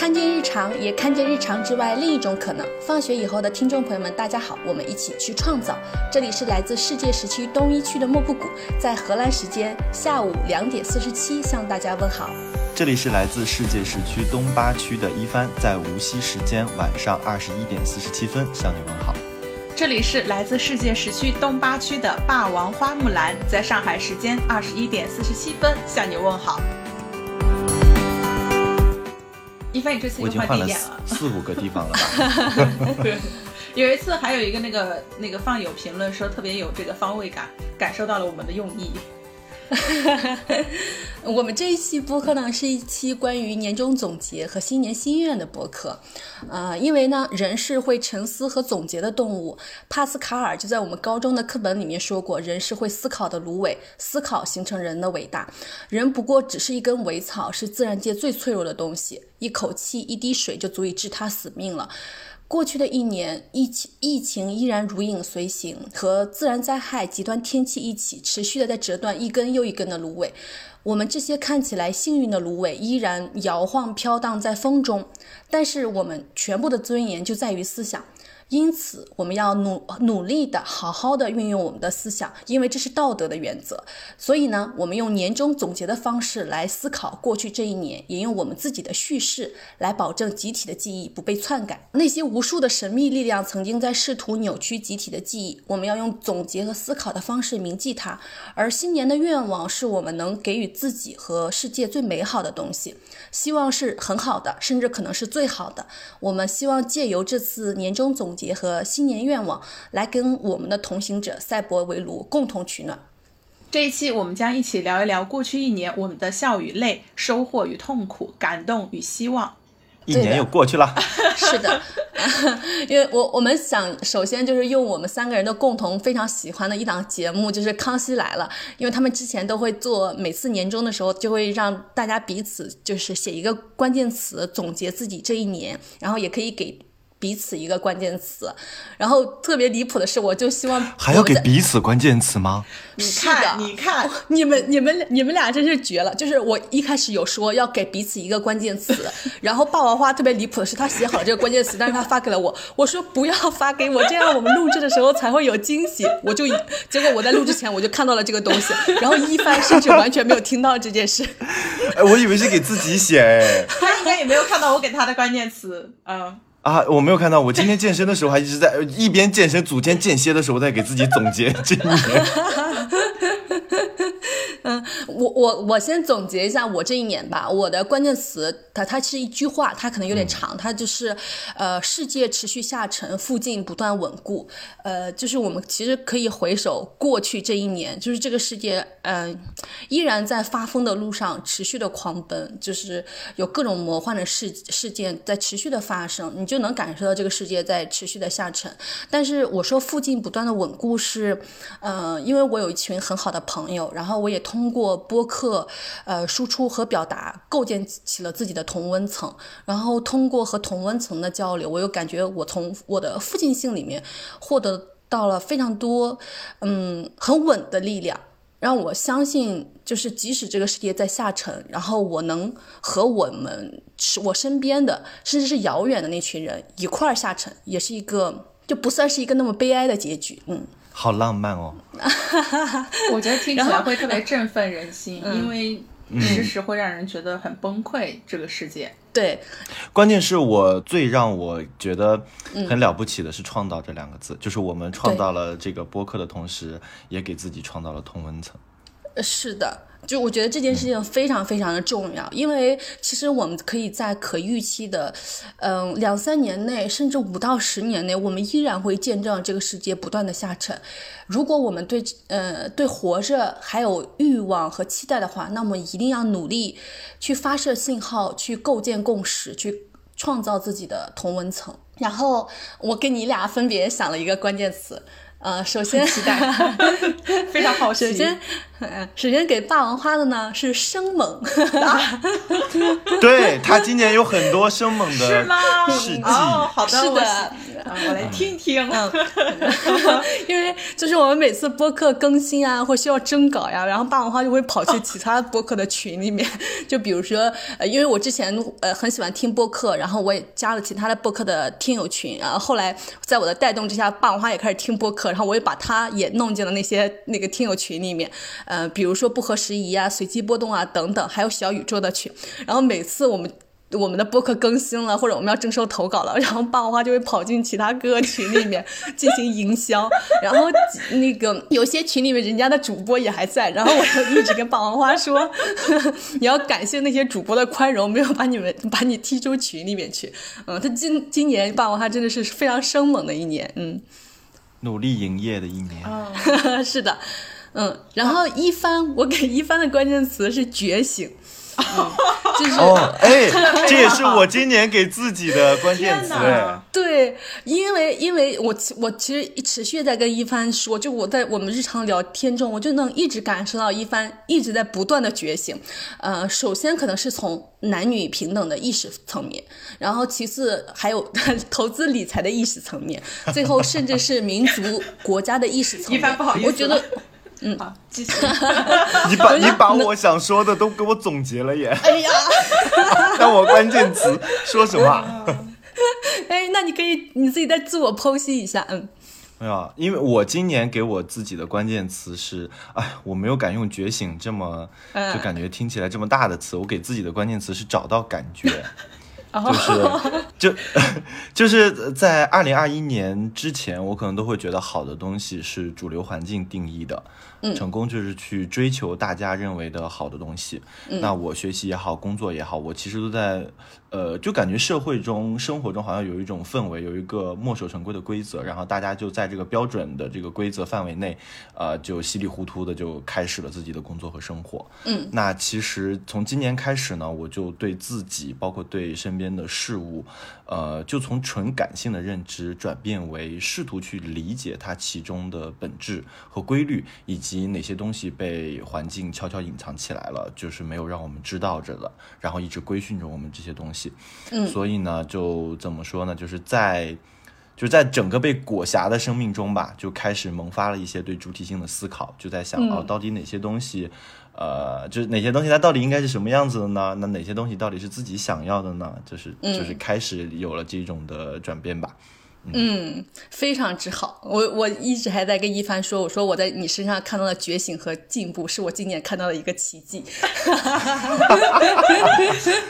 看见日常，也看见日常之外另一种可能。放学以后的听众朋友们，大家好，我们一起去创造。这里是来自世界时区东一区的莫布谷，在荷兰时间下午两点四十七向大家问好。这里是来自世界时区东八区的一帆，在无锡时间晚上二十一点四十七分向你问好。这里是来自世界时区东八区的霸王花木兰，在上海时间二十一点四十七分向你问好。一帆，你这次已经换地点了，四五个地方了吧？有一次还有一个那个那个放友评论说特别有这个方位感，感受到了我们的用意。我们这一期播客呢，是一期关于年终总结和新年心愿的播客。呃，因为呢，人是会沉思和总结的动物。帕斯卡尔就在我们高中的课本里面说过，人是会思考的芦苇，思考形成人的伟大。人不过只是一根苇草，是自然界最脆弱的东西，一口气、一滴水就足以致他死命了。过去的一年，疫情疫情依然如影随形，和自然灾害、极端天气一起，持续的在折断一根又一根的芦苇。我们这些看起来幸运的芦苇，依然摇晃飘荡在风中。但是，我们全部的尊严就在于思想。因此，我们要努努力的好好的运用我们的思想，因为这是道德的原则。所以呢，我们用年终总结的方式来思考过去这一年，也用我们自己的叙事来保证集体的记忆不被篡改。那些无数的神秘力量曾经在试图扭曲集体的记忆，我们要用总结和思考的方式铭记它。而新年的愿望是我们能给予自己和世界最美好的东西，希望是很好的，甚至可能是最好的。我们希望借由这次年终总。结合新年愿望，来跟我们的同行者赛博围炉共同取暖。这一期我们将一起聊一聊过去一年我们的笑与泪、收获与痛苦、感动与希望。一年又过去了，是的，因为我我们想首先就是用我们三个人的共同非常喜欢的一档节目，就是《康熙来了》，因为他们之前都会做，每次年终的时候就会让大家彼此就是写一个关键词总结自己这一年，然后也可以给。彼此一个关键词，然后特别离谱的是，我就希望还要给彼此关键词吗？你看，你看，你们你们你们俩真是绝了！就是我一开始有说要给彼此一个关键词，然后霸王花特别离谱的是，他写好了这个关键词，但是他发给了我，我说不要发给我，这样我们录制的时候才会有惊喜。我就结果我在录之前我就看到了这个东西，然后一帆甚至完全没有听到这件事。哎，我以为是给自己写，哎，他应该也没有看到我给他的关键词，嗯。啊，我没有看到。我今天健身的时候还一直在一边健身组间间歇的时候在给自己总结这一年。嗯，我我我先总结一下我这一年吧。我的关键词，它它是一句话，它可能有点长，它就是，呃，世界持续下沉，附近不断稳固。呃，就是我们其实可以回首过去这一年，就是这个世界，嗯，依然在发疯的路上持续的狂奔，就是有各种魔幻的事事件在持续的发生，你就能感受到这个世界在持续的下沉。但是我说附近不断的稳固是，呃，因为我有一群很好的朋友，然后我也。通过播客，呃，输出和表达，构建起了自己的同温层。然后通过和同温层的交流，我又感觉我从我的附近性里面获得到了非常多，嗯，很稳的力量，让我相信，就是即使这个世界在下沉，然后我能和我们我身边的，甚至是遥远的那群人一块儿下沉，也是一个就不算是一个那么悲哀的结局，嗯。好浪漫哦！我觉得听起来会特别振奋人心，因为时时会让人觉得很崩溃。这个世界，对，关键是我最让我觉得很了不起的是“创造”这两个字，就是我们创造了这个播客的同时，也给自己创造了同温层。是的。就我觉得这件事情非常非常的重要，因为其实我们可以在可预期的，嗯，两三年内，甚至五到十年内，我们依然会见证这个世界不断的下沉。如果我们对呃对活着还有欲望和期待的话，那么一定要努力去发射信号，去构建共识，去创造自己的同温层。然后我跟你俩分别想了一个关键词。呃，首先期待，非常好奇。首先，嗯，首先给霸王花的呢是生猛，对他今年有很多生猛的是吗？事迹。哦，好的，我是的啊我来听听。因为就是我们每次播客更新啊，或需要征稿呀，然后霸王花就会跑去其他播客的群里面，就比如说，呃，因为我之前呃很喜欢听播客，然后我也加了其他的播客的听友群，然后后来在我的带动之下，霸王花也开始听播客，然后我也把他也弄进了那些那个听友群里面，呃，比如说不合时宜啊、随机波动啊等等，还有小宇宙的群，然后每次我们。我们的播客更新了，或者我们要征收投稿了，然后霸王花就会跑进其他各个群里面 进行营销，然后那个有些群里面人家的主播也还在，然后我就一直跟霸王花说，你要感谢那些主播的宽容，没有把你们把你踢出群里面去。嗯，他今今年霸王花真的是非常生猛的一年，嗯，努力营业的一年。嗯，是的，嗯，然后一帆，我给一帆的关键词是觉醒。嗯、就是哦，哎，这也是我今年给自己的关键词。对，因为因为我我其实持续在跟一帆说，就我在我们日常聊天中，我就能一直感受到一帆一直在不断的觉醒。呃，首先可能是从男女平等的意识层面，然后其次还有 投资理财的意识层面，最后甚至是民族国家的意识层面。一帆不好意思我觉得。嗯，好，继续。你把你把我想说的都给我总结了耶！哎呀，那我关键词说什么？哎，那你可以你自己再自我剖析一下，嗯。没有啊，因为我今年给我自己的关键词是，哎，我没有敢用“觉醒”这么嗯就感觉听起来这么大的词，我给自己的关键词是找到感觉。哦就是就就是在二零二一年之前，我可能都会觉得好的东西是主流环境定义的，嗯成功就是去追求大家认为的好的东西。嗯那我学习也好，工作也好，我其实都在呃，就感觉社会中、生活中好像有一种氛围，有一个墨守成规的规则，然后大家就在这个标准的这个规则范围内，呃，就稀里糊涂的就开始了自己的工作和生活。嗯，那其实从今年开始呢，我就对自己，包括对身边的事物，呃，就从纯感性的认知转变为试图去理解它其中的本质和规律，以及哪些东西被环境悄悄隐藏起来了，就是没有让我们知道着的，然后一直规训着我们这些东西。嗯所以呢，就怎么说呢？就是在就是在整个被裹挟的生命中吧，就开始萌发了一些对主体性的思考，就在想、嗯哦，到底哪些东西，呃，就是哪些东西它到底应该是什么样子的呢？那哪些东西到底是自己想要的呢？就是就是开始有了这种的转变吧。嗯，非常之好。我我一直还在跟一帆说，我说我在你身上看到了觉醒和进步，是我今年看到的一个奇迹。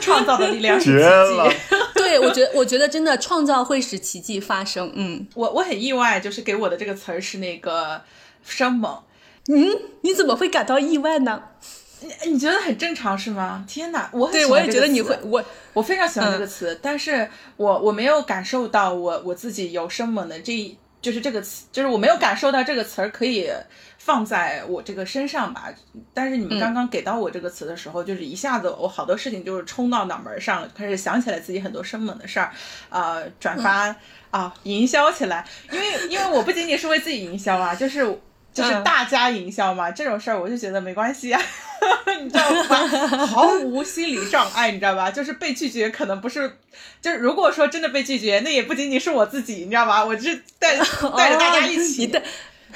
创造的力量是绝了奇迹。对，我觉得我觉得真的创造会使奇迹发生。嗯我我很意外，就是给我的这个词儿是那个生猛。嗯，你怎么会感到意外呢？你你觉得很正常是吗？天哪，我很对，我也觉得你会我我非常喜欢这个嗯词，但是我我没有感受到我我自己有生猛的这一，就是这个词，就是我没有感受到这个词儿可以放在我这个身上吧。但是你们嗯刚刚给到我这个词的时候，就是一下子我好多事情就是冲到脑门儿上了，开始想起来自己很多生猛的事儿，呃，转发、嗯啊，营销起来，因为因为我不仅仅是为自己营销啊，就是。就是嗯大家营销嘛，这种事儿我就觉得没关系啊，你知道吧？毫无心理障碍，你知道吧？就是被拒绝可能不是，就是如果说真的被拒绝，那也不仅仅是我自己，你知道吧？我是带 带着大家一起，哦你的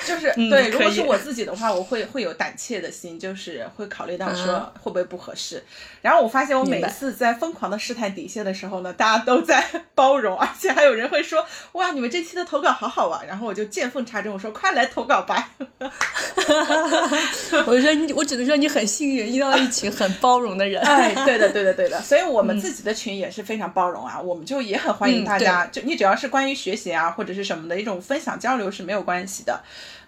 就是、嗯对。如果是我自己的话，我会会有胆怯的心，就是会考虑到说会不会不合适。然后我发现我每一次在疯狂的试探底线的时候呢，大家都在 包容，而且还有人会说哇，你们这期的投稿好好啊。然后我就见缝插针，我说快来投稿吧。我就说你，我只能说你很幸运，遇到了一群很包容的人。哎，对的，对的，对的，所以我们自己的群也是非常包容啊，我们就也很欢迎嗯大家，就你只要是关于学习啊或者是什么的一种分享交流是没有关系的，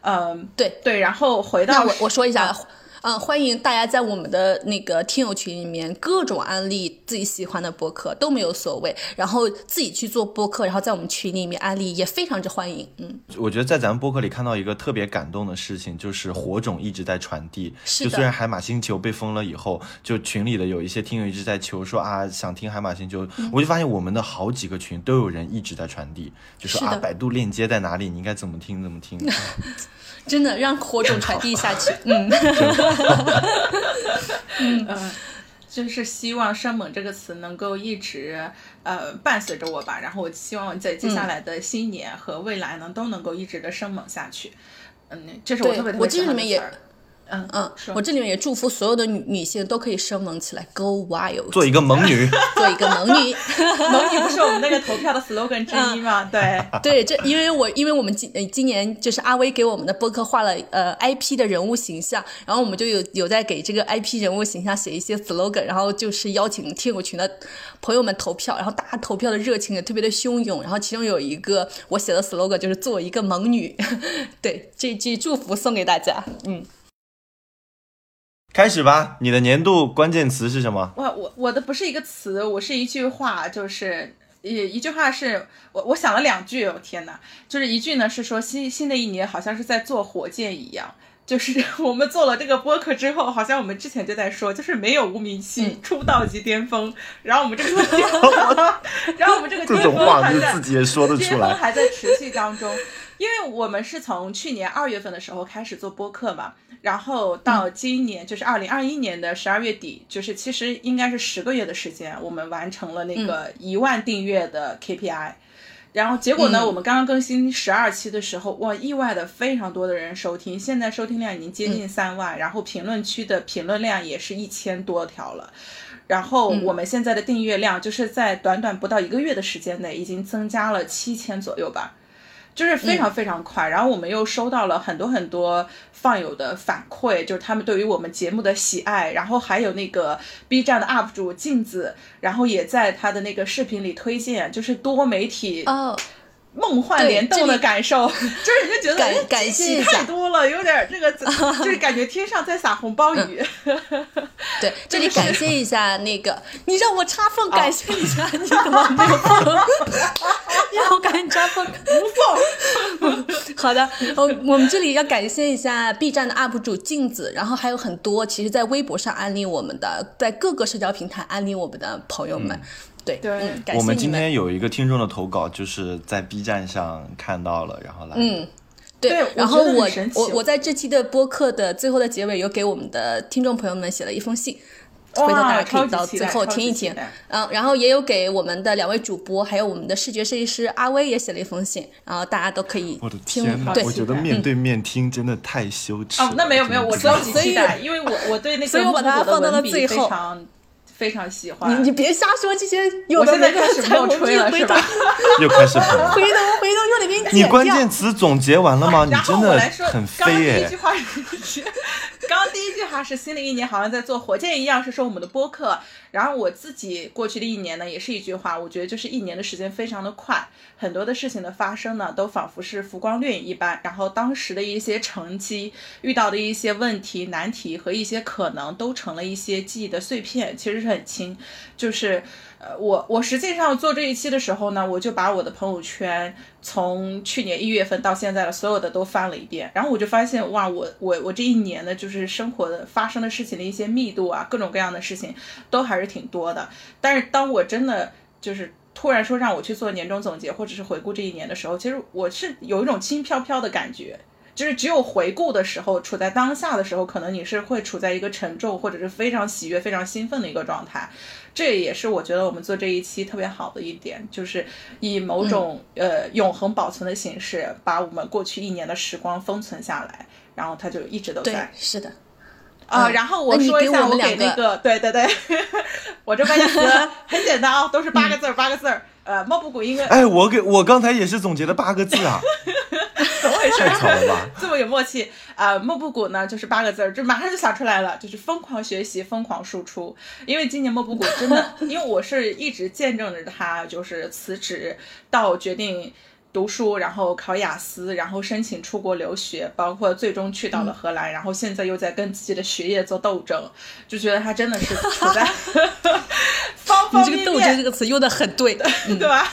嗯，对对，然后回到我我说一下，嗯，欢迎大家在我们的那个听友群里面各种安利自己喜欢的播客都没有所谓，然后自己去做播客，然后在我们群里面安利也非常之欢迎。嗯，我觉得在咱们播客里看到一个特别感动的事情，就是火种一直在传递。是的就虽然海马星球被封了以后，就群里的有一些听友一直在求说啊，想听海马星球，嗯我就发现我们的好几个群都有人一直在传递，就说啊，百度链接在哪里，你应该怎么听怎么听。真的让火种传递下去。嗯，真 嗯，就是希望“生猛”这个词能够一直呃伴随着我吧。然后我希望在接下来的新年和未来呢，都能够一直的生猛下去。嗯，这是我特别特别喜欢的词儿。嗯嗯，我这里面也祝福所有的女女性都可以生猛起来，Go wild，做一个猛女，做一个猛女。猛女不是我们那个投票的 slogan 之一吗？对对，这因为我因为我们今今年就是阿威给我们的播客画了呃 IP 的人物形象，然后我们就有有在给这个 IP 人物形象写一些 slogan，然后就是邀请听友群的朋友们投票，然后大家投票的热情也特别的汹涌，然后其中有一个我写的 slogan 就是做一个猛女，对这句祝福送给大家，嗯。开始吧，你的年度关键词是什么？我我我的不是一个词，我是一句话，就是一一句话是我我想了两句，我天哪，就是一句呢是说新新的一年好像是在做火箭一样，就是 我们做了这个播客之后，好像我们之前就在说，就是没有无名气出道即巅峰，然后我们这个 然后我们这个巅峰还在自己也说得出来，还在持续当中，因为我们是从去年二月份的时候开始做播客嘛。然后到今年就是二零二一年的十二月底，就是其实应该是十个月的时间，我们完成了那个一万订阅的 KPI。然后结果呢，我们刚刚更新十二期的时候，哇，意外的非常多的人收听，现在收听量已经接近三万，然后评论区的评论量也是一千多条了。然后我们现在的订阅量就是在短短不到一个月的时间内，已经增加了七千左右吧。就是非常非常快，然后我们又收到了很多很多放友的反馈，就是他们对于我们节目的喜爱，然后还有那个 B 站的 UP 主镜子，然后也在他的那个视频里推荐，就是多媒体哦。梦幻联动的感受，就是人家觉得感感谢太多了，有点这个，就是感觉天上在撒红包雨。对，这里感谢一下那个，你让我插缝感谢一下，你怎么没有缝？让我赶紧插缝，无缝。好的，我我们这里要感谢一下 B 站的 UP 主镜子，然后还有很多其实在微博上安利我们的，在各个社交平台安利我们的朋友们。对对，我们今天有一个听众的投稿，就是在 B 站上看到了，然后来。嗯，对。然后我我我在这期的播客的最后的结尾，有给我们的听众朋友们写了一封信，回头大家可以到最后听一听。嗯，然后也有给我们的两位主播，还有我们的视觉设计师阿威也写了一封信，然后大家都可以。我的天呐！我觉得面对面听真的太羞耻。哦，那没有没有，我着急期待，因为我我对那个所以我把它放到了最后。非常喜欢你，你别瞎说这些。我现在开始冒吹了，是吧？又开始回头回头又得给你。你关键词总结完了吗？你真的很飞耶。第一句话是，刚刚第一句话是新的一年好像在做火箭一样，是说我们的播客。然后我自己过去的一年呢，也是一句话，我觉得就是一年的时间非常的快，很多的事情的发生呢，都仿佛是浮光掠影一般。然后当时的一些成绩、遇到的一些问题、难题和一些可能，都成了一些记忆的碎片，其实是很轻。就是呃，我我实际上做这一期的时候呢，我就把我的朋友圈从去年一月份到现在的所有的都翻了一遍，然后我就发现哇，我我我这一年的，就是生活的发生的事情的一些密度啊，各种各样的事情都还是挺多的。但是当我真的就是突然说让我去做年终总结或者是回顾这一年的时候，其实我是有一种轻飘飘的感觉。就是只有回顾的时候，处在当下的时候，可能你是会处在一个沉重或者是非常喜悦、非常兴奋的一个状态。这也是我觉得我们做这一期特别好的一点，就是以某种呃永恒保存的形式，把我们过去一年的时光封存下来，然后它就一直都在。是的。啊，然后我说一下，我给那个，对对对，我这关键词很简单啊，都是八个字儿，八个字儿。呃，莫布谷应该。哎，我给我刚才也是总结了八个字啊。怎么回事太巧了吧！这么有默契啊！莫布谷呢，就是八个字儿，就马上就想出来了，就是疯狂学习，疯狂输出。因为今年莫布谷真的，因为我是一直见证着他，就是辞职到决定读书，然后考雅思，然后申请出国留学，包括最终去到了荷兰，然后现在又在跟自己的学业做斗争，就觉得他真的是处在。方方方你这个“斗面面争”这个词用的很对，嗯 对吧？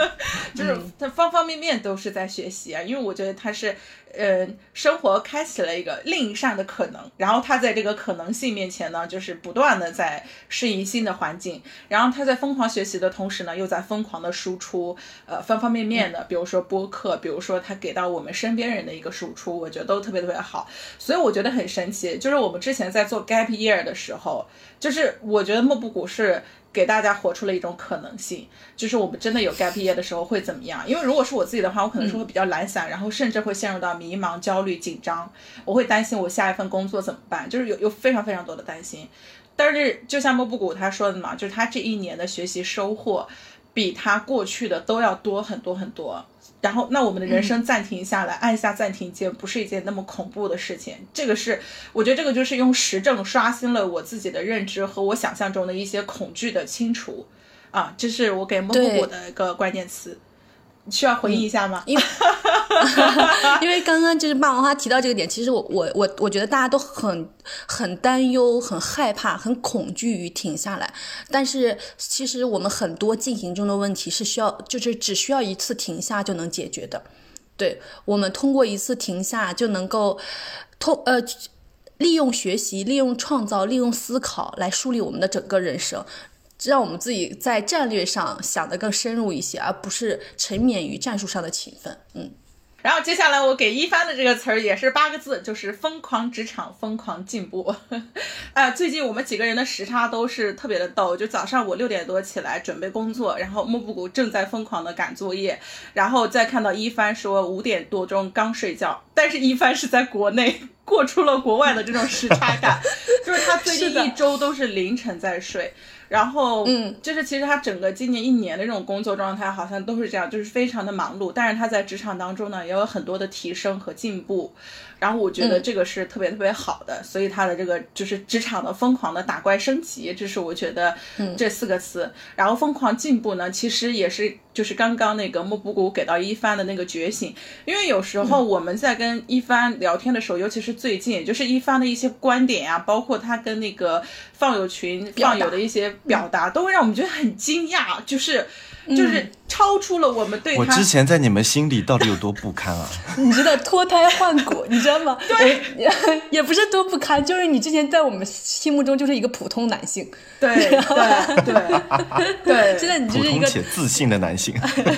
就是他方方面面都是在学习啊，因为我觉得他是，呃，生活开启了一个另一扇的可能，然后他在这个可能性面前呢，就是不断的在适应新的环境，然后他在疯狂学习的同时呢，又在疯狂的输出，呃，方方面面的，比如说播客，比如说他给到我们身边人的一个输出，我觉得都特别特别好，所以我觉得很神奇，就是我们之前在做 gap year 的时候，就是我觉得莫布谷是。给大家活出了一种可能性，就是我们真的有 gap year 的时候会怎么样？因为如果是我自己的话，我可能是会比较懒散，然后甚至会陷入到迷茫、焦虑、紧张，我会担心我下一份工作怎么办，就是有有非常非常多的担心。但是就像莫布谷他说的嘛，就是他这一年的学习收获，比他过去的都要多很多很多。然后，那我们的人生暂停下来，按下暂停键，不是一件那么恐怖的事情。这个是，我觉得这个就是用实证刷新了我自己的认知和我想象中的一些恐惧的清除。啊，这是我给莫布谷的一个关键词。需要回忆一下吗？因为 因为刚刚就是霸王花提到这个点，其实我我我我觉得大家都很很担忧、很害怕、很恐惧于停下来。但是其实我们很多进行中的问题是需要，就是只需要一次停下就能解决的。对我们通过一次停下就能够通呃利用学习、利用创造、利用思考来梳理我们的整个人生。让我们自己在战略上想得更深入一些，而不是沉湎于战术上的勤奋。嗯，然后接下来我给一帆的这个词儿也是八个字，就是疯狂职场，疯狂进步。啊，最近我们几个人的时差都是特别的逗，就早上我六点多起来准备工作，然后莫布谷正在疯狂的赶作业，然后再看到一帆说五点多钟刚睡觉，但是一帆是在国内过出了国外的这种时差感，就是他最近一周都是凌晨在睡。然后，嗯，就是其实他整个今年一年的这种工作状态好像都是这样，就是非常的忙碌。但是他在职场当中呢，也有很多的提升和进步。然后我觉得这个是特别特别好的，所以他的这个就是职场的疯狂的打怪升级，这是我觉得这四个词。然后疯狂进步呢，其实也是就是刚刚那个莫布谷给到一帆的那个觉醒，因为有时候我们在跟一帆聊天的时候，尤其是最近，就是一帆的一些观点呀，包括他跟那个放友群放友的一些表达，都会让我们觉得很惊讶，就是。就是超出了我们对我之前在你们心里到底有多不堪啊？你知道脱胎换骨，你知道吗？对，也不是多不堪，就是你之前在我们心目中就是一个普通男性。对对对对，现在你就是一个且自信的男性。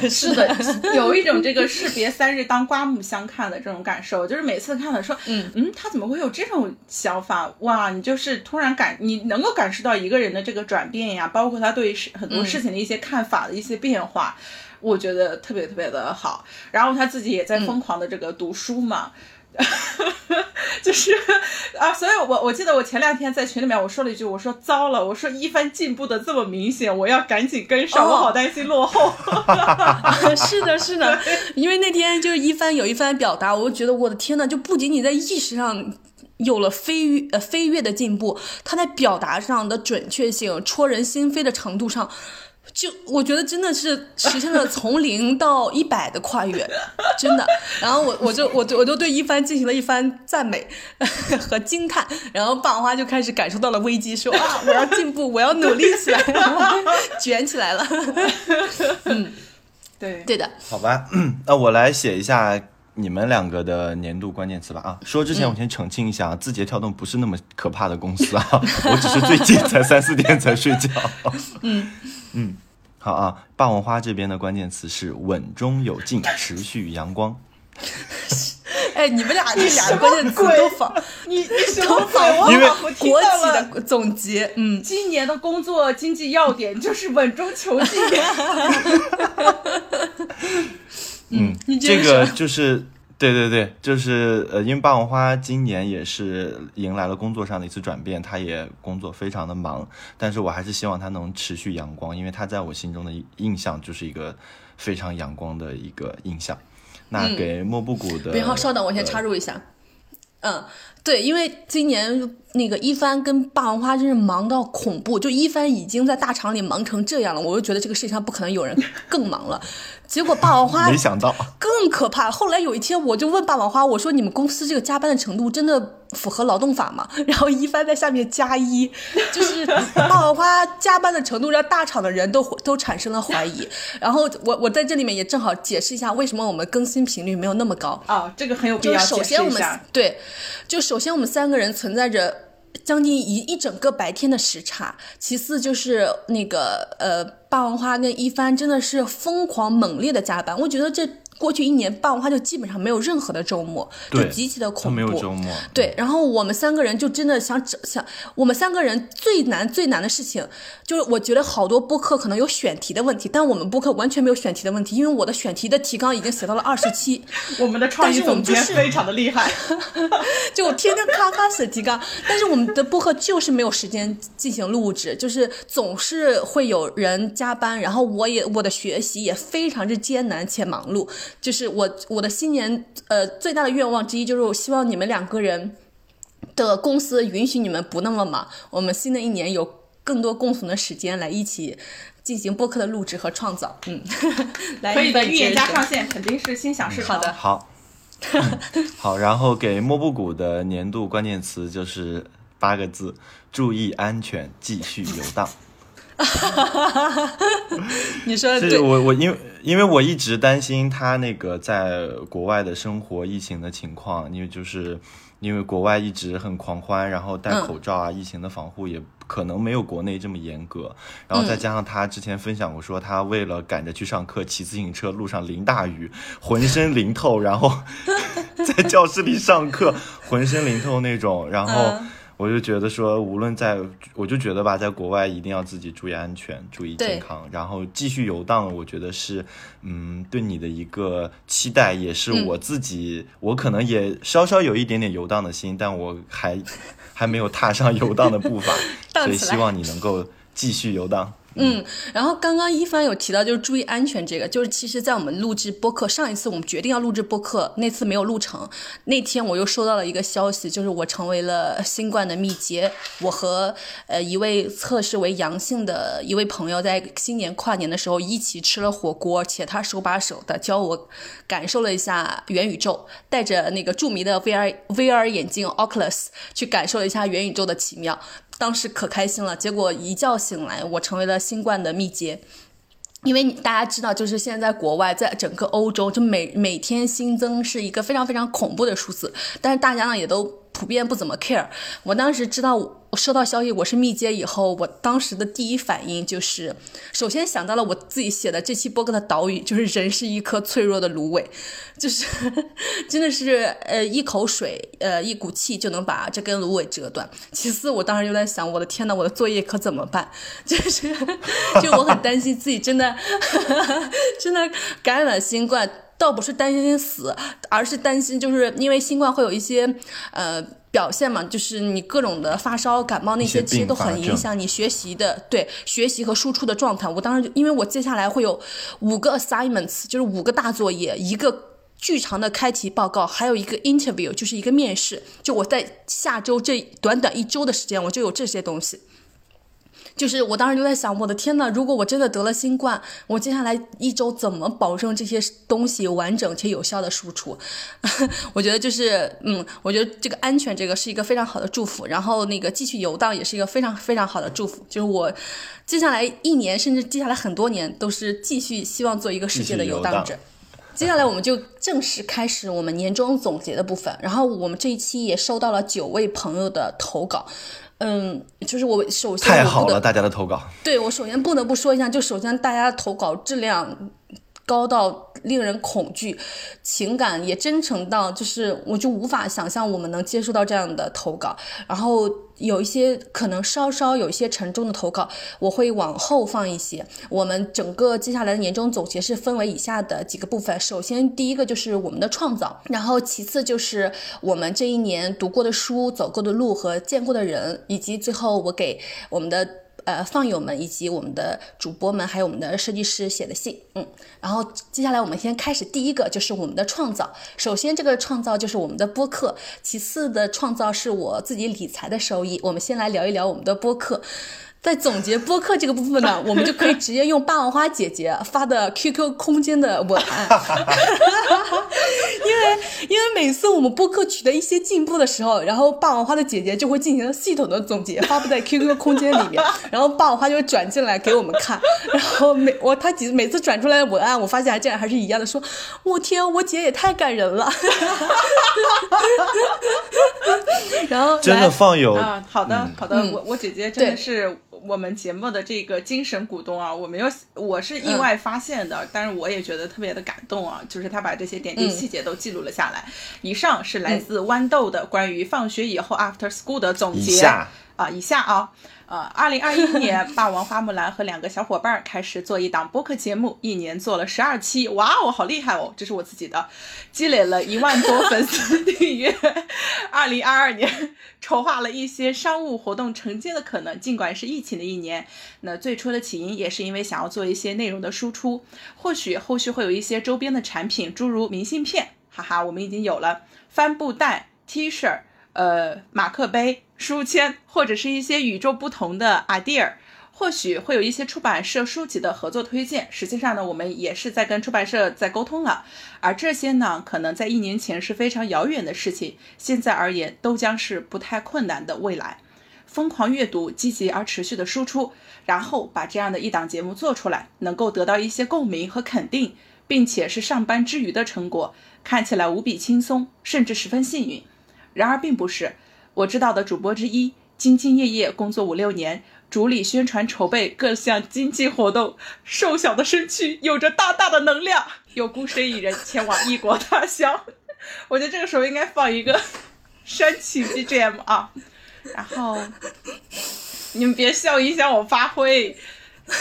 是的，有一种这个士别三日当刮目相看的这种感受，就是每次看了说，嗯嗯，他怎么会有这种想法？哇，你就是突然感，你能够感受到一个人的这个转变呀，包括他对很多事情的一些看法的一些。变化，我觉得特别特别的好。然后他自己也在疯狂的这个读书嘛，就是啊，所以我我记得我前两天在群里面我说了一句，我说糟了，我说一帆进步的这么明显，我要赶紧跟上，我好担心落后。是的，是的，因为那天就是一帆有一番表达，我就觉得我的天呐，就不仅仅在意识上有了飞呃飞跃的进步，他在表达上的准确性、戳人心扉的程度上。就我觉得真的是实现了从零到一百的跨越，真的。然后我我就我就我就对一帆进行了一番赞美和惊叹，然后霸王花就开始感受到了危机，说啊我要进步，我要努力起来，卷起来了。嗯，对对的。好吧，那我来写一下你们两个的年度关键词吧。啊，说之前我先澄清一下，字节跳动不是那么可怕的公司啊，我只是最近才三四点才睡觉。嗯。嗯，好啊。霸王花这边的关键词是稳中有进，持续阳光。哎，你们俩这俩关键词都仿，你你什么仿？我因为国企的总结，嗯，今年的工作经济要点就是稳中求进。嗯，这个就是。对对对，就是呃，因为霸王花今年也是迎来了工作上的一次转变，他也工作非常的忙，但是我还是希望他能持续阳光，因为他在我心中的印象就是一个非常阳光的一个印象。那给莫布谷的，稍等，我先插入一下。嗯，对，因为今年那个一帆跟霸王花真是忙到恐怖，就一帆已经在大厂里忙成这样了，我就觉得这个世界上不可能有人更忙了。结果霸王花没想到更可怕。后来有一天，我就问霸王花，我说：“你们公司这个加班的程度真的符合劳动法吗？”然后一帆在下面加一，就是霸王花加班的程度让大厂的人都都产生了怀疑。然后我我在这里面也正好解释一下为什么我们更新频率没有那么高。哦，这个很有必要就首先我们。对，就首先我们三个人存在着将近一一整个白天的时差，其次就是那个呃霸王花跟一帆真的是疯狂猛烈的加班，我觉得这。过去一年，霸王花就基本上没有任何的周末，就极其的他没恐怖。有周末，对，然后我们三个人就真的想整想，我们三个人最难最难的事情，就是我觉得好多播客可能有选题的问题，但我们播客完全没有选题的问题，因为我的选题的提纲已经写到了二十七，我们的创意总监就是非常的厉害，就我天天咔咔写提纲，但是我们的播客就是没有时间进行录制，就是总是会有人加班，然后我也我的学习也非常之艰难且忙碌，就是我我的新年呃最大的愿望之一就是我希望你们两个人的公司允许你们不那么忙，我们新的一年有更多共同的时间来一起。进行播客的录制和创造，嗯，来可以的，预言家上上线肯定是心想事成。好的好，嗯 好，然后给莫布谷的年度关键词就是八个字：注意安全，继续游荡。你说的对，这我我因为因为我一直担心他那个在国外的生活疫情的情况，因为就是因为国外一直很狂欢，然后戴嗯口罩啊，疫情的防护也可能没有国内这么严格，然后再加上他之前分享过说他为了赶着去上课，骑自行车路上淋大雨，浑身淋透，然后 在教室里上课浑身淋透那种，然后。嗯我就觉得说，无论在，我就觉得吧，在国外一定要自己注意安全，注意健康，然后继续游荡。我觉得是，嗯，对你的一个期待，也是嗯我自己，我可能也稍稍有一点点游荡的心，但我还还没有踏上游荡的步伐，所以希望你能够继续游荡。嗯，然后刚刚一帆有提到，就是注意安全这个，就是其实，在我们录制播客上一次我们决定要录制播客那次没有录成，那天我又收到了一个消息，就是我成为了新冠的密接，我和呃一位测试为阳性的一位朋友在新年跨年的时候一起吃了火锅，且他手把手的教我感受了一下元宇宙，戴着那个著名的 VR VR 眼镜 Oculus 去感受了一下元宇宙的奇妙。当时可开心了，结果一觉醒来，我成为了新冠的密接。因为大家知道，就是现在在国外，在整个欧洲，就每每天新增是一个非常非常恐怖的数字，但是大家呢也都普遍不怎么 care。我当时知道我收到消息我是密接以后，我当时的第一反应就是，首先想到了我自己写的这期播客的导语，就是人是一颗脆弱的芦苇，就是 真的是呃一口水呃一股气就能把这根芦苇折断。其次，我当时就在想，我的天呐，我的作业可怎么办？就是 就我很担心自己真的真的感染新冠。倒不是担心死，而是担心就是因为新冠会有一些呃表现嘛，就是你各种的发烧、感冒那些，其实都很影响你学习的对学习和输出的状态。我当时就因为我接下来会有五个 assignments，就是五个大作业，一个。巨长的开题报告，还有一个 interview，就是一个面试。就我在下周这短短一周的时间，我就有这些东西。就是我当时就在想，我的天呐，如果我真的得了新冠，我接下来一周怎么保证这些东西完整且有效的输出？我觉得就是，嗯，我觉得这个安全这个是一个非常好的祝福，然后那个继续游荡也是一个非常非常好的祝福。就是我接下来一年，甚至接下来很多年，都是继续希望做一个世界的游荡者。接下来我们就正式开始我们年终总结的部分。然后我们这一期也收到了九位朋友的投稿，嗯，就是我首先我太好了，大家的投稿。对我首先不得不说一下，就首先大家的投稿质量高到令人恐惧，情感也真诚到就是我就无法想象我们能接受到这样的投稿。然后有一些可能稍稍有一些沉重的投稿，我会往后放一些。我们整个接下来的年终总结是分为以下的几个部分。首先第一个就是我们的创造，然后其次就是我们这一年读过的书、走过的路和见过的人，以及最后我给我们的。呃，放友们以及我们的主播们，还有我们的设计师写的信，嗯，然后接下来我们先开始第一个，就是我们的创造。首先，这个创造就是我们的播客；其次的创造是我自己理财的收益。我们先来聊一聊我们的播客。在总结播客这个部分呢，我们就可以直接用霸王花姐姐发的 QQ 空间的文案，因为因为每次我们播客取得一些进步的时候，然后霸王花的姐姐就会进行系统的总结，发布在 QQ 空间里面，然后霸王花就会转进来给我们看，然后每我她几每次转出来的文案，我发现竟然还是一样的，说我天，我姐也太感人了，然后真的放有啊，好的好的，嗯我我姐姐真的是我们节目的这个精神股东啊，我没有我是意外发现的，但是我也觉得特别的感动啊，就是他把这些点滴细节都记录了下来。以上是来自豌豆的关于放学以后 after school 的总结以下啊，以下啊。呃，二零二一年，霸王花木兰和两个小伙伴儿开始做一档播客节目，一年做了十二期，哇哦，好厉害哦！这是我自己的，积累了一万多粉丝订阅。二零二二年，筹划了一些商务活动承接的可能，尽管是疫情的一年，那最初的起因也是因为想要做一些内容的输出，或许后续会有一些周边的产品，诸如明信片，哈哈，我们已经有了帆布袋、T 恤。呃，马克杯、书签，或者是一些与众不同的 idea，或许会有一些出版社书籍的合作推荐。实际上呢，我们也是在跟出版社在沟通了，而这些呢，可能在一年前是非常遥远的事情，现在而言都将是不太困难的未来。疯狂阅读，积极而持续的输出，然后把这样的一档节目做出来，能够得到一些共鸣和肯定，并且是上班之余的成果，看起来无比轻松，甚至十分幸运。然而并不是，我知道的主播之一，兢兢业业工作五六年，主理宣传筹备各项经济活动，瘦小的身躯有着大大的能量，又孤身一人前往异国他乡。我觉得这个时候应该放一个煽情 BGM 啊，然后你们别笑，影响我发挥。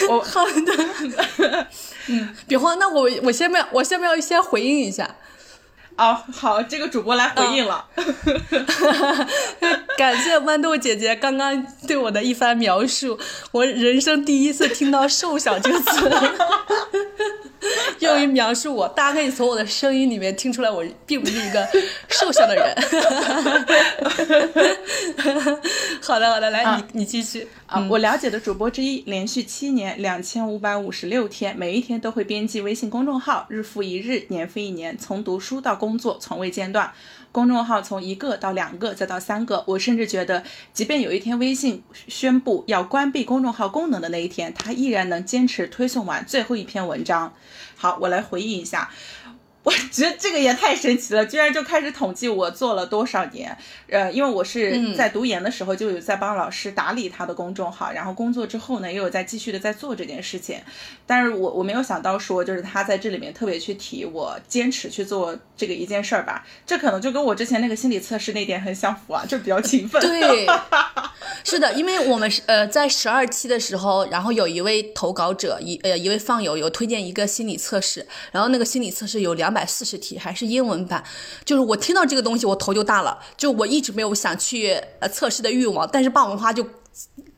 我好的，嗯，别慌，那我我先不要，我先不要先回应一下。哦，好，这个主播来回应了。感谢豌豆姐姐刚刚对我的一番描述，我人生第一次听到“瘦小”这个词 用于描述我。大家可以从我的声音里面听出来，我并不是一个瘦小的人。好的，好的，来，你你继续。啊，我了解的主播之一，连续七年两千五百五十六天，每一天都会编辑微信公众号，日复一日，年复一年，从读书到工作，从未间断。公众号从一个到两个，再到三个，我甚至觉得，即便有一天微信宣布要关闭公众号功能的那一天，他依然能坚持推送完最后一篇文章。好，我来回忆一下。我觉得这个也太神奇了，居然就开始统计我做了多少年。呃，因为我是在读研的时候就有在帮老师打理他的公众号，然后工作之后呢，也有在继续的在做这件事情。但是我我没有想到说，就是他在这里面特别去提我坚持去做这个一件事儿吧。这可能就跟我之前那个心理测试那点很相符啊，就比较勤奋。对，是的，因为我们是呃在十二期的时候，然后有一位投稿者一呃一位放友有推荐一个心理测试，然后那个心理测试有两百四十题，还是英文版。就是我听到这个东西，我头就大了，就我一直没有想去呃测试的欲望，但是霸王花就。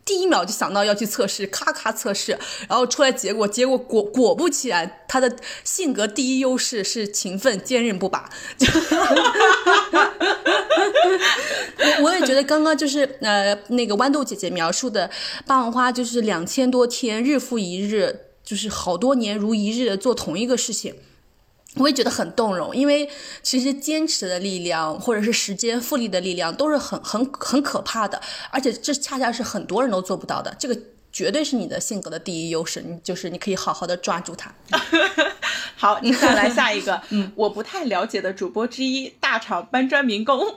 第一秒就想到要去测试，咔咔测试，然后出来结果，结果果果不其然，他的性格第一优势是勤奋、坚韧不拔。我我也觉得刚刚就是呃那个豌豆姐姐描述的霸王花，就是两千多天，日复一日，就是好多年如一日的做同一个事情。我也觉得很动容，因为其实坚持的力量，或者是时间复利的力量，都是很很很可怕的，而且这恰恰是很多人都做不到的。这个绝对是你的性格的第一优势，你就是你可以好好的抓住它。好，你再来下一个，嗯，我不太了解的主播之一，大厂搬砖民工，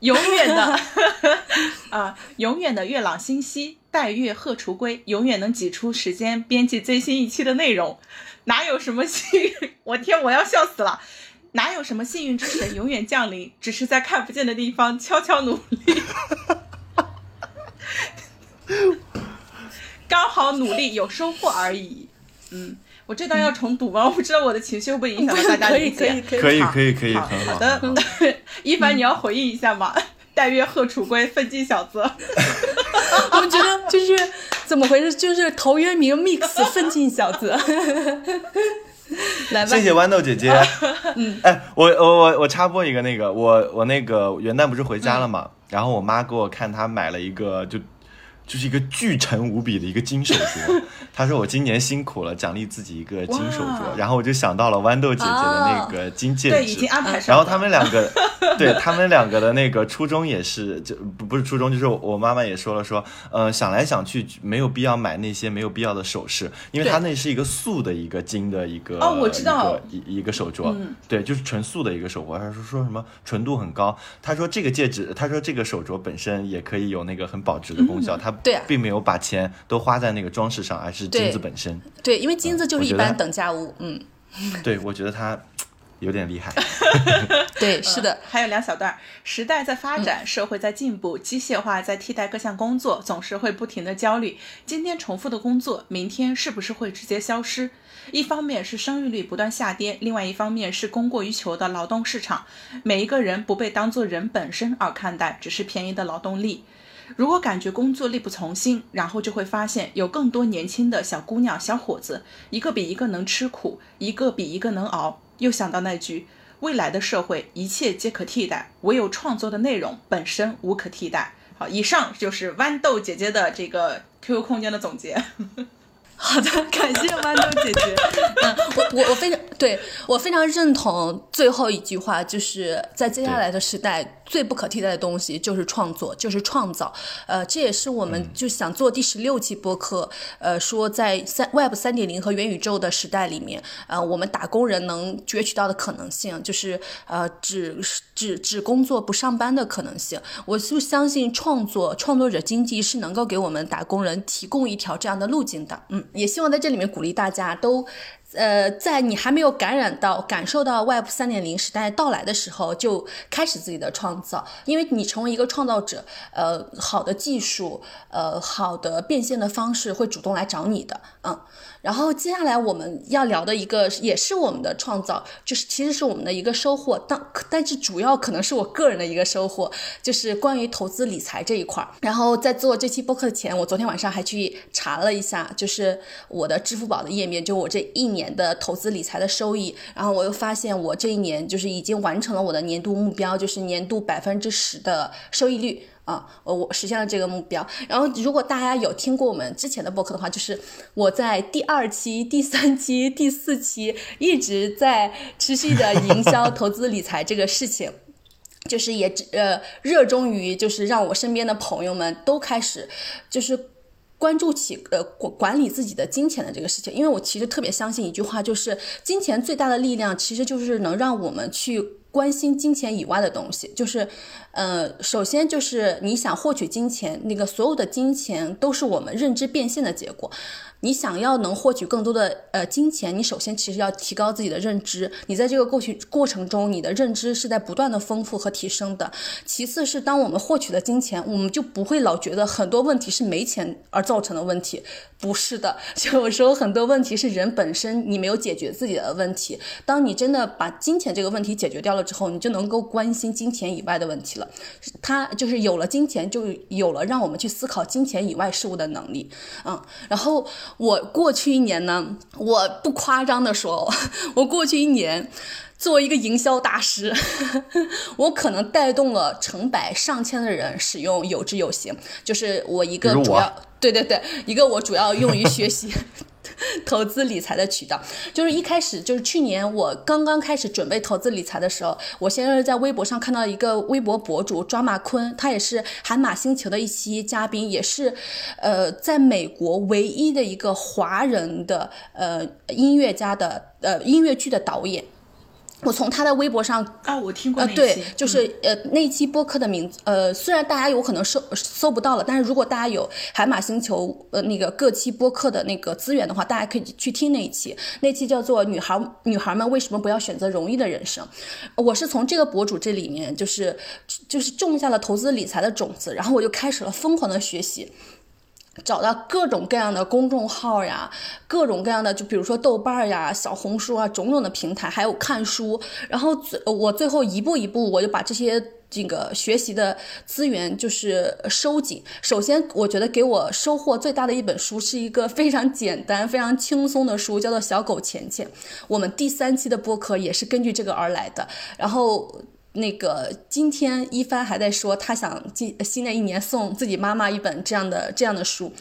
永远的 啊，永远的月朗星稀，待月荷锄归，永远能挤出时间编辑最新一期的内容。哪有什么幸运？我天，我要笑死了！哪有什么幸运之神永远降临？只是在看不见的地方悄悄努力，刚好努力有收获而已。嗯，我这段要重读吗？我不知道我的情绪会不会影响到大家可以理解。可以可以可以好可以可以，好很好。好的，一凡你要回应一下吗？待月贺楚归，奋进小子。我觉得就是怎么回事？就是陶渊明 mix 奋进小子。来吧，谢谢豌豆姐姐。嗯，哎，我我我我插播一个那个，我我那个元旦不是回家了嘛，然后我妈给我看她买了一个就就是一个巨沉无比的一个金手镯。他说我今年辛苦了，奖励自己一个金手镯。然后我就想到了豌豆姐姐的那个金戒指，对，已经安排上。然后他们两个，对他们两个的那个初衷也是，就不不是初衷，就是我妈妈也说了，说呃想来想去没有必要买那些没有必要的首饰，因为它那是一个素的一个金的一个哦，我知道一一个手镯，对，就是纯素的一个手镯。他说说什么纯度很高，他说这个戒指，他说这个手镯本身也可以有那个很保值的功效，他对，并没有把钱都花在那个装饰上，而是金子本身。对，因为金子就是一般等价物，嗯。对，我觉得他有点厉害。对，是的。还有两小段，时代在发展，社会在进步，机械化在替代各项工作，总是会不停的焦虑。今天重复的工作，明天是不是会直接消失？一方面是生育率不断下跌，另外一方面是供过于求的劳动市场，每一个人不被当做人本身而看待，只是便宜的劳动力。如果感觉工作力不从心，然后就会发现有更多年轻的小姑娘、小伙子，一个比一个能吃苦，一个比一个能熬。又想到那句：未来的社会一切皆可替代，唯有创作的内容本身无可替代。好，以上就是豌豆姐姐的这个 QQ 空间的总结。好的，感谢豌豆姐姐。嗯，我我我非常对我非常认同最后一句话，就是在接下来的时代。最不可替代的东西就是创作，就是创造。呃，这也是我们就想做第十六期播客。呃，说在三 Web 三点零和元宇宙的时代里面，呃，我们打工人能攫取到的可能性，就是呃，只只只工作不上班的可能性。我就相信创作创作者经济是能够给我们打工人提供一条这样的路径的。嗯，也希望在这里面鼓励大家都。呃，在你还没有感染到、感受到 Web 三点零时代到来的时候，就开始自己的创造，因为你成为一个创造者，呃，好的技术，呃，好的变现的方式会主动来找你的，嗯。然后接下来我们要聊的一个也是我们的创造，就是其实是我们的一个收获，但但是主要可能是我个人的一个收获，就是关于投资理财这一块儿。然后在做这期播客前，我昨天晚上还去查了一下，就是我的支付宝的页面，就我这一年的投资理财的收益。然后我又发现我这一年就是已经完成了我的年度目标，就是年度百分之十的收益率。啊，我我实现了这个目标。然后，如果大家有听过我们之前的播客的话，就是我在第二期、第三期、第四期一直在持续的营销 投资理财这个事情，就是也呃热衷于就是让我身边的朋友们都开始就是关注起呃管管理自己的金钱的这个事情。因为我其实特别相信一句话，就是金钱最大的力量其实就是能让我们去。关心金钱以外的东西，就是，呃，首先就是你想获取金钱，那个所有的金钱都是我们认知变现的结果。你想要能获取更多的呃金钱，你首先其实要提高自己的认知。你在这个过去过程中，你的认知是在不断的丰富和提升的。其次是当我们获取了金钱，我们就不会老觉得很多问题是没钱而造成的问题，不是的。有时候很多问题是人本身你没有解决自己的问题。当你真的把金钱这个问题解决掉了之后，你就能够关心金钱以外的问题了。它就是有了金钱，就有了让我们去思考金钱以外事物的能力。嗯，然后。我过去一年呢，我不夸张的说，我过去一年作为一个营销大师，我可能带动了成百上千的人使用有知有行，就是我一个主要，对对对，一个我主要用于学习。投资理财的渠道，就是一开始就是去年我刚刚开始准备投资理财的时候，我先是在微博上看到一个微博博主抓马坤，他也是海马星球的一期嘉宾，也是呃在美国唯一的一个华人的呃音乐家的呃音乐剧的导演。我从他的微博上啊，我听过呃，对，就是呃那期播客的名字，呃虽然大家有可能搜搜不到了，但是如果大家有海马星球呃那个各期播客的那个资源的话，大家可以去听那一期，那期叫做女孩女孩们为什么不要选择容易的人生，我是从这个博主这里面就是就是种下了投资理财的种子，然后我就开始了疯狂的学习。找到各种各样的公众号呀，各种各样的，就比如说豆瓣呀、小红书啊，种种的平台，还有看书。然后最我最后一步一步，我就把这些这个学习的资源就是收紧。首先，我觉得给我收获最大的一本书是一个非常简单、非常轻松的书，叫做《小狗钱钱》。我们第三期的播客也是根据这个而来的。然后。那个今天一帆还在说，他想今新的一年送自己妈妈一本这样的这样的书。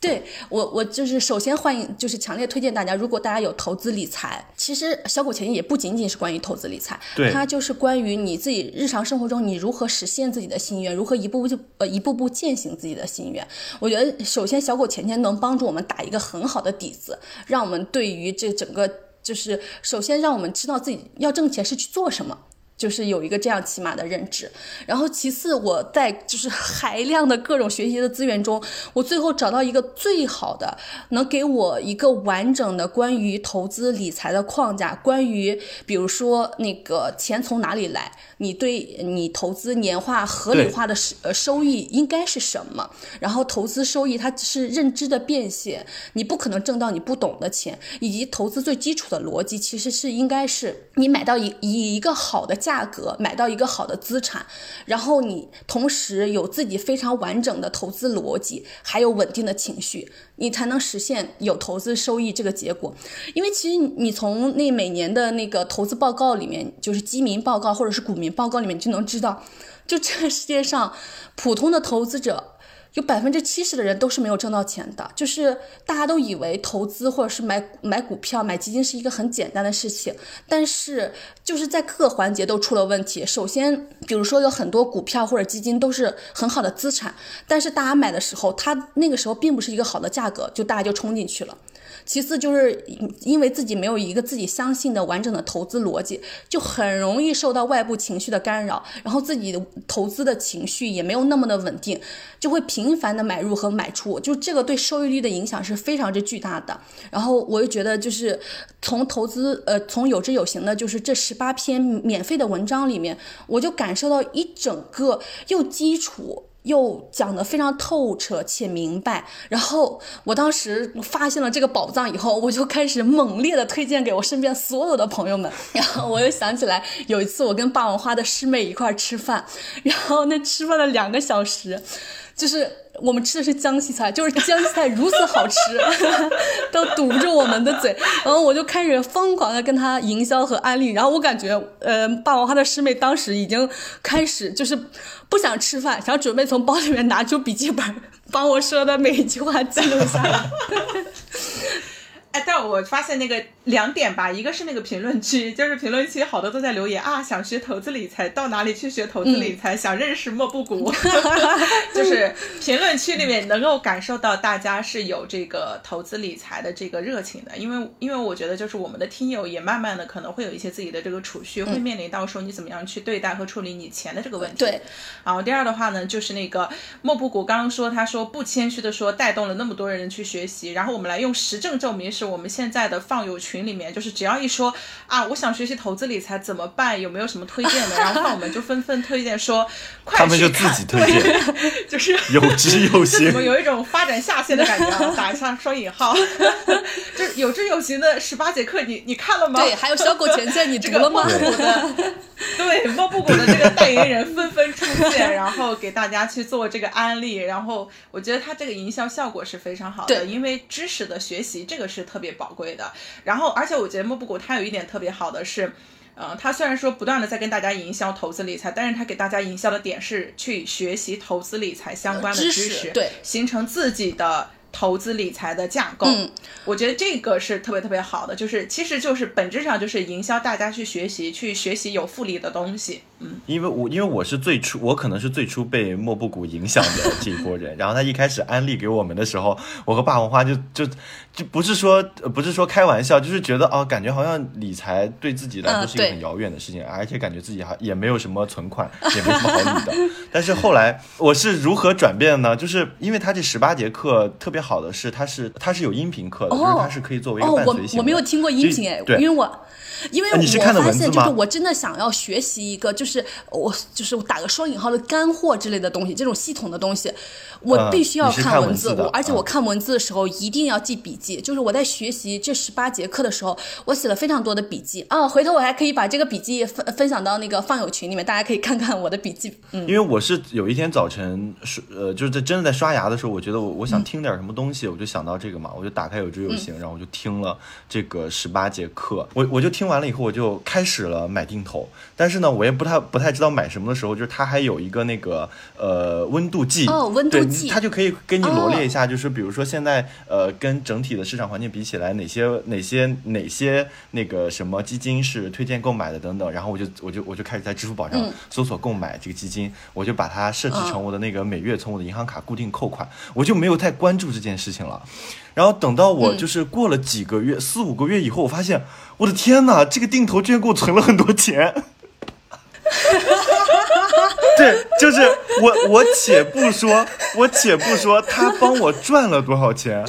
对我，我就是首先欢迎，就是强烈推荐大家，如果大家有投资理财，其实小股钱也不仅仅是关于投资理财，对它就是关于你自己日常生活中你如何实现自己的心愿，如何一步步就呃一步步践行自己的心愿。我觉得首先小狗钱钱能帮助我们打一个很好的底子，让我们对于这整个就是首先让我们知道自己要挣钱是去做什么。就是有一个这样起码的认知，然后其次我在就是海量的各种学习的资源中，我最后找到一个最好的，能给我一个完整的关于投资理财的框架，关于比如说那个钱从哪里来，你对你投资年化合理化的收呃收益应该是什么，然后投资收益它是认知的变现，你不可能挣到你不懂的钱，以及投资最基础的逻辑其实是应该是你买到一以一个好的价价格买到一个好的资产，然后你同时有自己非常完整的投资逻辑，还有稳定的情绪，你才能实现有投资收益这个结果。因为其实你从那每年的那个投资报告里面，就是基民报告或者是股民报告里面就能知道，就这个世界上普通的投资者。有百分之七十的人都是没有挣到钱的，就是大家都以为投资或者是买买股票、买基金是一个很简单的事情，但是就是在各个环节都出了问题。首先，比如说有很多股票或者基金都是很好的资产，但是大家买的时候，它那个时候并不是一个好的价格，就大家就冲进去了。其次就是因为自己没有一个自己相信的完整的投资逻辑，就很容易受到外部情绪的干扰，然后自己的投资的情绪也没有那么的稳定，就会频繁的买入和买出，就这个对收益率的影响是非常之巨大的。然后我又觉得就是从投资呃从有知有行的，就是这十八篇免费的文章里面，我就感受到一整个又基础。又讲得非常透彻且明白，然后我当时发现了这个宝藏以后，我就开始猛烈的推荐给我身边所有的朋友们。然后我又想起来有一次我跟霸王花的师妹一块吃饭，然后那吃饭了两个小时，就是我们吃的是江西菜，就是江西菜如此好吃，都堵住我们的嘴。然后我就开始疯狂的跟他营销和安利，然后我感觉呃霸王花的师妹当时已经开始就是。不想吃饭，想准备从包里面拿出笔记本，把我说的每一句话记录下来。哎，但我发现那个两点吧，一个是那个评论区，就是评论区好多都在留言啊，想学投资理财，到哪里去学投资理财？想认识莫布谷，就是评论区里面能够感受到大家是有这个投资理财的这个热情的，因为因为我觉得就是我们的听友也慢慢的可能会有一些自己的这个储蓄，会面临到说你怎么样去对待和处理你钱的这个问题。对，然后第二的话呢，就是那个莫布谷刚刚说，他说不谦虚的说带动了那么多人去学习，然后我们来用实证证明。是我们现在的放友群里面，就是只要一说啊，我想学习投资理财怎么办？有没有什么推荐的？然后放友们就纷纷推荐说，快他们就自己推荐，就是有知有行，怎么有一种发展下线的感觉？啊？打一下双引号，就是有知有行的十八节课，你你看了吗？对，还有小狗钱钱，你读了吗？对，莫布谷的这个代言人纷纷出现，然后给大家去做这个安利，然后我觉得他这个营销效果是非常好的，因为知识的学习这个是。特别宝贵的，然后而且我觉得莫布谷他有一点特别好的是，呃，它虽然说不断的在跟大家营销投资理财，但是他给大家营销的点是去学习投资理财相关的知识，对，形成自己的投资理财的架构。嗯，我觉得这个是特别特别好的，就是其实就是本质上就是营销大家去学习，去学习有复利的东西。嗯，因为我因为我是最初，我可能是最初被莫布谷影响的这一波人。然后他一开始安利给我们的时候，我和霸王花就就就不是说不是说开玩笑，就是觉得哦，感觉好像理财对自己来说是一个很遥远的事情，而且感觉自己还也没有什么存款，也没什么好理的。但是后来我是如何转变呢？就是因为他这十八节课特别好的是，他是他是有音频课的，就是它是可以作为一个伴随性。我没有听过音频哎，因为我。因为我发现，就是我真的想要学习一个，就是我就是我打个双引号的干货之类的东西，这种系统的东西，我必须要看文字。我而且我看文字的时候一定要记笔记。就是我在学习这十八节课的时候，我写了非常多的笔记啊。回头我还可以把这个笔记分分享到那个放友群里面，大家可以看看我的笔记。嗯，因为我是有一天早晨刷呃，就是在真的在刷牙的时候，我觉得我我想听点什么东西，我就想到这个嘛，我就打开有知有行，然后我就听了这个十八节课，我我就听。完了以后，我就开始了买定投，但是呢，我也不太太不太知道买什么的时候，就是它还有一个那个呃温度计哦温度对计它就可以给你罗列哦一下，就是比如说现在呃跟整体的市场环境比起来，哪些哪些哪些那个什么基金是推荐购买的等等，然后我就我就我就开始在支付宝上嗯搜索购买这个基金，我就把它设置成我的那个每月从我的银行卡固定扣款，我就没有太关注这件事情了。然后等到我嗯就是过了几个月，四五个月以后，我发现我的天呐，这个定投居然给我存了很多钱。对，就是我，我且不说，我且不说他帮我赚了多少钱，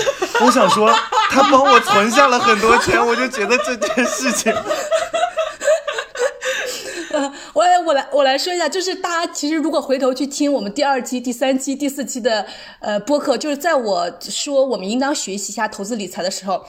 我想说他帮我存下了很多钱，我就觉得这件事情，我来我来我来说一下，就是大家其实如果回头去听我们第二期、第三期、第四期的呃播客，就是在我说我们应当学习一下投资理财的时候。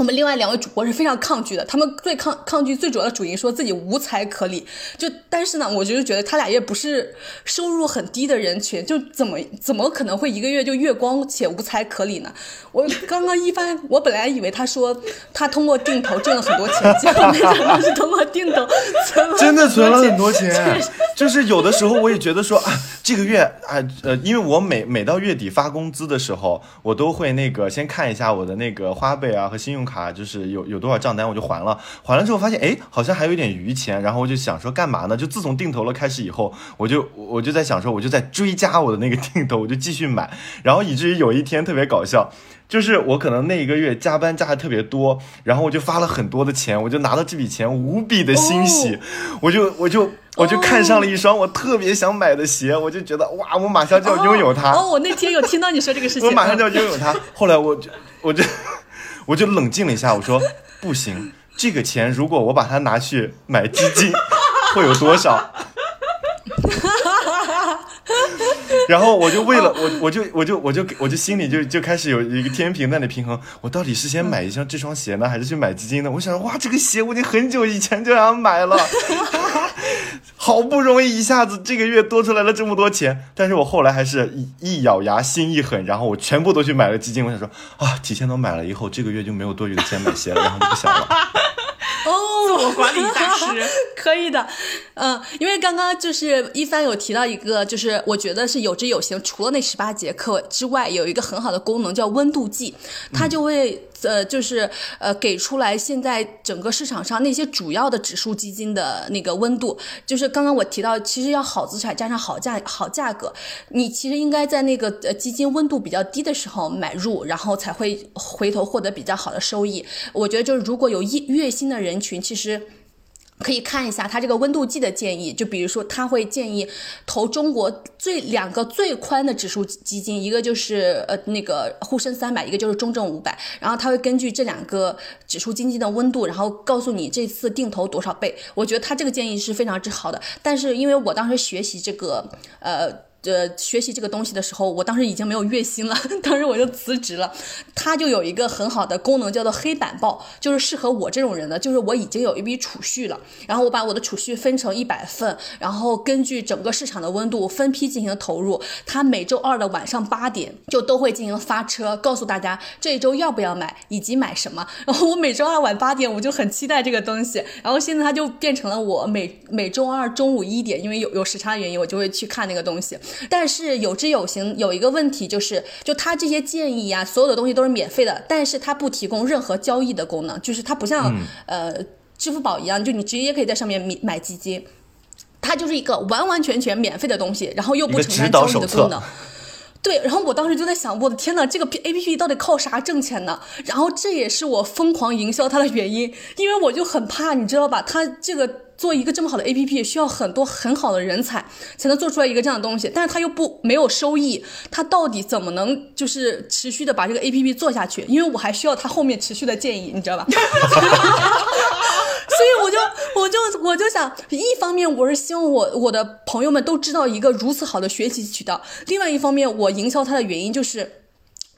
我们另外两位主播是非常抗拒的，他们最抗抗拒最主要的主因说自己无才可理。就但是呢，我就是觉得他俩也不是收入很低的人群，就怎么怎么可能会一个月就月光且无才可理呢？我刚刚一番，我本来以为他说他通过定投挣了很多钱，结果没想到是通过定投存了 真的存了很多钱钱。就是有的时候我也觉得说啊，这个月啊呃，因为我每每到月底发工资的时候，我都会那个先看一下我的那个花呗啊和信用卡，就是有有多少账单我就还了。还了之后发现哎，好像还有一点余钱，然后我就想说干嘛呢？就自从定投了开始以后，我就我就在想说，我就在追加我的那个 定投，我就继续买，然后以至于有一天特别搞笑。就是我可能那一个月加班加的特别多，然后我就发了很多的钱，我就拿到这笔钱无比的欣喜，我就我就我就看上了一双我特别想买的鞋，我就觉得哇，我马上就要拥有它，哦，我那天有听到你说这个事情，我马上就要拥有它。后来我就我就我就冷静了一下，我说 不行，这个钱如果我把它拿去买基金，会有多少？然后我就为了我，我就我就我就我就心里就就开始有一个天平在那平衡，我到底是先买一双这双鞋呢，还是去买基金呢？我想，哇，这个鞋我已经很久以前就想买了，好不容易一下子这个月多出来了这么多钱，但是我后来还是一一咬牙心一狠，然后我全部都去买了基金。我想说啊，提前都买了以后，这个月就没有多余的钱买鞋了，然后就不想了。哦，自我管理大师。可以的，嗯，因为刚刚就是一帆有提到一个，就是我觉得是有之有形，除了那十八节课之外，有一个很好的功能叫温度计，它就会。呃，就是呃，给出来现在整个市场上那些主要的指数基金的那个温度，就是刚刚我提到，其实要好资产加上好价好价格，你其实应该在那个呃基金温度比较低的时候买入，然后才会回头获得比较好的收益。我觉得就是如果有月月薪的人群，其实。可以看一下它这个温度计的建议，就比如说他会建议投中国最两个最宽的指数基金，一个就是呃那个沪深三百，一个就是中证五百，然后他会根据这两个指数基金的温度，然后告诉你这次定投多少倍。我觉得他这个建议是非常之好的，但是因为我当时学习这个呃。呃，学习这个东西的时候，我当时已经没有月薪了，当时我就辞职了。它就有一个很好的功能，叫做黑板报，就是适合我这种人的，就是我已经有一笔储蓄了，然后我把我的储蓄分成一百份，然后根据整个市场的温度分批进行投入。它每周二的晚上八点就都会进行发车，告诉大家这一周要不要买以及买什么。然后我每周二晚八点我就很期待这个东西，然后现在它就变成了我每每周二中午一点，因为有有时差原因，我就会去看那个东西。但是有之有形，有一个问题就是，就他这些建议呀、所有的东西都是免费的，但是它不提供任何交易的功能，就是它不像、呃支付宝一样，就你直接可以在上面买买基金，它就是一个完完全全免费的东西，然后又不承担交易的功能。对，然后我当时就在想，我的天呐，这个 A P P 到底靠啥挣钱呢？然后这也是我疯狂营销它的原因，因为我就很怕，你知道吧？它这个做一个这么好的 A P P，需要很多很好的人才才能做出来一个这样的东西，但是他又不没有收益，他到底怎么能就是持续的把这个 A P P 做下去？因为我还需要他后面持续的建议，你知道吧？所以我就我就我就想，一方面我是希望我我的朋友们都知道一个如此好的学习渠道，另外一方面我营销它的原因就是。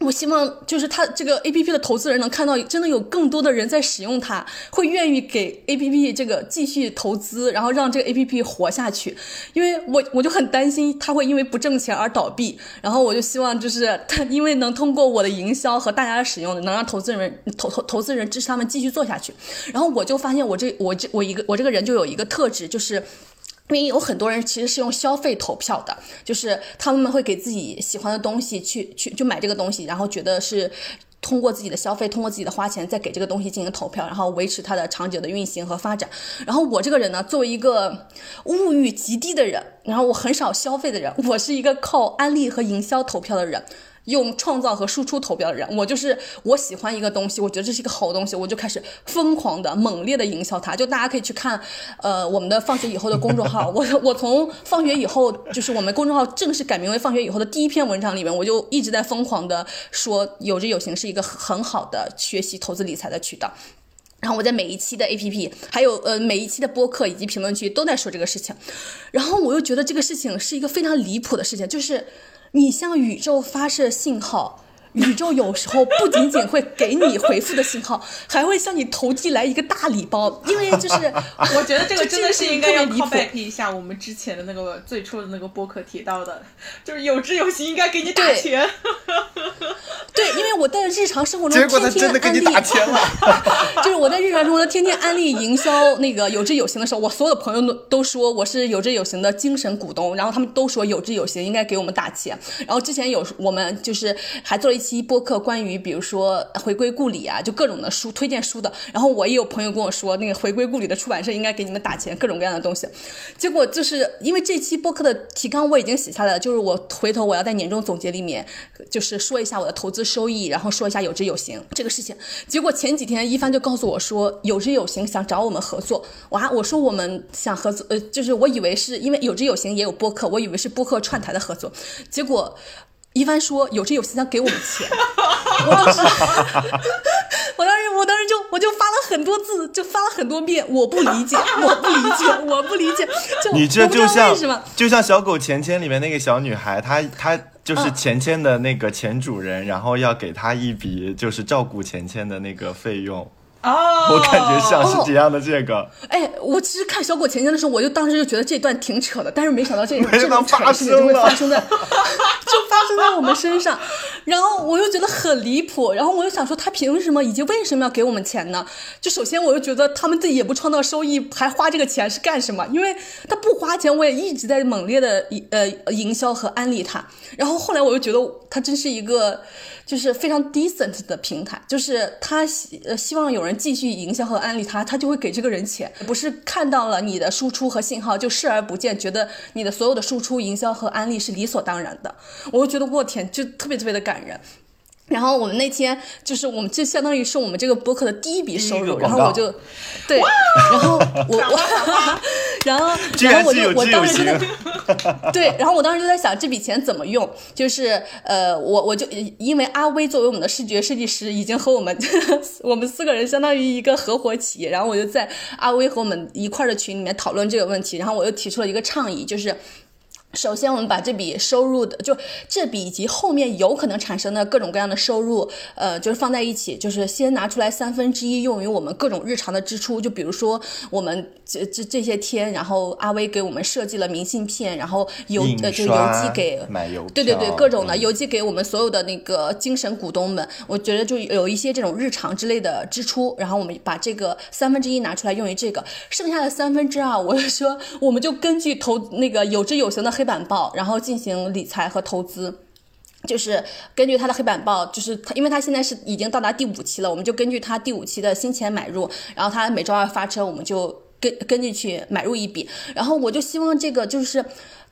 我希望就是他这个 A P P 的投资人能看到，真的有更多的人在使用它，会愿意给 A P P 这个继续投资，然后让这个 A P P 活下去。因为我我就很担心它会因为不挣钱而倒闭，然后我就希望就是它因为能通过我的营销和大家的使用，能让投资人投投投资人支持他们继续做下去。然后我就发现我这我这我一个我这个人就有一个特质，就是。因为有很多人其实是用消费投票的，就是他们会给自己喜欢的东西去去就买这个东西，然后觉得是通过自己的消费，通过自己的花钱，再给这个东西进行投票，然后维持它的长久的运行和发展。然后我这个人呢，作为一个物欲极低的人，然后我很少消费的人，我是一个靠安利和营销投票的人。用创造和输出投标的人，我就是我喜欢一个东西，我觉得这是一个好东西，我就开始疯狂的、猛烈的营销它。就大家可以去看，呃，我们的放学以后的公众号。我我从放学以后，就是我们公众号正式改名为放学以后的第一篇文章里面，我就一直在疯狂的说，有志有行是一个很好的学习投资理财的渠道。然后我在每一期的 APP，还有呃每一期的播客以及评论区都在说这个事情。然后我又觉得这个事情是一个非常离谱的事情，就是。你向宇宙发射信号。宇宙有时候不仅仅会给你回复的信号，还会向你投递来一个大礼包。因为就是我觉得这个真的是 应该要 callback 一下我们之前的那个最初的那个播客提到的，就是有志有行应该给你打钱。对，因为我在日常生活中天天安利，就是我在日常生活中天天安利营销那个有志有行的时候，我所有的朋友都都说我是有志有行的精神股东，然后他们都说有志有行应该给我们打钱。然后之前有我们就是还做了一。期播客关于比如说回归故里啊，就各种的书推荐书的。然后我也有朋友跟我说，那个回归故里的出版社应该给你们打钱，各种各样的东西。结果就是因为这期播客的提纲我已经写下来了，就是我回头我要在年终总结里面，就是说一下我的投资收益，然后说一下有知有行这个事情。结果前几天一帆就告诉我说，有知有行想找我们合作。哇，我说我们想合作，呃，就是我以为是因为有知有行也有播客，我以为是播客串台的合作，结果。一帆说：“有这有心想给我们钱。”我当时，我当时，我当时就我就发了很多字，就发了很多遍。我不理解，我不理解，我不理解。就你这就像就像小狗钱钱里面那个小女孩，她她就是钱钱的那个前主人，然后要给她一笔就是照顾钱钱的那个费用。哦，我感觉像是这样的这个。哎，我其实看小狗前前的时候，我就当时就觉得这段挺扯的，但是没想到这 这种扯的事情就会发生在，就发生在我们身上。然后我又觉得很离谱，然后我又想说他凭什么以及为什么要给我们钱呢？就首先我又觉得他们自己也不创造收益，还花这个钱是干什么？因为他不花钱，我也一直在猛烈的呃营销和安利他。然后后来我又觉得他真是一个。就是非常 decent 的平台，就是他希呃希望有人继续营销和安利他，他就会给这个人钱，不是看到了你的输出和信号就视而不见，觉得你的所有的输出、营销和安利是理所当然的，我就觉得我天，就特别特别的感人。然后我们那天就是我们就相当于是我们这个播客的第一笔收入，然后我就，对，然后我我，然后然后我就我当时就在，对，然后我当时就在想这笔钱怎么用，就是呃我我就因为阿威作为我们的视觉设计师，已经和我们 我们四个人相当于一个合伙企业，然后我就在阿威和我们一块的群里面讨论这个问题，然后我又提出了一个倡议，就是。首先，我们把这笔收入的，就这笔以及后面有可能产生的各种各样的收入，呃，就是放在一起，就是先拿出来三分之一用于我们各种日常的支出，就比如说我们这这这些天，然后阿威给我们设计了明信片，然后邮呃就邮寄给买邮对对对各种的邮寄给我们所有的那个精神股东们，我觉得就有一些这种日常之类的支出，然后我们把这个三分之一拿出来用于这个，剩下的三分之二，我就说我们就根据投那个有知有行的黑。黑板报，然后进行理财和投资，就是根据他的黑板报，就是他，因为他现在是已经到达第五期了，我们就根据他第五期的新钱买入，然后他每周二发车，我们就跟跟进去买入一笔，然后我就希望这个就是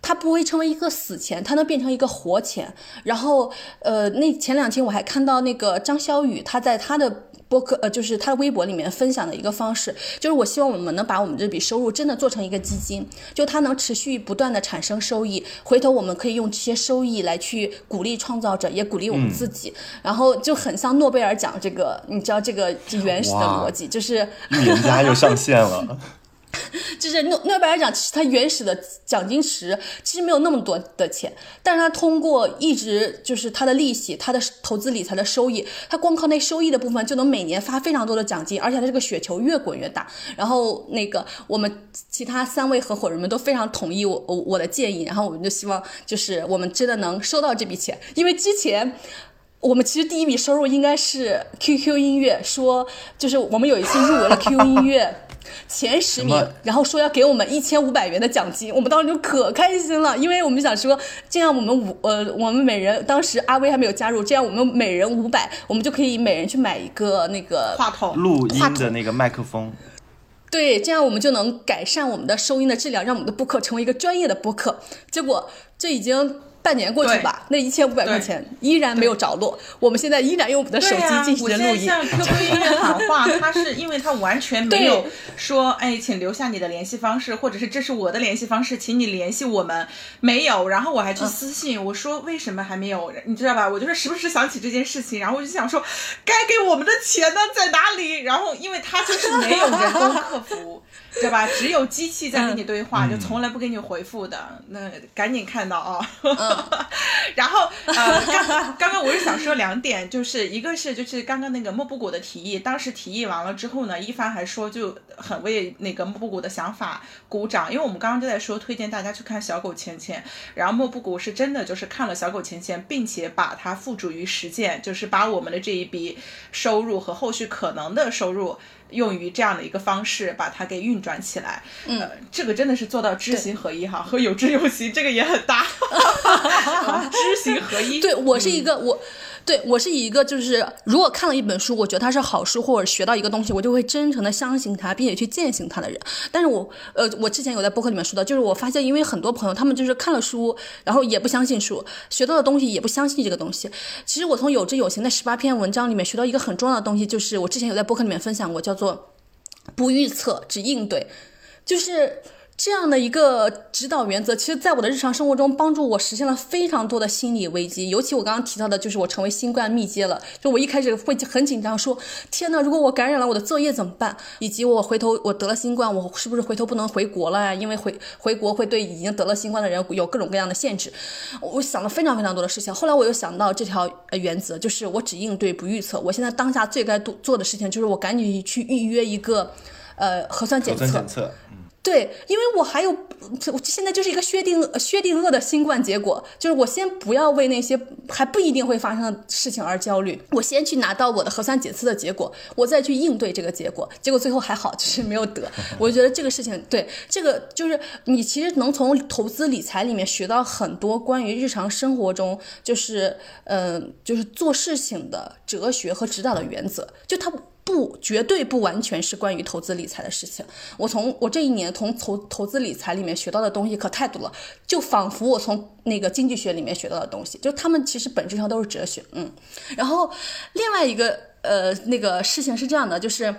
它不会成为一个死钱，它能变成一个活钱。然后呃，那前两天我还看到那个张小雨，他在他的。博客呃，就是他微博里面分享的一个方式，就是我希望我们能把我们这笔收入真的做成一个基金，就它能持续不断的产生收益，回头我们可以用这些收益来去鼓励创造者，也鼓励我们自己，然后就很像诺贝尔奖这个，你知道这个原始的逻辑，就是预言家又上线了。就是诺诺贝尔奖，其实它原始的奖金池其实没有那么多的钱，但是它通过一直就是它的利息、它的投资理财的收益，它光靠那收益的部分就能每年发非常多的奖金，而且它这个雪球越滚越大。然后那个我们其他三位合伙人们都非常同意我我我的建议，然后我们就希望就是我们真的能收到这笔钱，因为之前我们其实第一笔收入应该是 QQ 音乐，说就是我们有一次入围了 QQ 音乐。前十名，然后说要给我们一千五百元的奖金，我们当时就可开心了，因为我们想说，这样我们五呃，我们每人当时阿威还没有加入，这样我们每人五百，我们就可以每人去买一个那个话筒，录音的那个麦克风，对，这样我们就能改善我们的收音的质量，让我们的播客成为一个专业的播客。结果这已经半年过去吧，那一千五百块钱依然没有着落。我们现在依然用我们的手、机进行我现在着录音。向 QQ 音乐喊话，他是因为他完全没有说，哎，请留下你的联系方式，或者是这是我的联系方式，请你联系我们。没有，然后我还去私信，我说为什么还没有？你知道吧？我就是时不时想起这件事情，然后我就想说，该给我们的钱呢在哪里？然后因为他就是没有人工客服。知道吧？只有机器在跟你对话，就从来不给你回复的。那赶紧看到啊！然后呃，刚刚刚我是想说两点，就是一个是就是刚刚那个莫布谷的提议，当时提议完了之后呢，一帆还说就很为那个莫布谷的想法鼓掌，因为我们刚刚就在说推荐大家去看小狗钱钱，然后莫布谷是真的就是看了小狗钱钱，并且把它付诸于实践，就是把我们的这一笔收入和后续可能的收入。用于这样的一个方式把它给运转起来，嗯、呃，这个真的是做到知行合一哈，和有知有行这个也很大，知行合一。对我是一个、嗯、我。对我是一个，就是如果看了一本书，我觉得它是好书，或者学到一个东西，我就会真诚的相信它，并且去践行它的人。但是我，呃，我之前有在博客里面说到，就是我发现，因为很多朋友他们就是看了书，然后也不相信书，学到的东西也不相信这个东西。其实我从有知有行的十八篇文章里面学到一个很重要的东西，就是我之前有在博客里面分享过，叫做不预测，只应对，就是。这样的一个指导原则，其实在我的日常生活中帮助我实现了非常多的心理危机。尤其我刚刚提到的，就是我成为新冠密接了，就我一开始会很紧张，说天呐，如果我感染了，我的作业怎么办？以及我回头我得了新冠，我是不是回头不能回国了呀？因为回回国会对已经得了新冠的人有各种各样的限制。我想了非常非常多的事情。后来我又想到这条原则，就是我只应对不预测。我现在当下最该做的事情，就是我赶紧去预约一个呃核酸检测。核酸检测。对，因为我还有，现在就是一个薛定薛定谔的新冠结果，就是我先不要为那些还不一定会发生的事情而焦虑，我先去拿到我的核酸检测的结果，我再去应对这个结果，结果最后还好，就是没有得。我觉得这个事情，对这个就是你其实能从投资理财里面学到很多关于日常生活中就是嗯、呃、就是做事情的哲学和指导的原则，就它。不，绝对不完全是关于投资理财的事情。我从我这一年从投投资理财里面学到的东西可太多了，就仿佛我从那个经济学里面学到的东西，就他们其实本质上都是哲学。嗯，然后另外一个呃那个事情是这样的，就是。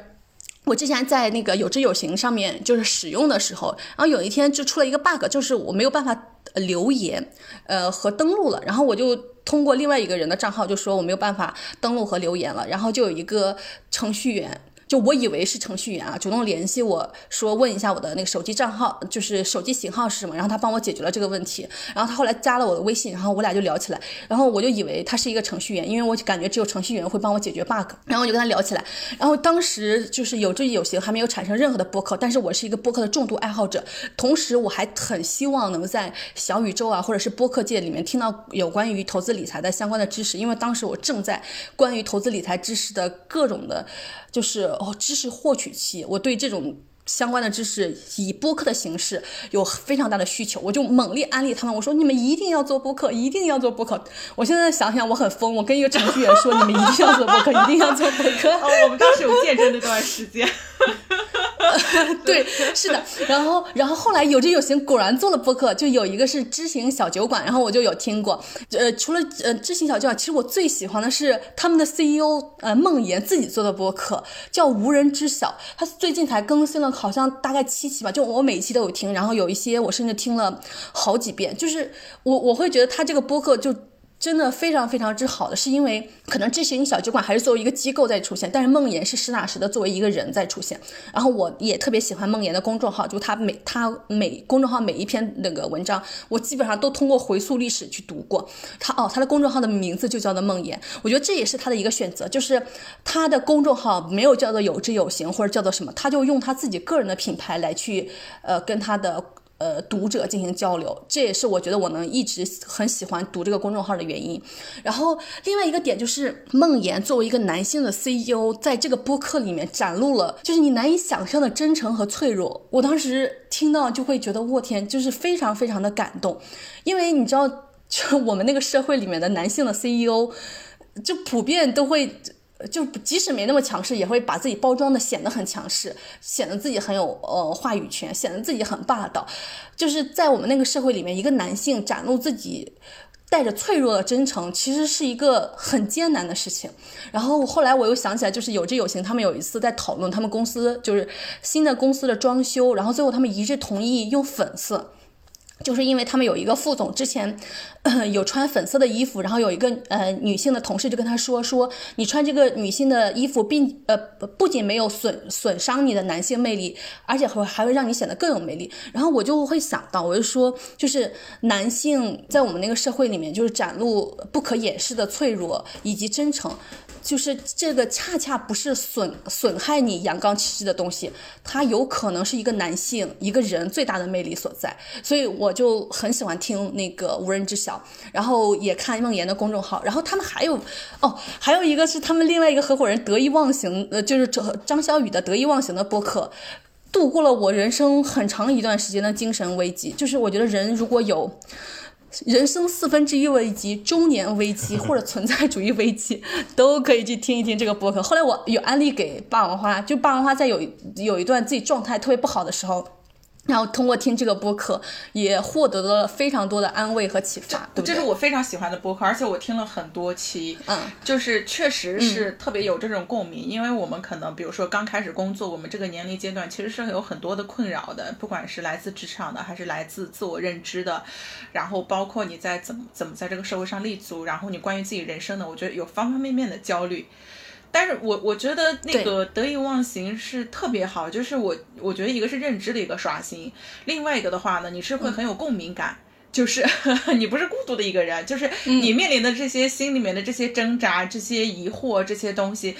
我之前在那个有知有行上面就是使用的时候，然后有一天就出了一个 bug，就是我没有办法留言，呃和登录了，然后我就通过另外一个人的账号就说我没有办法登录和留言了，然后就有一个程序员。就我以为是程序员啊，主动联系我说问一下我的那个手机账号，就是手机型号是什么，然后他帮我解决了这个问题。然后他后来加了我的微信，然后我俩就聊起来。然后我就以为他是一个程序员，因为我感觉只有程序员会帮我解决 bug。然后我就跟他聊起来。然后当时就是有这有型，还没有产生任何的播客，但是我是一个播客的重度爱好者，同时我还很希望能在小宇宙啊或者是播客界里面听到有关于投资理财的相关的知识，因为当时我正在关于投资理财知识的各种的。就是哦，知识获取期，我对这种相关的知识以播客的形式有非常大的需求，我就猛烈安利他们，我说你们一定要做播客，一定要做播客。我现在想想，我很疯，我跟一个程序员说，你们一定要做播客，一定要做播客。哦，我们当时有见证那段时间。对，是的，然后，然后后来有知有行果然做了播客，就有一个是知行小酒馆，然后我就有听过。呃，除了呃知行小酒馆，其实我最喜欢的是他们的 CEO 呃孟岩自己做的播客，叫无人知晓。他最近才更新了，好像大概七期吧，就我每一期都有听，然后有一些我甚至听了好几遍。就是我我会觉得他这个播客就。真的非常非常之好的，是因为可能知行小酒馆还是作为一个机构在出现，但是梦妍是实打实的作为一个人在出现。然后我也特别喜欢梦妍的公众号，就他每他每公众号每一篇那个文章，我基本上都通过回溯历史去读过。他哦，他的公众号的名字就叫做梦妍，我觉得这也是他的一个选择，就是他的公众号没有叫做有知有行或者叫做什么，他就用他自己个人的品牌来去呃跟他的。呃读者进行交流，这也是我觉得我能一直很喜欢读这个公众号的原因。然后另外一个点就是梦妍作为一个男性的 CEO，在这个播客里面展露了就是你难以想象的真诚和脆弱。我当时听到就会觉得，我天，就是非常非常的感动，因为你知道，就我们那个社会里面的男性的 CEO，就普遍都会。就即使没那么强势，也会把自己包装的显得很强势，显得自己很有呃话语权，显得自己很霸道。就是在我们那个社会里面，一个男性展露自己带着脆弱的真诚，其实是一个很艰难的事情。然后后来我又想起来，就是有志有行他们有一次在讨论他们公司就是新的公司的装修，然后最后他们一致同意用粉色。就是因为他们有一个副总之前有穿粉色的衣服，然后有一个呃女性的同事就跟他说说你穿这个女性的衣服，并呃不仅没有损损伤你的男性魅力，而且会还会让你显得更有魅力。然后我就会想到，我就说就是男性在我们那个社会里面，就是展露不可掩饰的脆弱以及真诚。就是这个恰恰不是损损害你阳刚气质的东西，它有可能是一个男性一个人最大的魅力所在，所以我就很喜欢听那个无人知晓，然后也看梦妍的公众号，然后他们还有哦，还有一个是他们另外一个合伙人得意忘形，呃，就是张张小雨的得意忘形的播客，度过了我人生很长一段时间的精神危机，就是我觉得人如果有。人生四分之一危机、中年危机 或者存在主义危机，都可以去听一听这个播客。后来我有安利给霸王花，就霸王花在有有一段自己状态特别不好的时候。然后通过听这个播客，也获得了非常多的安慰和启发。对，这是我非常喜欢的播客，而且我听了很多期，嗯，就是确实是特别有这种共鸣。因为我们可能，比如说刚开始工作，我们这个年龄阶段其实是有很多的困扰的，不管是来自职场的，还是来自自我认知的，然后包括你在怎么怎么在这个社会上立足，然后你关于自己人生的，我觉得有方方面面的焦虑。但是我我觉得那个得意忘形是特别好，就是我我觉得一个是认知的一个刷新，另外一个的话呢，你是会很有共鸣感，就是 你不是孤独的一个人，就是你面临的这些心里面的这些挣扎、这些疑惑、这些东西，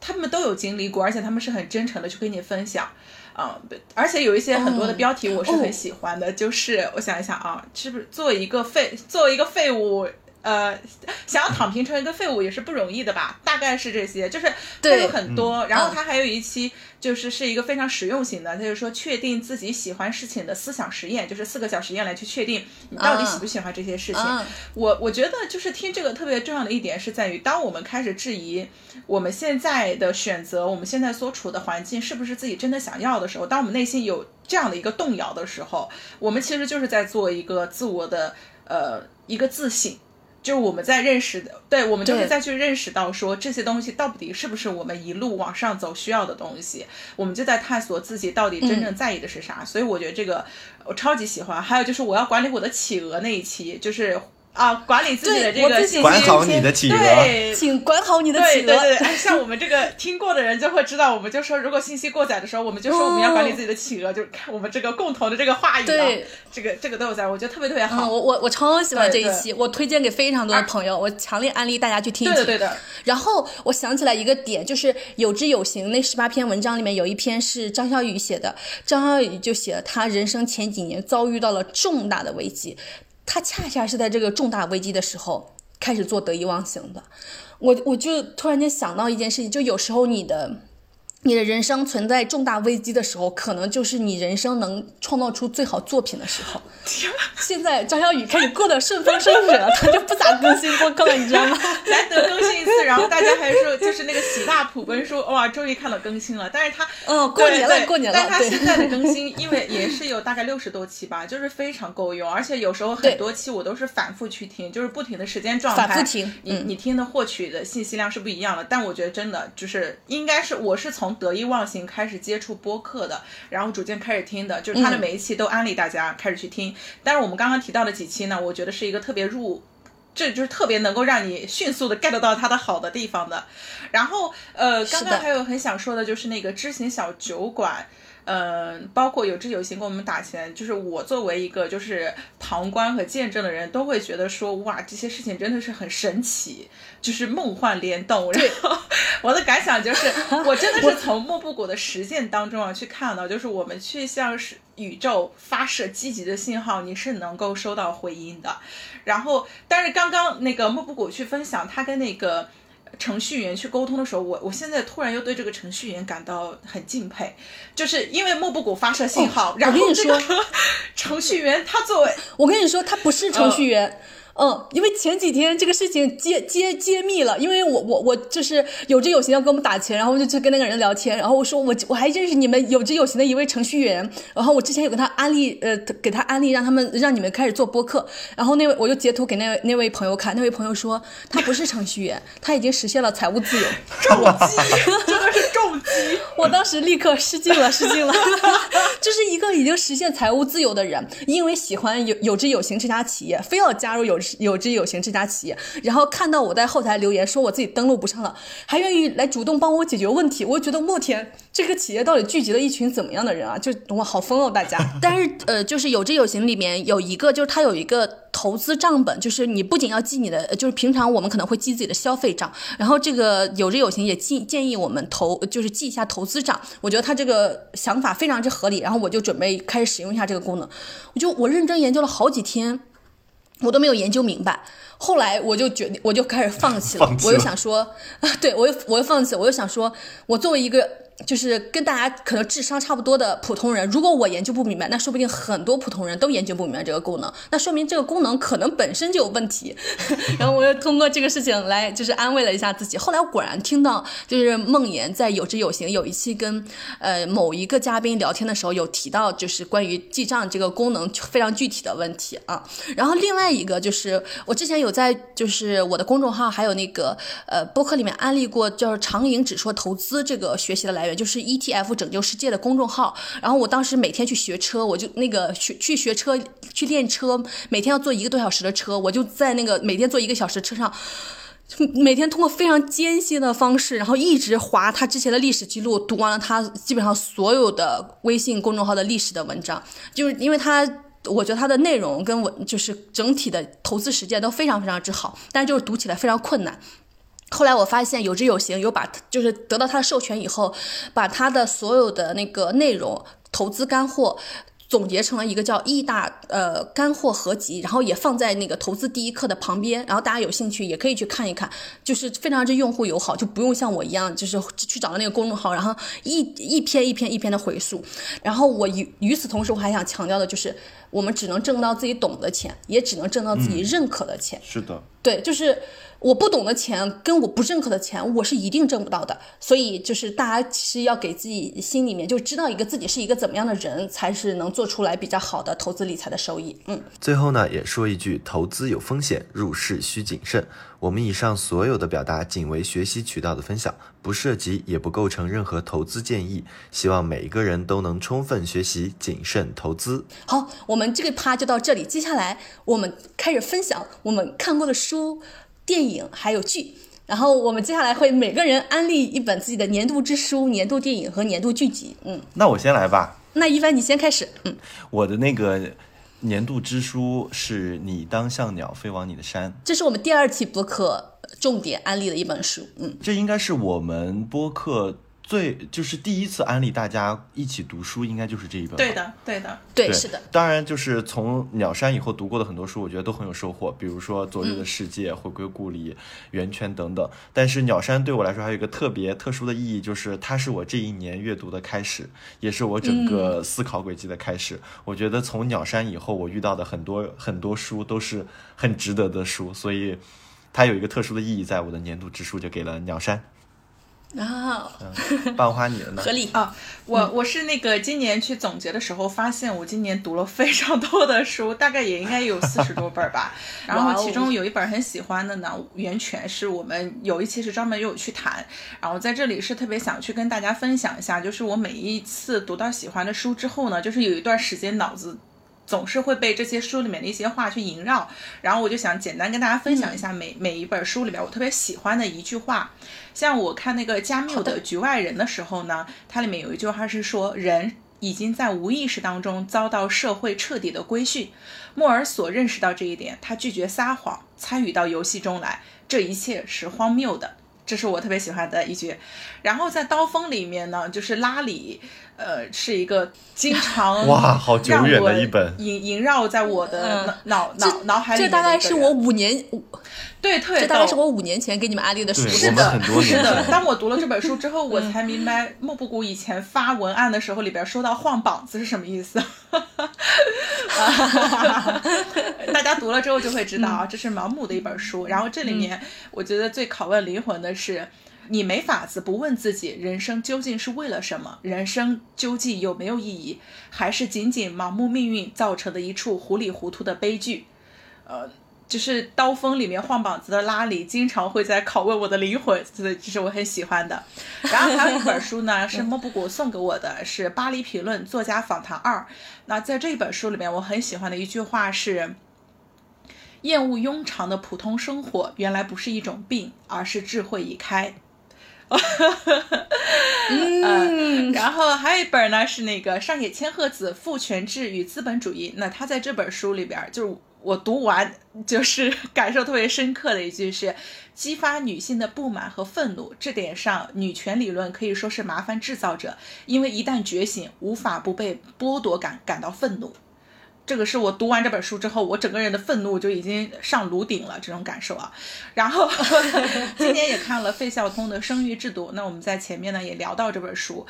他们都有经历过，而且他们是很真诚的去跟你分享，啊，而且有一些很多的标题我是很喜欢的，就是我想一想啊，是不是做一个废做一个废物？呃，想要躺平成一个废物也是不容易的吧？大概是这些，就是会有很多。然后他还有一期，就是是一个非常实用型的，就是说确定自己喜欢事情的思想实验，就是四个小实验来去确定你到底喜不喜欢这些事情。我我觉得就是听这个特别重要的一点是在于，当我们开始质疑我们现在的选择，我们现在所处的环境是不是自己真的想要的时候，当我们内心有这样的一个动摇的时候，我们其实就是在做一个自我的呃一个自省。就是我们在认识的，对我们就是再去认识到说这些东西到底是不是我们一路往上走需要的东西，我们就在探索自己到底真正在意的是啥。所以我觉得这个我超级喜欢。还有就是我要管理我的企鹅那一期，就是。啊，管理自己的这个信息，管好你的企鹅，对，请管好你的企鹅。对对对，像我们这个听过的人就会知道，我们就说，如果信息过载的时候，我们就说我们要管理自己的企鹅，就看我们这个共同的这个话语对，这个这个都有在，我觉得特别特别好。我我我超喜欢这一期，我推荐给非常多的朋友，我强烈安利大家去听一听。对的。然后我想起来一个点，就是有知有行那十八篇文章里面有一篇是张小雨写的，张小雨就写了他人生前几年遭遇到了重大的危机。他恰恰是在这个重大危机的时候开始做得意忘形的，我我就突然间想到一件事情，就有时候你的。你的人生存在重大危机的时候，可能就是你人生能创造出最好作品的时候。现在张小雨开始过得顺风顺水了，他就不咋更新播客了，你知道吗？难得更新一次，然后大家还说就是那个喜大普奔说哇，终于看到更新了。但是他嗯，过年了，过年了。但他现在的更新，因为也是有大概六十多期吧，就是非常够用，而且有时候很多期我都是反复去听，就是不停的时间状态，反复听。你你听的获取的信息量是不一样的，但我觉得真的就是应该是我是从。得意忘形开始接触播客的，然后逐渐开始听的，就是他的每一期都安利大家开始去听。但是我们刚刚提到的几期呢，我觉得是一个特别入，这就是特别能够让你迅速的 get 到它的好的地方的。然后呃，刚刚还有很想说的就是那个知行小酒馆。嗯，包括有志有行跟我们打钱，就是我作为一个就是旁观和见证的人，都会觉得说，哇，这些事情真的是很神奇，就是梦幻联动。然后我的感想就是，我真的是从莫布谷的实践当中啊去看到，就是我们去向是宇宙发射积极的信号，你是能够收到回音的。然后，但是刚刚那个莫布谷去分享他跟那个。程序员去沟通的时候，我我现在突然又对这个程序员感到很敬佩，就是因为莫布谷发射信号，然后这个程序员他作为，我跟你说，他不是程序员。嗯，因为前几天这个事情揭揭揭秘了，因为我我我就是有志有行要给我们打钱，然后我就去跟那个人聊天，然后我说我我还认识你们有志有行的一位程序员，然后我之前有跟他安利，呃，给他安利让他们让你们开始做播客，然后那位我就截图给那位那位朋友看，那位朋友说他不是程序员，他已经实现了财务自由，重击，真的是重击，我当时立刻失敬了，失敬了，就是一个已经实现财务自由的人，因为喜欢有有知有行这家企业，非要加入有。有知有行这家企业，然后看到我在后台留言说我自己登录不上了，还愿意来主动帮我解决问题，我觉得莫天，这个企业到底聚集了一群怎么样的人啊？就哇，好疯哦，大家！但是呃，就是有志有行里面有一个，就是它有一个投资账本，就是你不仅要记你的，就是平常我们可能会记自己的消费账，然后这个有志有行也建建议我们投，就是记一下投资账。我觉得他这个想法非常之合理，然后我就准备开始使用一下这个功能。我就我认真研究了好几天。我都没有研究明白，后来我就决定，我就开始放弃了。我又想说，啊，对我又我又放弃，我又想说，我作为一个。就是跟大家可能智商差不多的普通人，如果我研究不明白，那说不定很多普通人都研究不明白这个功能，那说明这个功能可能本身就有问题。然后我又通过这个事情来就是安慰了一下自己。后来我果然听到，就是梦妍在有知有行有一期跟呃某一个嘉宾聊天的时候，有提到就是关于记账这个功能非常具体的问题啊。然后另外一个就是我之前有在就是我的公众号还有那个呃播客里面安利过，叫长盈只说投资这个学习的来源。就是 ETF 拯救世界的公众号，然后我当时每天去学车，我就那个学去学车去练车，每天要坐一个多小时的车，我就在那个每天坐一个小时车上，每天通过非常艰辛的方式，然后一直划他之前的历史记录，读完了他基本上所有的微信公众号的历史的文章，就是因为他，我觉得他的内容跟文就是整体的投资实践都非常非常之好，但是就是读起来非常困难。后来我发现有知有行有把就是得到他的授权以后，把他的所有的那个内容投资干货总结成了一个叫易大呃干货合集，然后也放在那个投资第一课的旁边，然后大家有兴趣也可以去看一看，就是非常之用户友好，就不用像我一样就是去找到那个公众号，然后一一篇一篇一篇的回溯。然后我与与此同时，我还想强调的就是，我们只能挣到自己懂的钱，也只能挣到自己认可的钱。是的，对，就是。我不懂的钱跟我不认可的钱，我是一定挣不到的。所以就是大家其实要给自己心里面就知道一个自己是一个怎么样的人，才是能做出来比较好的投资理财的收益。嗯，最后呢也说一句，投资有风险，入市需谨慎。我们以上所有的表达仅为学习渠道的分享，不涉及也不构成任何投资建议。希望每一个人都能充分学习，谨慎投资。好，我们这个趴就到这里，接下来我们开始分享我们看过的书。电影还有剧，然后我们接下来会每个人安利一本自己的年度之书、年度电影和年度剧集。嗯，那我先来吧。那一帆你先开始。嗯，我的那个年度之书是你当像鸟飞往你的山，这是我们第二期播客重点安利的一本书。嗯，这应该是我们播客。最就是第一次安利大家一起读书，应该就是这一本。对的，对的，对，是的。当然，就是从鸟山以后读过的很多书，我觉得都很有收获。比如说《昨日的世界》《回归故里》《圆圈》等等。但是鸟山对我来说还有一个特别特殊的意义，就是它是我这一年阅读的开始，也是我整个思考轨迹的开始。我觉得从鸟山以后，我遇到的很多很多书都是很值得的书，所以它有一个特殊的意义，在我的年度之书就给了鸟山。然后，半花你的呢？合理啊！我我是那个今年去总结的时候，发现我今年读了非常多的书，大概也应该有四十多本吧。然后其中有一本很喜欢的呢，《源泉》是我们有一期是专门有去谈。然后在这里是特别想去跟大家分享一下，就是我每一次读到喜欢的书之后呢，就是有一段时间脑子。总是会被这些书里面的一些话去萦绕，然后我就想简单跟大家分享一下每每一本书里面我特别喜欢的一句话。像我看那个加缪的《局外人》的时候呢，它里面有一句话是说：“人已经在无意识当中遭到社会彻底的规训。莫尔索认识到这一点，他拒绝撒谎，参与到游戏中来。这一切是荒谬的。这是我特别喜欢的一句。然后在刀锋里面呢，就是拉里，呃，是一个经常 哇，好久远的一本，萦萦绕在我的脑脑脑海里。这大概是我五年。对，特别这大概是我五年前给你们安利的书，是的，是的。当我读了这本书之后，我才明白莫布谷以前发文案的时候里边说到晃膀子是什么意思。大家读了之后就会知道啊，这是盲目的一本书。然后这里面我觉得最拷问灵魂的是，你没法子不问自己，人生究竟是为了什么？人生究竟有没有意义？还是仅仅盲目命运造成的一处糊里糊涂的悲剧？呃。就是刀锋里面晃膀子的拉里，经常会在拷问我的灵魂，所以这是我很喜欢的。然后还有一本书呢，是莫布谷送给我的，是《巴黎评论作家访谈二》。那在这一本书里面，我很喜欢的一句话是：“厌恶庸常的普通生活，原来不是一种病，而是智慧已开。”嗯，然后还有一本呢，是那个上野千鹤子《父权制与资本主义》。那他在这本书里边就。我读完就是 感受特别深刻的一句是，激发女性的不满和愤怒。这点上，女权理论可以说是麻烦制造者，因为一旦觉醒，无法不被剥夺感感到愤怒。这个是我读完这本书之后，我整个人的愤怒就已经上炉顶了，这种感受啊。然后 今天也看了费孝通的《生育制度》，那我们在前面呢也聊到这本书。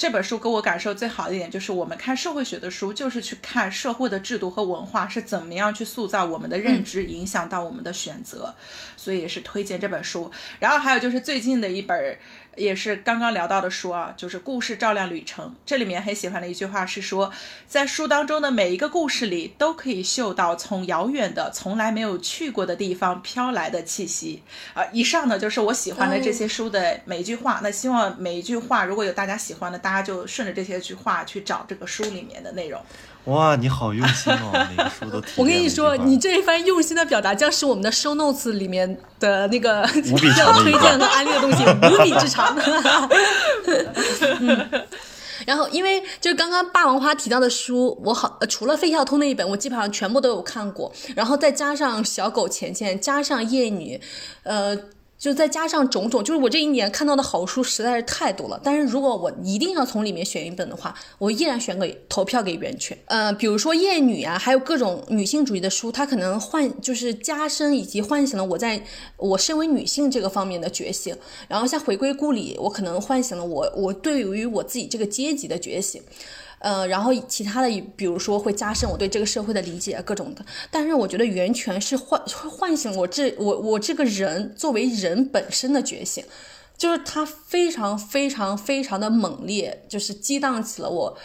这本书给我感受最好的一点就是，我们看社会学的书，就是去看社会的制度和文化是怎么样去塑造我们的认知，影响到我们的选择，所以也是推荐这本书。然后还有就是最近的一本。也是刚刚聊到的书啊，就是《故事照亮旅程》。这里面很喜欢的一句话是说，在书当中的每一个故事里，都可以嗅到从遥远的、从来没有去过的地方飘来的气息。啊，以上呢就是我喜欢的这些书的每一句话。那希望每一句话，如果有大家喜欢的，大家就顺着这些句话去找这个书里面的内容。哇，你好用心哦！每个书都 提。我跟你说，你这一番用心的表达，将是我们的 show notes 里面的那个要推荐和安利的东西无比之长。然后，因为就是刚刚霸王花提到的书，我好除了费孝通那一本，我基本上全部都有看过。然后再加上小狗钱钱，加上夜女，呃。就再加上种种，就是我这一年看到的好书实在是太多了。但是如果我一定要从里面选一本的话，我依然选个投票给袁泉。呃，比如说《厌女》啊，还有各种女性主义的书，它可能唤就是加深以及唤醒了我在我身为女性这个方面的觉醒。然后像《回归故里》，我可能唤醒了我我对于我自己这个阶级的觉醒。呃，然后其他的，比如说会加深我对这个社会的理解，各种的。但是我觉得源泉是唤唤醒我这我我这个人作为人本身的觉醒，就是它非常非常非常的猛烈，就是激荡起了我。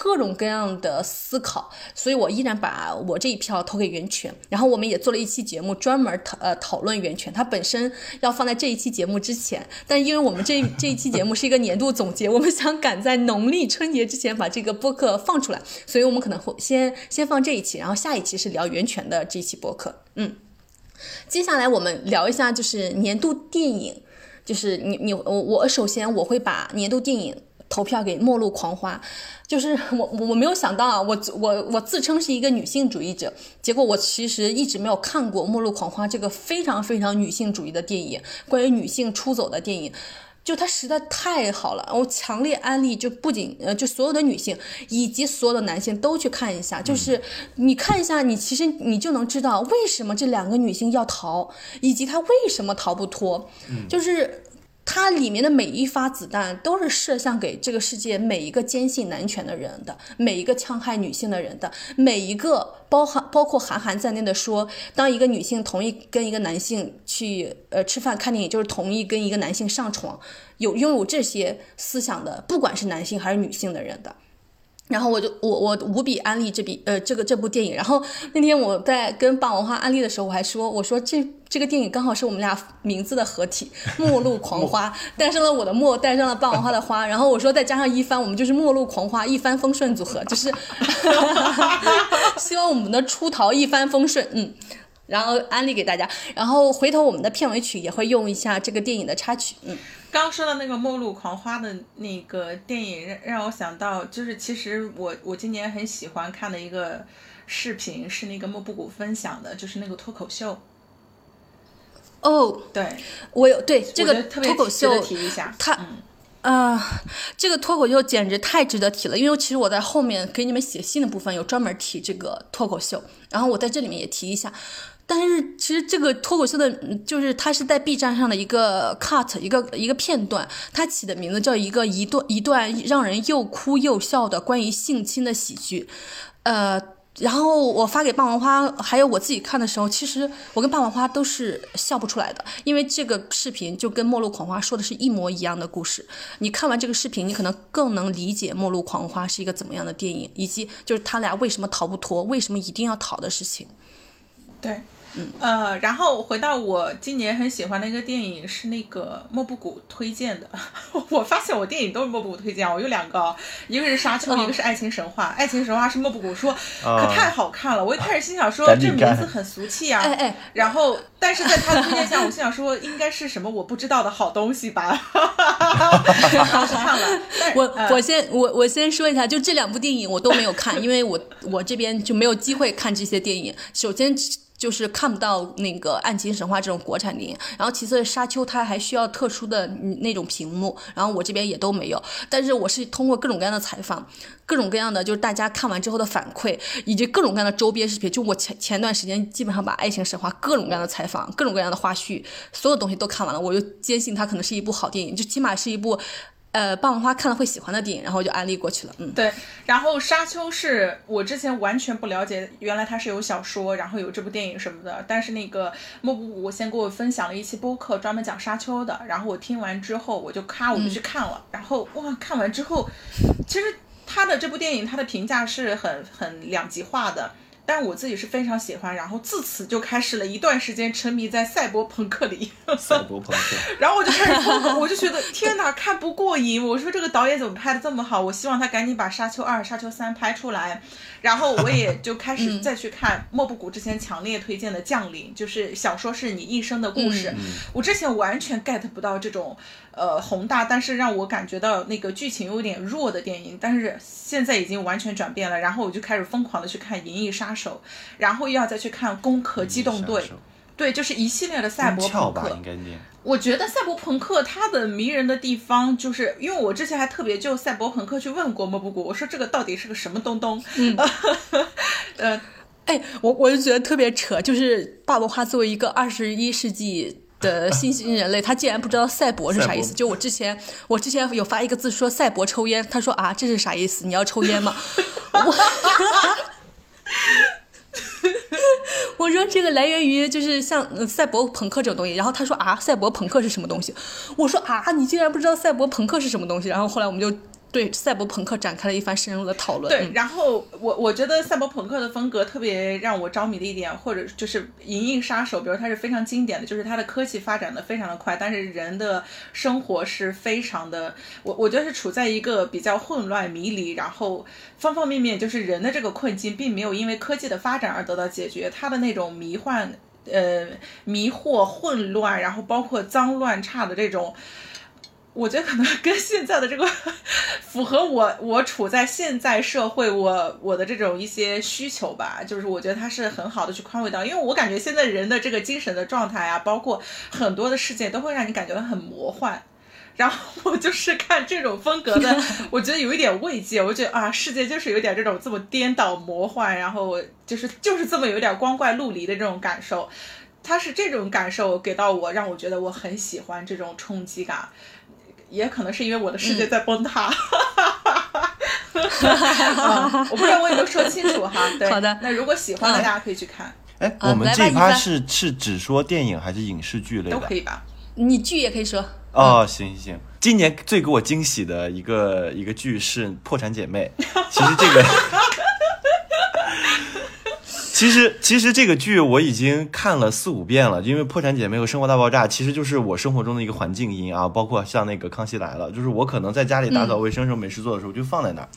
各种各样的思考，所以我依然把我这一票投给源泉。然后我们也做了一期节目，专门讨呃讨论源泉。它本身要放在这一期节目之前，但因为我们这这一期节目是一个年度总结，我们想赶在农历春节之前把这个播客放出来，所以我们可能会先先放这一期，然后下一期是聊源泉的这一期播客。嗯，接下来我们聊一下就是年度电影，就是你你我我首先我会把年度电影。投票给《末路狂花》，就是 我我没有想到啊，我我我自称是一个女性主义者，结果我其实一直没有看过《末路狂花》这个非常非常女性主义的电影，关于女性出走的电影，就它实在太好了，我强烈安利，就不仅呃，就所有的女性以及所有的男性都去看一下，就是你看一下，你其实你就能知道为什么这两个女性要逃，以及她为什么逃不脱，就是。它里面的每一发子弹都是射向给这个世界每一个坚信男权的人的，每一个戕害女性的人的，每一个包含包括韩寒在内的说，当一个女性同意跟一个男性去呃吃饭看电影，就是同意跟一个男性上床，有拥有这些思想的，不管是男性还是女性的人的。然后我就我我无比安利这笔呃这个这部电影。然后那天我在跟霸王花安利的时候，我还说我说这这个电影刚好是我们俩名字的合体，末路狂花，诞生了我的末，诞生了霸王花的花。然后我说再加上一番，我们就是末路狂花一帆风顺组合，就是 希望我们的出逃一帆风顺。嗯，然后安利给大家，然后回头我们的片尾曲也会用一下这个电影的插曲，嗯。刚刚说的那个《末路狂花》的那个电影，让让我想到，就是其实我我今年很喜欢看的一个视频是那个莫布谷分享的，就是那个脱口秀。哦，对，我有对这个脱口秀提一下。它啊、这个脱口秀简直太值得提了，因为其实我在后面给你们写信的部分有专门提这个脱口秀，然后我在这里面也提一下。但是其实这个脱口秀的，就是它是在 B 站上的一个 cut 一个一个片段，它起的名字叫一个一段一段让人又哭又笑的关于性侵的喜剧，呃。然后我发给霸王花，还有我自己看的时候，其实我跟霸王花都是笑不出来的，因为这个视频就跟《末路狂花》说的是一模一样的故事。你看完这个视频，你可能更能理解《末路狂花》是一个怎么样的电影，以及就是他俩为什么逃不脱，为什么一定要逃的事情。对，呃，然后回到我今年很喜欢的一个电影是那个莫布谷推荐的。我发现我电影都是莫布谷推荐，我有两个，一个是《沙丘》，嗯一个是《爱情神话》。《爱情神话》是莫布谷说啊可太好看了，我一开始心想说这名字很俗气啊，哎哎，然后但是在他的推荐下，我心想说应该是什么我不知道的好东西吧，然后去看了。我呃我先我我先说一下，就这两部电影我都没有看，因为我我这边就没有机会看这些电影。首先就是看不到那个《爱情神话》这种国产电影，然后其次《沙丘》它还需要特殊的那种屏幕，然后我这边也都没有。但是我是通过各种各样的采访，各种各样的就是大家看完之后的反馈，以及各种各样的周边视频，就我前前段时间基本上把《爱情神话》各种各样的采访、各种各样的花絮，所有东西都看完了，我就坚信它可能是一部好电影，就起码是一部。呃，霸王花看了会喜欢的电影，然后我就安利过去了。嗯，对，然后《沙丘》是我之前完全不了解，原来它是有小说，然后有这部电影什么的。但是那个莫布谷先给我分享了一期播客，专门讲《沙丘》的。然后我听完之后，我就咔我就去看了。然后哇，看完之后，其实他的这部电影他的评价是很很两极化的。但我自己是非常喜欢，然后自此就开始了一段时间沉迷在赛博朋克里。赛博朋克，然后我就开始疯狂，我就觉得天哪，看不过瘾。我说这个导演怎么拍的这么好？我希望他赶紧把《沙丘二》《沙丘三》拍出来。然后我也就开始再去看莫布谷之前强烈推荐的《降临》，就是小说是你一生的故事。我之前完全 get 不到这种呃宏大，但是让我感觉到那个剧情有点弱的电影，但是现在已经完全转变了。然后我就开始疯狂的去看《银翼杀手》，然后又要再去看《攻壳机动队》。对，就是一系列的赛博，朋克应。该念。我觉得赛博朋克它的迷人的地方，就是因为我之前还特别就赛博朋克去问过莫布谷，我说这个到底是个什么东东？嗯，呃，哎，我我就觉得特别扯，就是霸王花作为一个二十一世纪。的新型人类，他竟然不知道赛博是啥意思。就我之前，我之前有发一个字说赛博抽烟，他说啊，这是啥意思？你要抽烟吗？我 我说这个来源于就是像赛博朋克这种东西，然后他说啊，赛博朋克是什么东西？我说啊，你竟然不知道赛博朋克是什么东西？然后后来我们就对赛博朋克展开了一番深入的讨论。对，嗯然后我我觉得赛博朋克的风格特别让我着迷的一点，或者就是《银翼杀手》，比如它是非常经典的，就是它的科技发展的非常的快，但是人的生活是非常的，我我觉得是处在一个比较混乱迷离，然后方方面面就是人的这个困境，并没有因为科技的发展而得到解决，它的那种迷幻。呃，迷惑、混乱，然后包括脏乱差的这种，我觉得可能 跟现在的这个 符合我我处在现在社会我我的这种一些需求吧，就是我觉得它是很好的去宽慰到，因为我感觉现在人的这个精神的状态啊，包括很多的世界都会让你感觉到很魔幻。然后我就是看这种风格的，我觉得有一点慰藉。我觉得啊，世界就是有点这种这么颠倒魔幻，然后就是就是这么有点光怪陆离的这种感受。它是这种感受给到我，让我觉得我很喜欢这种冲击感。也可能是因为我的世界在崩塌。啊我不知道我有没有说清楚哈。对，好的那如果喜欢的，嗯大家可以去看，哎，啊我们这一趴是是只说电影还是影视剧类的？都可以吧？你剧也可以说。哦，行行行，今年最给我惊喜的一个一个剧是《破产姐妹》，其实这个其实其实这个剧我已经看了四五遍了，因为《破产姐妹》和《生活大爆炸》其实就是我生活中的一个环境音啊，包括像那个《康熙来了》，就是我可能在家里打扫卫生时候没事做的时候就放在那儿。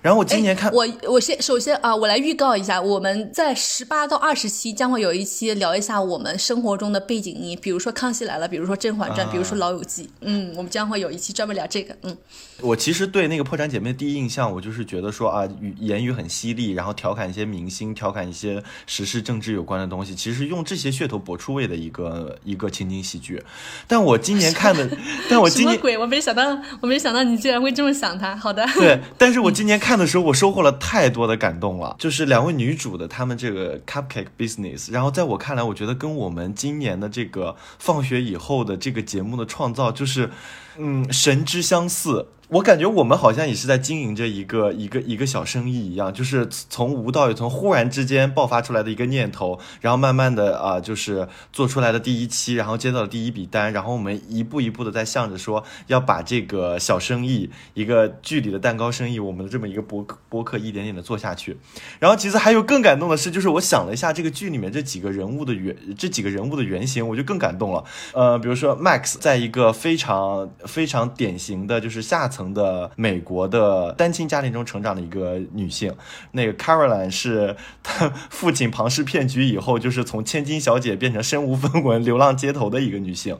然后我今年看，我我先首先啊，我来预告一下，我们在十八到二十期将会有一期聊一下我们生活中的背景音，比如说《康熙来了》，比如说《甄嬛传》，比如说《老友记》。嗯，我们将会有一期专门聊这个。嗯，我其实对那个《破产姐妹》第一印象，我就是觉得说啊，语言语很犀利，然后调侃一些明星，调侃一些时事政治有关的东西，其实用这些噱头博出位的一个一个情景喜剧。但我今年看的，但我今年鬼，我没想到，我没想到你竟然会这么想他。好的，对，但是我今年看的时候，我收获了太多的感动了。就是两位女主的她们这个 cupcake business，然后在我看来，我觉得跟我们今年的这个放学以后的这个节目的创造，就是嗯神之相似。我感觉我们好像也是在经营着一个一个一个小生意一样，就是从无到有，从忽然之间爆发出来的一个念头，然后慢慢的啊，就是做出来的第一期，然后接到了第一笔单，然后我们一步一步的在向着说要把这个小生意，一个剧里的蛋糕生意，我们的这么一个博博客一点点的做下去。然后其实还有更感动的是，就是我想了一下这个剧里面这几个人物的原这几个人物的原型，我就更感动了。呃，比如说 Max 在一个非常非常典型的就是下层。层的美国的单亲家庭中成长的一个女性，那个 Caroline 是她父亲庞氏骗局以后，就是从千金小姐变成身无分文、流浪街头的一个女性。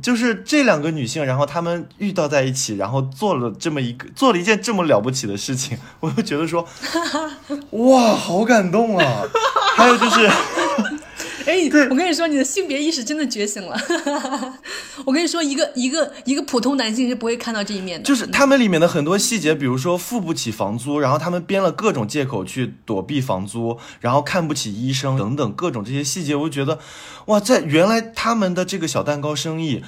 就是这两个女性，然后她们遇到在一起，然后做了这么一个，做了一件这么了不起的事情，我就觉得说，哇，好感动啊！还有就是。哎，我跟你说，你的性别意识真的觉醒了。我跟你说，一个一个一个普通男性是不会看到这一面的。就是他们里面的很多细节，比如说付不起房租，然后他们编了各种借口去躲避房租，然后看不起医生等等各种这些细节，我就觉得，哇，在原来他们的这个小蛋糕生意。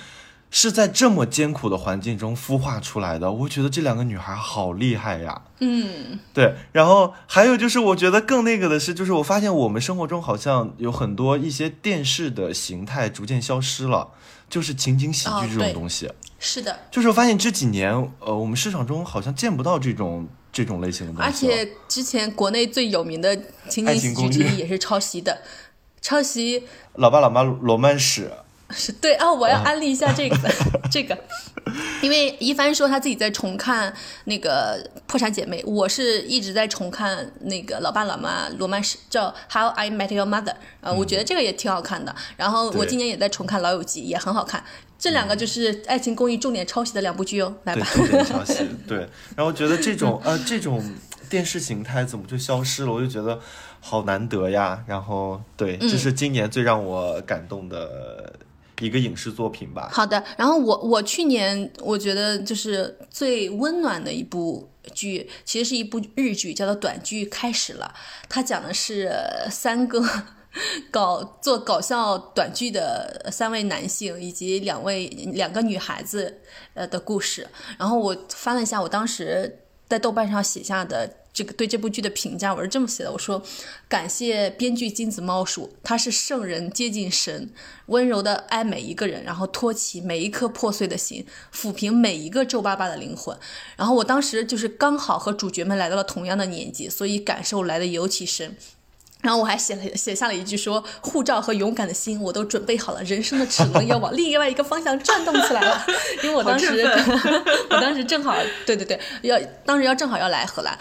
是在这么艰苦的环境中孵化出来的，我觉得这两个女孩好厉害呀。嗯，对。然后还有就是，我觉得更那个的是，就是我发现我们生活中好像有很多一些电视的形态逐渐消失了，就是情景喜剧这种东西。是的。就是我发现这几年，呃，我们市场中好像见不到这种这种类型的东西。而且之前国内最有名的情景喜剧之一也是抄袭的，抄袭《老爸老妈罗曼史》。是对啊，我要安利一下这个 这个，因为一帆说他自己在重看那个《破产姐妹》，我是一直在重看那个《老爸老妈罗曼史》，叫《How I Met Your Mother》啊，我觉得这个也挺好看的。然后我今年也在重看《老友记》，也很好看。这两个就是《爱情公寓》重点抄袭的两部剧哦，来吧。重点抄袭，对。然后觉得这种呃这种电视形态怎么就消失了？我就觉得好难得呀。然后对，这是今年最让我感动的。一个影视作品吧。好的，然后我我去年我觉得就是最温暖的一部剧，其实是一部日剧，叫做《短剧开始了》。它讲的是三个 搞做搞笑短剧的三位男性以及两位两个女孩子呃的故事。然后我翻了一下，我当时在豆瓣上写下的。这个对这部剧的评价，我是这么写的：我说，感谢编剧金子猫鼠，他是圣人接近神，温柔的爱每一个人，然后托起每一颗破碎的心，抚平每一个皱巴巴的灵魂。然后我当时就是刚好和主角们来到了同样的年纪，所以感受来的尤其深。然后我还写了写下了一句说：“护照和勇敢的心，我都准备好了。人生的齿轮要往另外一个方向转动起来了。”因为我当时，我当时正好，对对对，要当时要正好要来荷兰。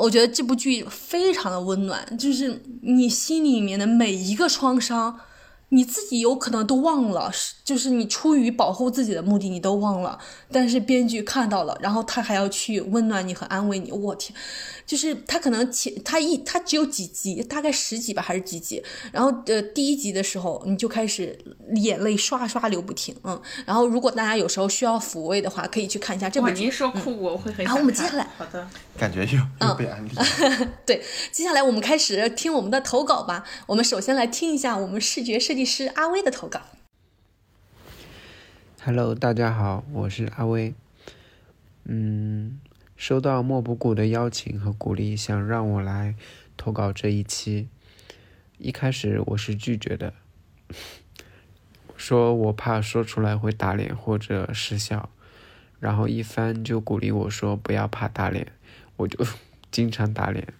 我觉得这部剧非常的温暖，就是你心里面的每一个创伤，你自己有可能都忘了，就是你出于保护自己的目的，你都忘了。但是编剧看到了，然后他还要去温暖你和安慰你。我天！就是他可能前他一他只有几集，大概十集吧，还是几集？然后呃，第一集的时候你就开始眼泪刷刷流不停，嗯。然后如果大家有时候需要抚慰的话，可以去看一下这部剧。您说哭，我会很。然后我们接下来，好的，感觉又又被安利。对，接下来我们开始听我们的投稿吧。我们首先来听一下我们视觉设计师阿威的投稿。Hello，大家好，我是阿威。嗯。收到莫不谷的邀请和鼓励，想让我来投稿这一期。一开始我是拒绝的，说我怕说出来会打脸或者失效。然后一帆就鼓励我说不要怕打脸，我就 经常打脸。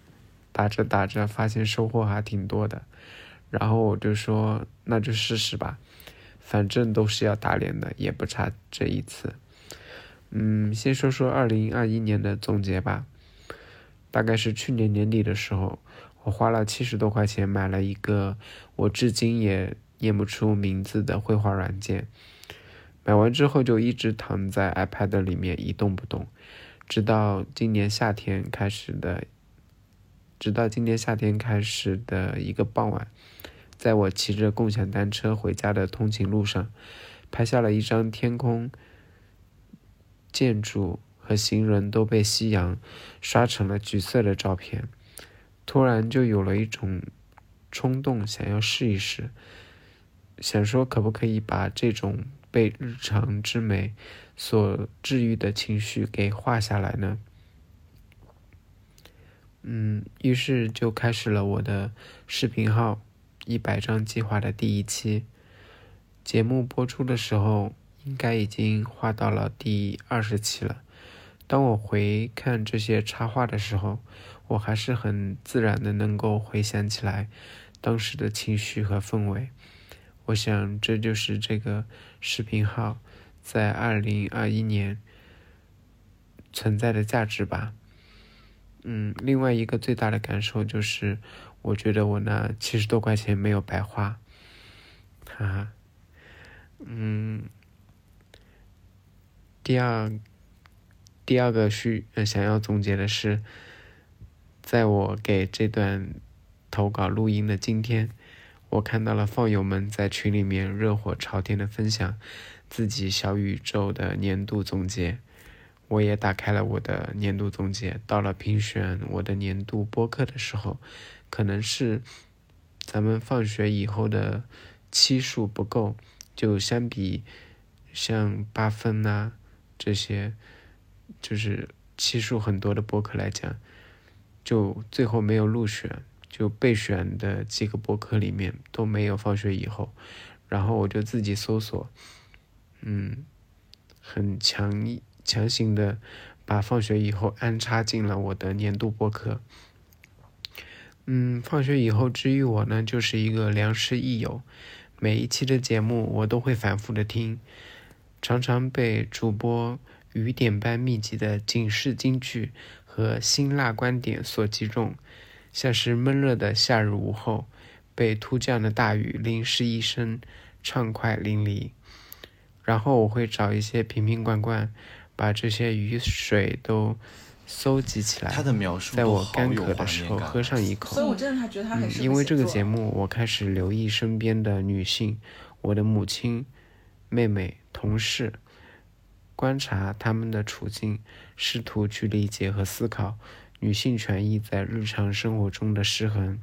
打着打着发现收获还挺多的，然后我就说那就试试吧，反正都是要打脸的，也不差这一次。嗯，先说说二零二一年的总结吧，大概是去年年底的时候，我花了七十多块钱买了一个我至今也念不出名字的绘画软件，买完之后就一直躺在 iPad 里面一动不动。直到今年夏天开始的，直到今年夏天开始的一个傍晚，在我骑着共享单车回家的通勤路上，拍下了一张天空、建筑和行人都被夕阳刷成了橘色的照片。突然就有了一种冲动，想要试一试，想说可不可以把这种被日常之美。所治愈的情绪给画下来呢？嗯，于是就开始了我的视频号一百张计划的第一期。节目播出的时候，应该已经画到了第二十期了。当我回看这些插画的时候，我还是很自然的能够回想起来当时的情绪和氛围。我想，这就是这个视频号。在二零二一年存在的价值吧。嗯，另外一个最大的感受就是，我觉得我那七十多块钱没有白花，哈哈。嗯，第二，第二个需想要总结的是，在我给这段投稿录音的今天，我看到了放友们在群里面热火朝天的分享。自己小宇宙的年度总结，我也打开了我的年度总结。到了评选我的年度播客的时候，可能是咱们放学以后的期数不够，就相比像八分呐这些，就是期数很多的播客来讲，就最后没有入选，就备选的几个播客里面都没有放学以后，然后我就自己搜索。嗯，很强强行的把放学以后安插进了我的年度播客。嗯，放学以后治愈我呢，就是一个良师益友，每一期的节目我都会反复的听，常常被主播雨点般密集的警示金句和辛辣观点所击中，像是闷热的夏日午后被突降的大雨淋湿一身，畅快淋漓。然后我会找一些瓶瓶罐罐，把这些雨水都搜集起来，在我干渴的时候喝上一口。所以我真的觉得他很因为这个节目，我开始留意身边的女性，我的母亲、妹妹、同事，观察他们的处境，试图去理解和思考女性权益在日常生活中的失衡，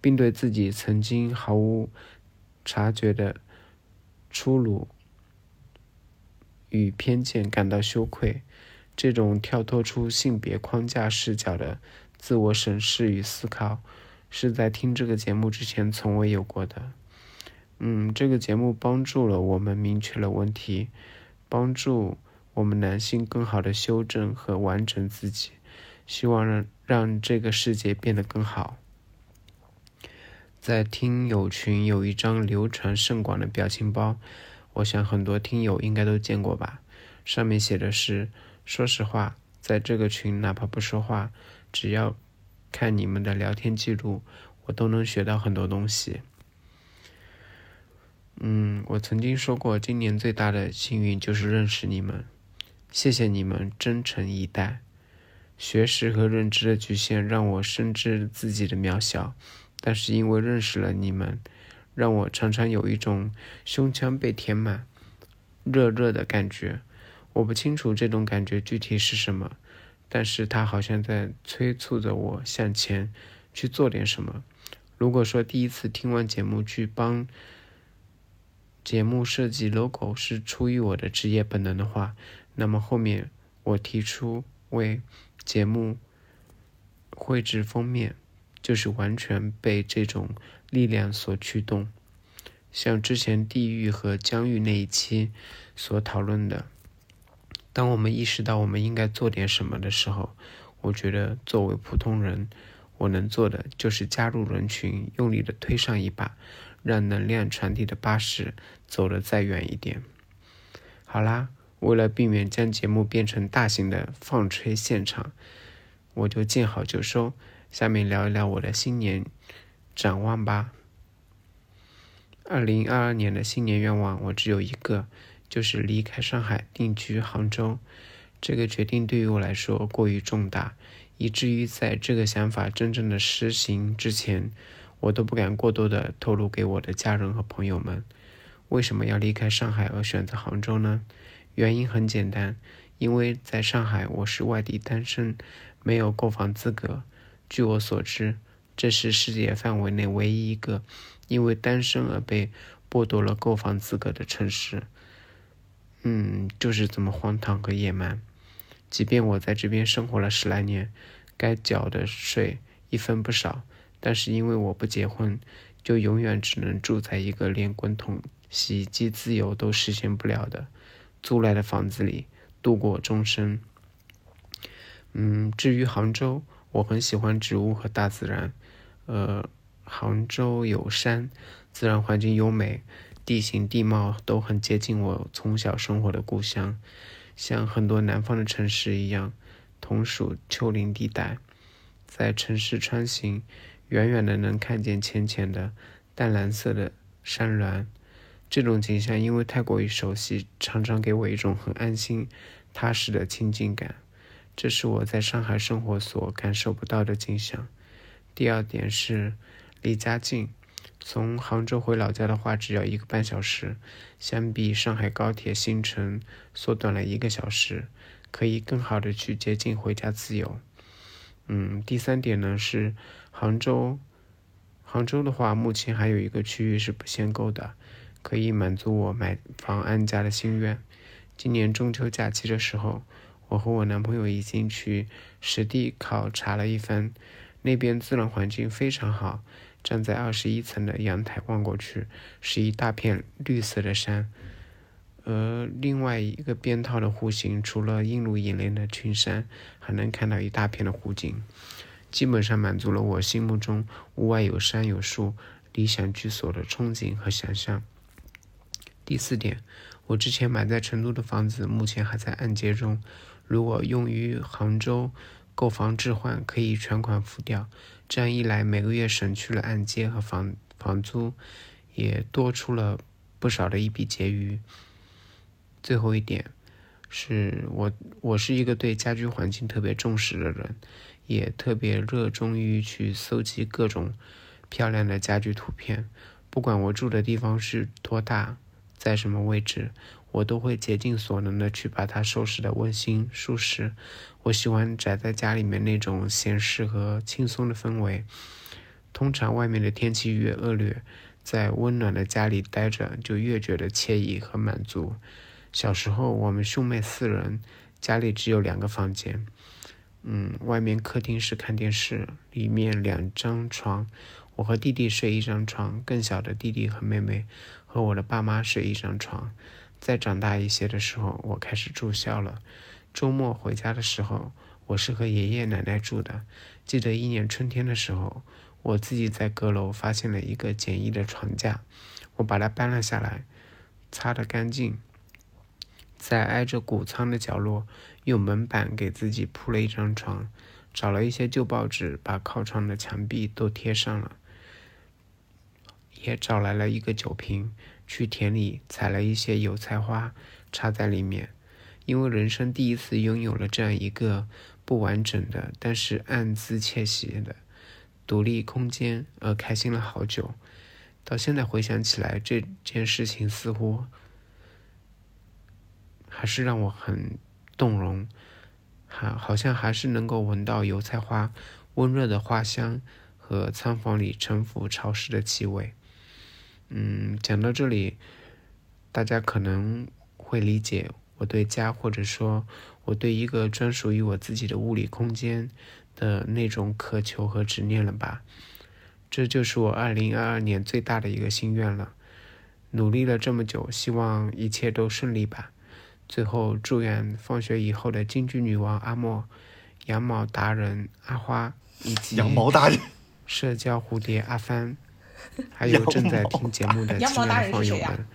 并对自己曾经毫无察觉的粗鲁。与偏见感到羞愧，这种跳脱出性别框架视角的自我审视与思考，是在听这个节目之前从未有过的。嗯，这个节目帮助了我们明确了问题，帮助我们男性更好的修正和完整自己，希望让让这个世界变得更好。在听友群有一张流传甚广的表情包。我想很多听友应该都见过吧，上面写的是：“说实话，在这个群哪怕不说话，只要看你们的聊天记录，我都能学到很多东西。”嗯，我曾经说过，今年最大的幸运就是认识你们，谢谢你们真诚以待。学识和认知的局限让我深知自己的渺小，但是因为认识了你们。让我常常有一种胸腔被填满、热热的感觉。我不清楚这种感觉具体是什么，但是它好像在催促着我向前去做点什么。如果说第一次听完节目去帮节目设计 logo 是出于我的职业本能的话，那么后面我提出为节目绘制封面，就是完全被这种。力量所驱动，像之前地狱和疆域那一期所讨论的，当我们意识到我们应该做点什么的时候，我觉得作为普通人，我能做的就是加入人群，用力的推上一把，让能量传递的巴士走得再远一点。好啦，为了避免将节目变成大型的放吹现场，我就见好就收。下面聊一聊我的新年展望吧。二零二二年的新年愿望，我只有一个，就是离开上海，定居杭州。这个决定对于我来说过于重大，以至于在这个想法真正的实行之前，我都不敢过多的透露给我的家人和朋友们。为什么要离开上海而选择杭州呢？原因很简单，因为在上海我是外地单身，没有购房资格。据我所知，这是世界范围内唯一一个因为单身而被剥夺了购房资格的城市。嗯，就是这么荒唐和野蛮。即便我在这边生活了十来年，该缴的税一分不少，但是因为我不结婚，就永远只能住在一个连滚筒洗衣机自由都实现不了的租来的房子里度过终生。嗯，至于杭州，我很喜欢植物和大自然。呃，杭州有山，自然环境优美。地形地貌都很接近我从小生活的故乡，像很多南方的城市一样，同属丘陵地带。在城市穿行，远远的能看见浅浅的淡蓝色的山峦。这种景象因为太过于熟悉，常常给我一种很安心、踏实的亲近感。这是我在上海生活所感受不到的景象。第二点是离家近。从杭州回老家的话，只要一个半小时，相比上海高铁行程缩短了一个小时，可以更好的去接近回家自由。嗯，第三点呢是杭州，杭州的话，目前还有一个区域是不限购的，可以满足我买房安家的心愿。今年中秋假期的时候，我和我男朋友已经去实地考察了一番，那边自然环境非常好。站在二十一层的阳台望过去，是一大片绿色的山，而另外一个边套的户型，除了映入眼帘的群山，还能看到一大片的湖景，基本上满足了我心目中屋外有山有树、理想居所的憧憬和想象。第四点，我之前买在成都的房子目前还在按揭中，如果用于杭州。购房置换可以全款付掉，这样一来每个月省去了按揭和房房租，也多出了不少的一笔结余。最后一点是我我是一个对家居环境特别重视的人，也特别热衷于去搜集各种漂亮的家居图片，不管我住的地方是多大，在什么位置。我都会竭尽所能的去把它收拾的温馨舒适。我喜欢宅在家里面那种闲适和轻松的氛围。通常外面的天气越恶劣，在温暖的家里待着就越觉得惬意和满足。小时候我们兄妹四人，家里只有两个房间，嗯，外面客厅是看电视，里面两张床，我和弟弟睡一张床，更小的弟弟和妹妹和我的爸妈睡一张床。再长大一些的时候，我开始住校了。周末回家的时候，我是和爷爷奶奶住的。记得一年春天的时候，我自己在阁楼发现了一个简易的床架，我把它搬了下来，擦得干净，在挨着谷仓的角落，用门板给自己铺了一张床，找了一些旧报纸，把靠窗的墙壁都贴上了，也找来了一个酒瓶。去田里采了一些油菜花，插在里面。因为人生第一次拥有了这样一个不完整的，但是暗自窃喜的独立空间，而开心了好久。到现在回想起来，这件事情似乎还是让我很动容，还好像还是能够闻到油菜花温热的花香和仓房里陈腐潮湿的气味。嗯，讲到这里，大家可能会理解我对家，或者说我对一个专属于我自己的物理空间的那种渴求和执念了吧？这就是我二零二二年最大的一个心愿了。努力了这么久，希望一切都顺利吧。最后，祝愿放学以后的京剧女王阿莫羊毛达人阿花以及羊毛达人，社交蝴蝶阿帆，还有正在听节目的 亲爱的放友们，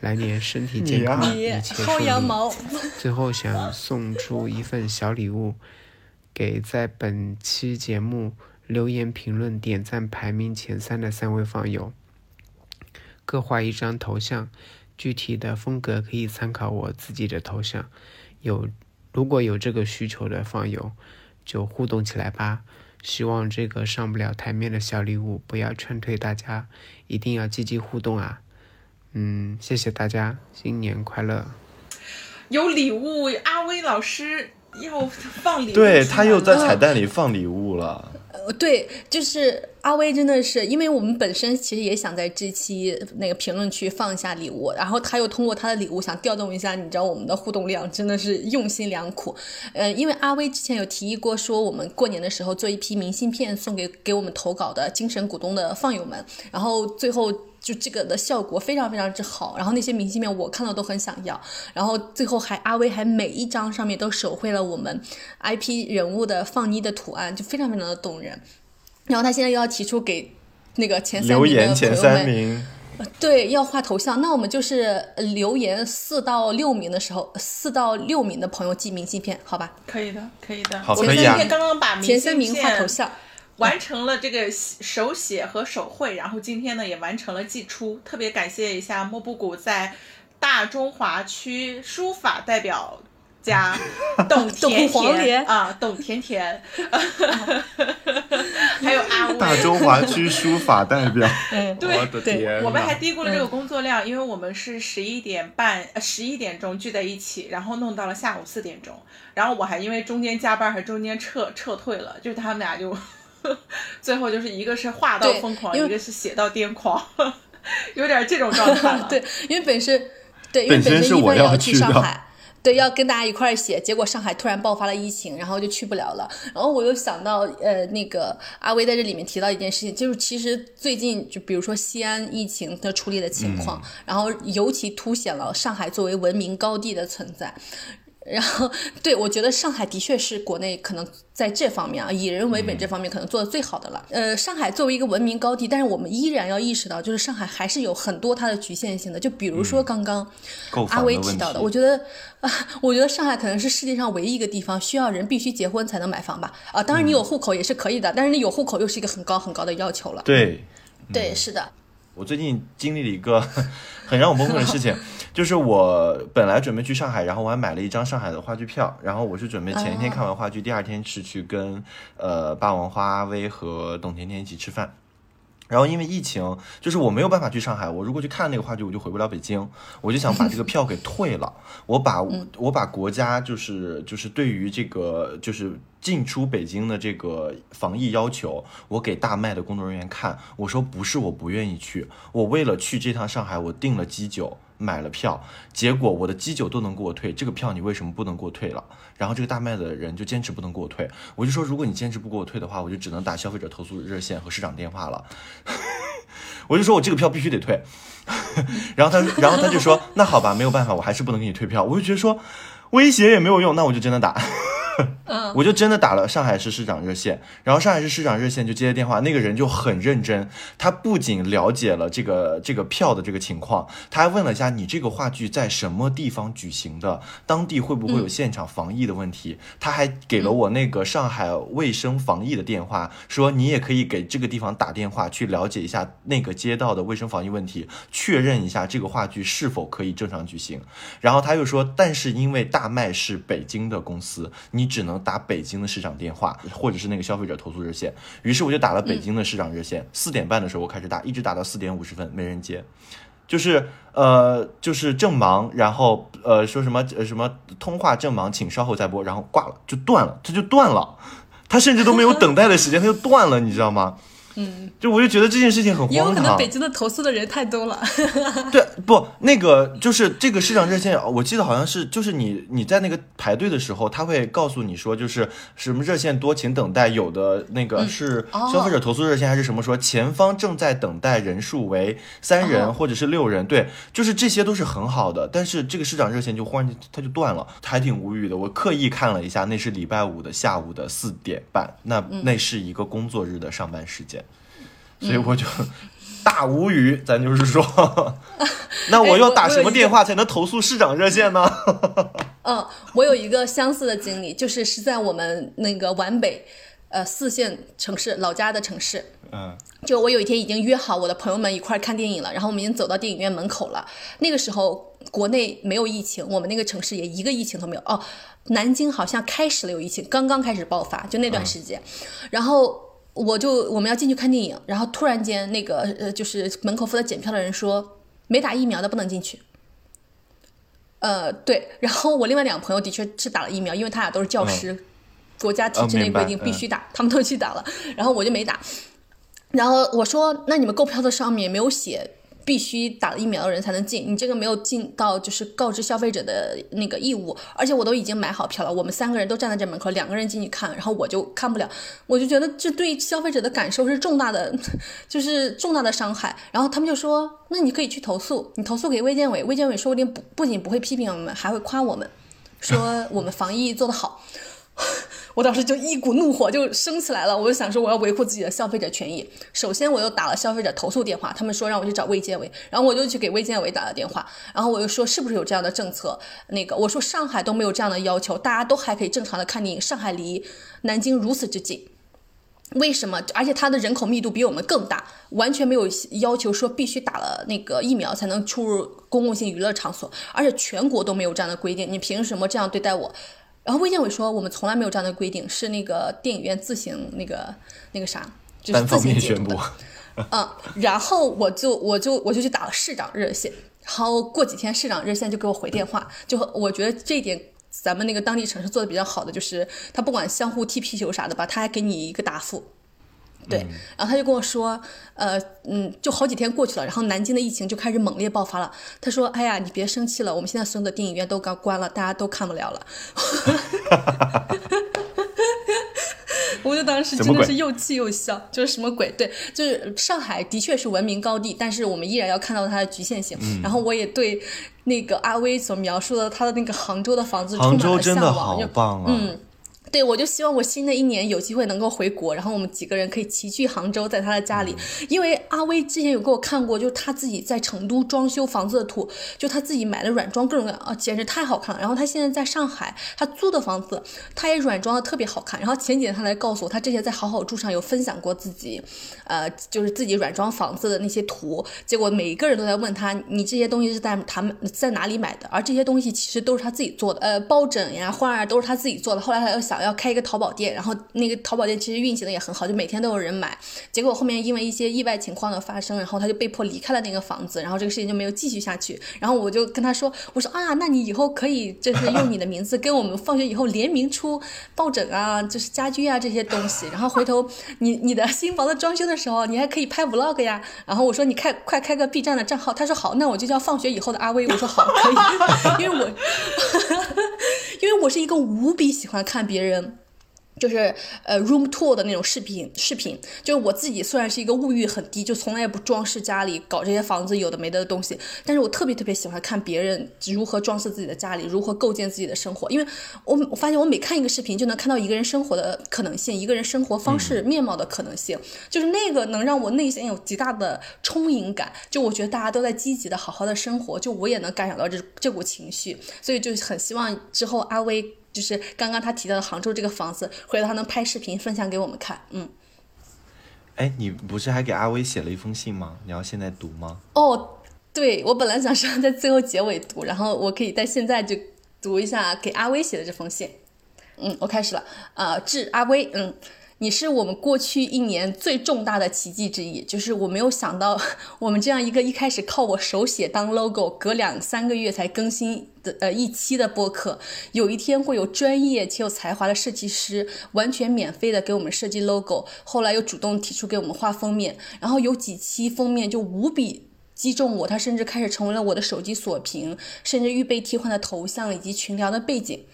来年身体健康，一切顺利。羊毛，最后想送出一份小礼物，给在本期节目留言评论、点赞排名前三的三位放友，各画一张头像，具体的风格可以参考我自己的头像。有如果有这个需求的放友，就互动起来吧。希望这个上不了台面的小礼物不要劝退大家，一定要积极互动啊！嗯，谢谢大家，新年快乐！有礼物，阿威老师要放礼物，对他又在彩蛋里放礼物了。呃，对，就是阿威真的是，因为我们本身其实也想在这期那个评论区放一下礼物，然后他又通过他的礼物想调动一下，你知道我们的互动量真的是用心良苦。呃，因为阿威之前有提议过，说我们过年的时候做一批明信片送给给我们投稿的精神股东的放友们，然后最后。就这个的效果非常非常之好，然后那些明信片我看到都很想要，然后最后还阿威还每一张上面都手绘了我们 IP 人物的放妮的图案，就非常非常的动人。然后他现在又要提出给那个前三留名的言前朋友们，三名，对，要画头像。那我们就是呃留言四到六名的时候，四到六名的朋友寄明信片，好吧？可以的，可以的。好我可以啊们今天刚刚把明前三名信片画头像。完成了这个手写和手绘，然后今天呢也完成了寄出，特别感谢一下莫布谷在大中华区书法代表家董 甜董黄甜连啊，董甜甜，还有阿威。大中华区书法代表。嗯，对对，我们还低估了这个工作量，因为我们是十一点半、呃十一点钟聚在一起，然后弄到了下午四点钟，然后我还因为中间加班，还中间撤撤退了，就是他们俩就 最后就是一个是画到疯狂，一个是写到癫狂，有点这种状态了。对，因为本身对，因为本身一是我要去上海。对，要跟大家一块儿写，结果上海突然爆发了疫情，然后就去不了了。然后我又想到，呃，那个阿威在这里面提到一件事情，就是其实最近就比如说西安疫情的处理的情况，然后尤其凸显了上海作为文明高地的存在。然后，对我觉得上海的确是国内可能在这方面啊，以人为本这方面可能做的最好的了。呃，上海作为一个文明高地，但是我们依然要意识到，就是上海还是有很多它的局限性的。就比如说刚刚阿威提到的，题我觉得啊，我觉得上海可能是世界上唯一一个地方需要人必须结婚才能买房吧。啊，当然你有户口也是可以的，但是你有户口又是一个很高很高的要求了。对，对，是的，我最近经历了一个 很让我崩溃的事情，就是我本来准备去上海，然后我还买了一张上海的话剧票，然后我是准备前一天看完话剧，第二天是去跟呃霸王花阿威和董甜甜一起吃饭。然后因为疫情，就是我没有办法去上海，我如果去看那个话剧，我就回不了北京，我就想把这个票给退了。我把我把国家就是就是对于这个就是进出北京的这个防疫要求，我给大麦的工作人员看，我说不是我不愿意去，我为了去这趟上海，我订了机酒。买了票，结果我的机酒都能给我退，这个票你为什么不能给我退了？然后这个大麦的人就坚持不能给我退，我就说如果你坚持不给我退的话，我就只能打消费者投诉热线和市长电话了。我就说我这个票必须得退，然后他，然后他就说那好吧，没有办法，我还是不能给你退票。我就觉得说威胁也没有用，那我就真的打。我就真的打了上海市市长热线，然后上海市市长热线就接了电话，那个人就很认真，他不仅了解了这个这个票的这个情况，他还问了一下你这个话剧在什么地方举行的，当地会不会有现场防疫的问题，他还给了我那个上海卫生防疫的电话，说你也可以给这个地方打电话去了解一下那个街道的卫生防疫问题，确认一下这个话剧是否可以正常举行。然后他又说，但是因为大麦是北京的公司，你只能打北京的市长电话，或者是那个消费者投诉热线。于是我就打了北京的市长热线，四、点半的时候我开始打，一直打到四点五十分，没人接。就是呃，就是正忙，然后呃说什么呃什么通话正忙，请稍后再拨，然后挂了，就断了，它就断了，它甚至都没有等待的时间，它就断了，你知道吗？嗯，就我就觉得这件事情很荒唐也有可能北。京的投诉的人太多了。对，不，那个就是这个市长热线，我记得好像是就是你你在那个排队的时候，他会告诉你说，就是什么热线多，请等待。有的那个是哦消费者投诉热线还是什么说，前方正在等待人数为三人哦或者是六人。对，就是这些都是很好的，但是这个市长热线就忽然间它就断了，还挺无语的。我刻意看了一下，那是礼拜五的下午的四点半，那嗯那是一个工作日的上班时间。所以我就大无语，咱就是说，那我要打什么电话才能投诉市长热线呢？嗯，我有一个相似的经历，就是是在我们那个皖北，呃四线城市老家的城市。嗯，就我有一天已经约好我的朋友们一块儿看电影了，然后我们已经走到电影院门口了。那个时候国内没有疫情，我们那个城市也一个疫情都没有。哦，南京好像开始了有疫情，刚刚开始爆发，就那段时间。然后我就我们要进去看电影，然后突然间那个呃就是门口负责检票的人说，没打疫苗的不能进去。呃，对，然后我另外两个朋友的确是打了疫苗，因为他俩都是教师，国家体制内规定必须打，他们都去打了，然后我就没打。然后我说，那你们购票的上面没有写必须打了疫苗的人才能进，你这个没有尽到就是告知消费者的那个义务，而且我都已经买好票了，我们三个人都站在这门口，两个人进去看，然后我就看不了，我就觉得这对消费者的感受是重大的，就是重大的伤害。然后他们就说，那你可以去投诉，你投诉给卫健委，卫健委说不定不不仅不会批评我们，还会夸我们，说我们防疫做得好。我当时就一股怒火就升起来了，我就想说我要维护自己的消费者权益。首先我又打了消费者投诉电话，他们说让我去找卫健委，然后我就去给卫健委打了电话，然后我又说是不是有这样的政策？那个我说上海都没有这样的要求，大家都还可以正常的看电影，上海离南京如此之近。为什么？而且它的人口密度比我们更大，完全没有要求说必须打了那个疫苗才能出入公共性娱乐场所，而且全国都没有这样的规定，你凭什么这样对待我？然后卫健委说我们从来没有这样的规定，是那个电影院自行那个那个啥，就是自行宣布解读的。。嗯，然后我就我就我就去打了市长热线，然后过几天市长热线就给我回电话，就我觉得这一点咱们那个当地城市做的比较好的，就是他不管相互踢皮球啥的吧，他还给你一个答复。对，然后他就跟我说，呃，嗯，就好几天过去了，然后南京的疫情就开始猛烈爆发了。他说：“哎呀，你别生气了，我们现在所有的电影院都刚关了，大家都看不了了。”我就当时真的是又气又笑，就是什么鬼？对，就是上海的确是文明高地，但是我们依然要看到它的局限性。嗯然后我也对那个阿威所描述的他的那个杭州的房子充杭满了州真的向往，就好棒啊！嗯，对，我就希望我新的一年有机会能够回国，然后我们几个人可以齐聚杭州，在他的家里。因为阿威之前有给我看过，就是他自己在成都装修房子的图，就他自己买的软装，各种各样啊，简直太好看了。然后他现在在上海，他租的房子，他也软装的特别好看。然后前几天他来告诉我，他之前在好好住上有分享过自己，呃，就是自己软装房子的那些图。结果每一个人都在问他，你这些东西是在他们在哪里买的？而这些东西其实都是他自己做的，呃，抱枕呀、花啊都是他自己做的。后来他又想要开一个淘宝店，然后那个淘宝店其实运行的也很好，就每天都有人买。结果后面因为一些意外情况的发生，然后他就被迫离开了那个房子，然后这个事情就没有继续下去。然后我就跟他说，我说啊，那你以后可以就是用你的名字跟我们放学以后联名出抱枕啊，就是家居啊这些东西。然后回头你你的新房子装修的时候，你还可以拍 vlog 呀。然后我说你开快开个 B 站的账号，他说好，那我就叫放学以后的阿威。我说好，可以，因为我因为我是一个无比喜欢看别人。就是呃 room tour 的那种视频，视频。就是我自己虽然是一个物欲很低，就从来也不装饰家里，搞这些房子有的没的东西，但是我特别特别喜欢看别人如何装饰自己的家里，如何构建自己的生活，因为我我发现我每看一个视频，就能看到一个人生活的可能性，一个人生活方式面貌的可能性，就是那个能让我内心有极大的充盈感，就我觉得大家都在积极的好好的生活，就我也能感染到这这股情绪，所以就很希望之后阿威。就是刚刚他提到的杭州这个房子，回头他能拍视频分享给我们看。嗯，哎，你不是还给阿威写了一封信吗？你要现在读吗？哦，对我本来想说在最后结尾读，然后我可以在现在就读一下给阿威写的这封信。嗯，我开始了。啊、致阿威，嗯。你是我们过去一年最重大的奇迹之一，就是我没有想到，我们这样一个一开始靠我手写当 logo，隔两三个月才更新的呃一期的播客，有一天会有专业且有才华的设计师完全免费的给我们设计 logo，后来又主动提出给我们画封面，然后有几期封面就无比。击中我，他甚至开始成为了我的手机锁屏，甚至预备替换的头像以及群聊的背景。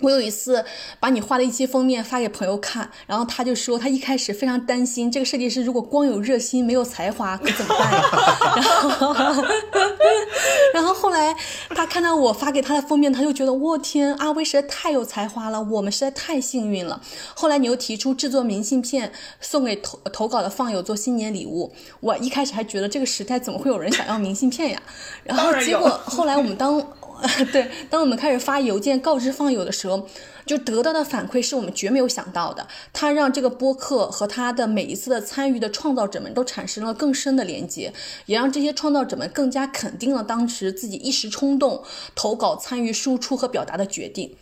我有一次把你画的一期封面发给朋友看，然后他就说他一开始非常担心这个设计师如果光有热心没有才华可怎么办呀？然后，然后后来他看到我发给他的封面，他就觉得我天，阿威实在太有才华了，我们实在太幸运了。后来你又提出制作明信片送给投投稿的放友做新年礼物，我一开始还觉得这个时代怎么会有人想要明信片呀？然后结果后来我们当。对，当我们开始发邮件告知放友的时候，就得到的反馈是我们绝没有想到的。他让这个播客和他的每一次的参与的创造者们都产生了更深的连接，也让这些创造者们更加肯定了当时自己一时冲动投稿、参与、输出和表达的决定。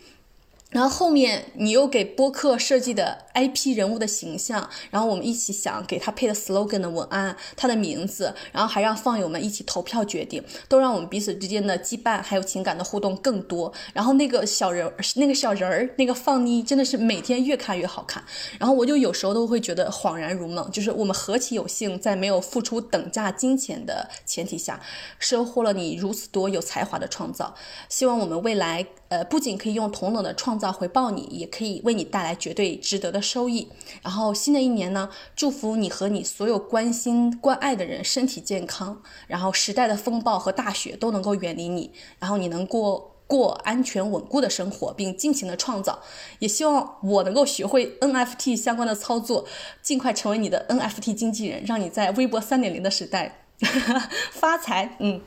然后后面你又给播客设计的 IP 人物的形象，然后我们一起想给他配的 slogan 的文案，他的名字，然后还让放友们一起投票决定，都让我们彼此之间的羁绊还有情感的互动更多。然后那个小人，那个小人儿，那个放妮真的是每天越看越好看。然后我就有时候都会觉得恍然如梦，就是我们何其有幸，在没有付出等价金钱的前提下，收获了你如此多有才华的创造。希望我们未来。呃，不仅可以用同等的创造回报你，也可以为你带来绝对值得的收益。然后新的一年呢，祝福你和你所有关心关爱的人身体健康，然后时代的风暴和大雪都能够远离你，然后你能过过安全稳固的生活，并尽情的创造。也希望我能够学会 NFT 相关的操作，尽快成为你的 NFT 经纪人，让你在微博三点零的时代 发财。嗯。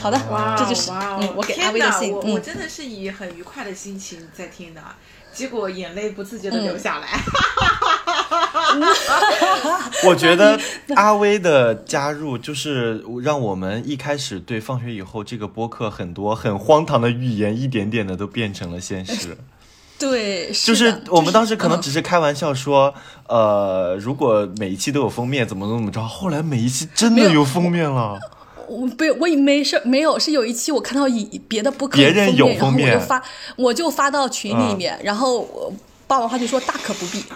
好的，这就是嗯，我给阿威的信。我我真的是以很愉快的心情在听的，结果眼泪不自觉的流下来。我觉得阿威的加入，就是让我们一开始对放学以后这个播客很多很荒唐的预言，一点点的都变成了现实。对，就是我们当时可能只是开玩笑说，呃，如果每一期都有封面，怎么怎么着？后来每一期真的有封面了。我不，我也没事，没有，是有一期我看到以别的播客别人有封面，然后我就发，我就发到群里面，然后霸王花就说大可不必。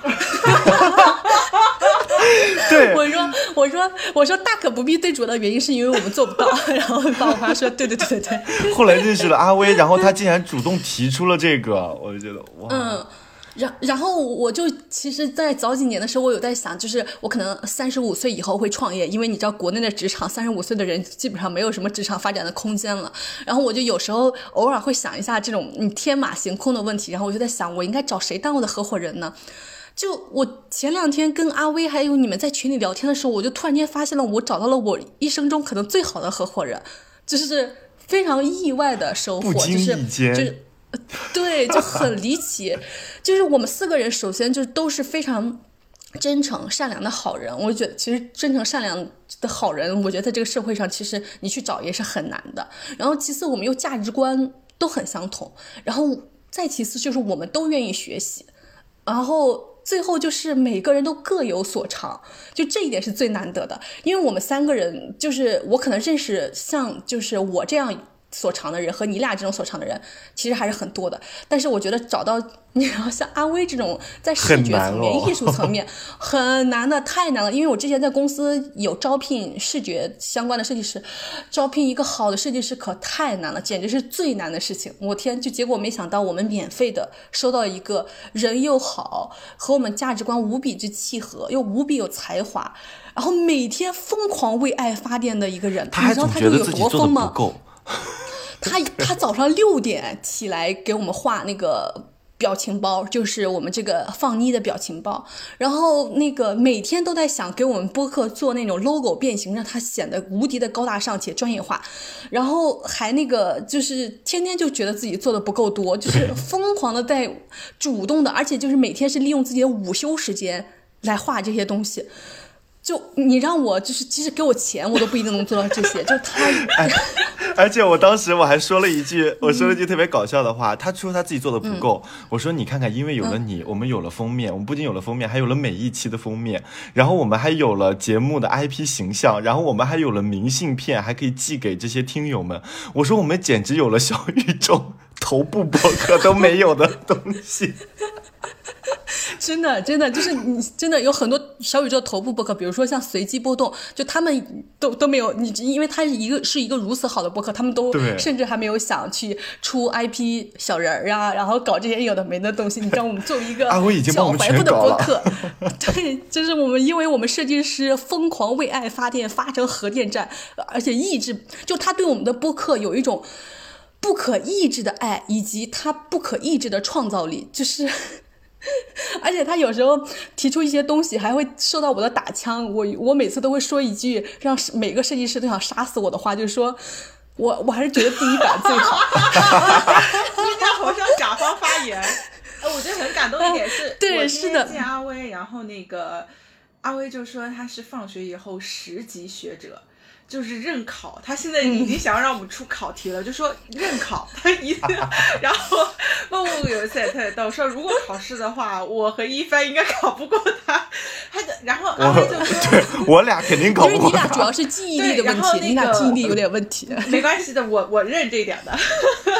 对，我说，我说，我说大可不必，最主要的原因是因为我们做不到。然后霸王花说，对对对对对。后来认识了阿威，然后他竟然主动提出了这个，我就觉得哇。嗯。然然后我就其实，在早几年的时候，我有在想，就是我可能三十五岁以后会创业，因为你知道国内的职场，三十五岁的人基本上没有什么职场发展的空间了。然后我就有时候偶尔会想一下这种你天马行空的问题，然后我就在想，我应该找谁当我的合伙人呢？就我前两天跟阿威还有你们在群里聊天的时候，我就突然间发现了，我找到了我一生中可能最好的合伙人，就是非常意外的收获，就是就是。对，就很离奇，就是我们四个人，首先就都是非常真诚、善良的好人。我觉得，其实真诚、善良的好人，我觉得在这个社会上，其实你去找也是很难的。然后，其次我们又价值观都很相同，然后再其次就是我们都愿意学习，然后最后就是每个人都各有所长，就这一点是最难得的。因为我们三个人，就是我可能认识像就是我这样。所长的人和你俩这种所长的人，其实还是很多的。但是我觉得找到你要像阿威这种在视觉层面、艺术层面 很难的，太难了。因为我之前在公司有招聘视觉相关的设计师，招聘一个好的设计师可太难了，简直是最难的事情。我天，就结果没想到我们免费的收到一个人又好，和我们价值观无比之契合，又无比有才华，然后每天疯狂为爱发电的一个人。你知道他就有多疯吗？他他早上六点起来给我们画那个表情包，就是我们这个放妮的表情包。然后那个每天都在想给我们播客做那种 logo 变形，让它显得无敌的高大上且专业化。然后还那个就是天天就觉得自己做的不够多，就是 疯狂的在主动的，而且就是每天是利用自己的午休时间来画这些东西。就你让我就是，即使给我钱，我都不一定能做到这些。就他，而且我当时我还说了一句，我说了一句特别搞笑的话。他说他自己做的不够，我说你看看，因为有了你，我们有了封面，我们不仅有了封面，还有了每一期的封面，然后我们还有了节目的 IP 形象，然后我们还有了明信片，还可以寄给这些听友们。我说我们简直有了小宇宙 头部博客都没有的东西。真的，真的就是你真的有很多小宇宙头部播客，比如说像随机波动，就他们都都没有你，因为他一个是一个如此好的播客，他们都甚至还没有想去出 IP 小人儿啊，然后搞这些有的没的东西。你知道我们作为一个小怀抱的播客，对，就是我们因为我们设计师疯狂为爱发电，发成核电站，而且意志就他对我们的播客有一种不可抑制的爱，以及他不可抑制的创造力，就是。而且他有时候提出一些东西，还会受到我的打枪。我我每次都会说一句让每个设计师都想杀死我的话，就是说我我还是觉得第一版最好。今天头上甲方发言，哎，我觉得很感动一点是，对，是的。见阿威，然后那个阿威就说他是放学以后十级学者。就是认考，他现在已经想要让我们出考题了，就说认考，他一，然后问问有一次也特别逗，说如果考试的话，我和一帆应该考不过他，他的然后阿威就说，我俩肯定考不过他，因为你俩主要是记忆力的问题，你俩记忆力有点问题，没关系的，我我认这一点的，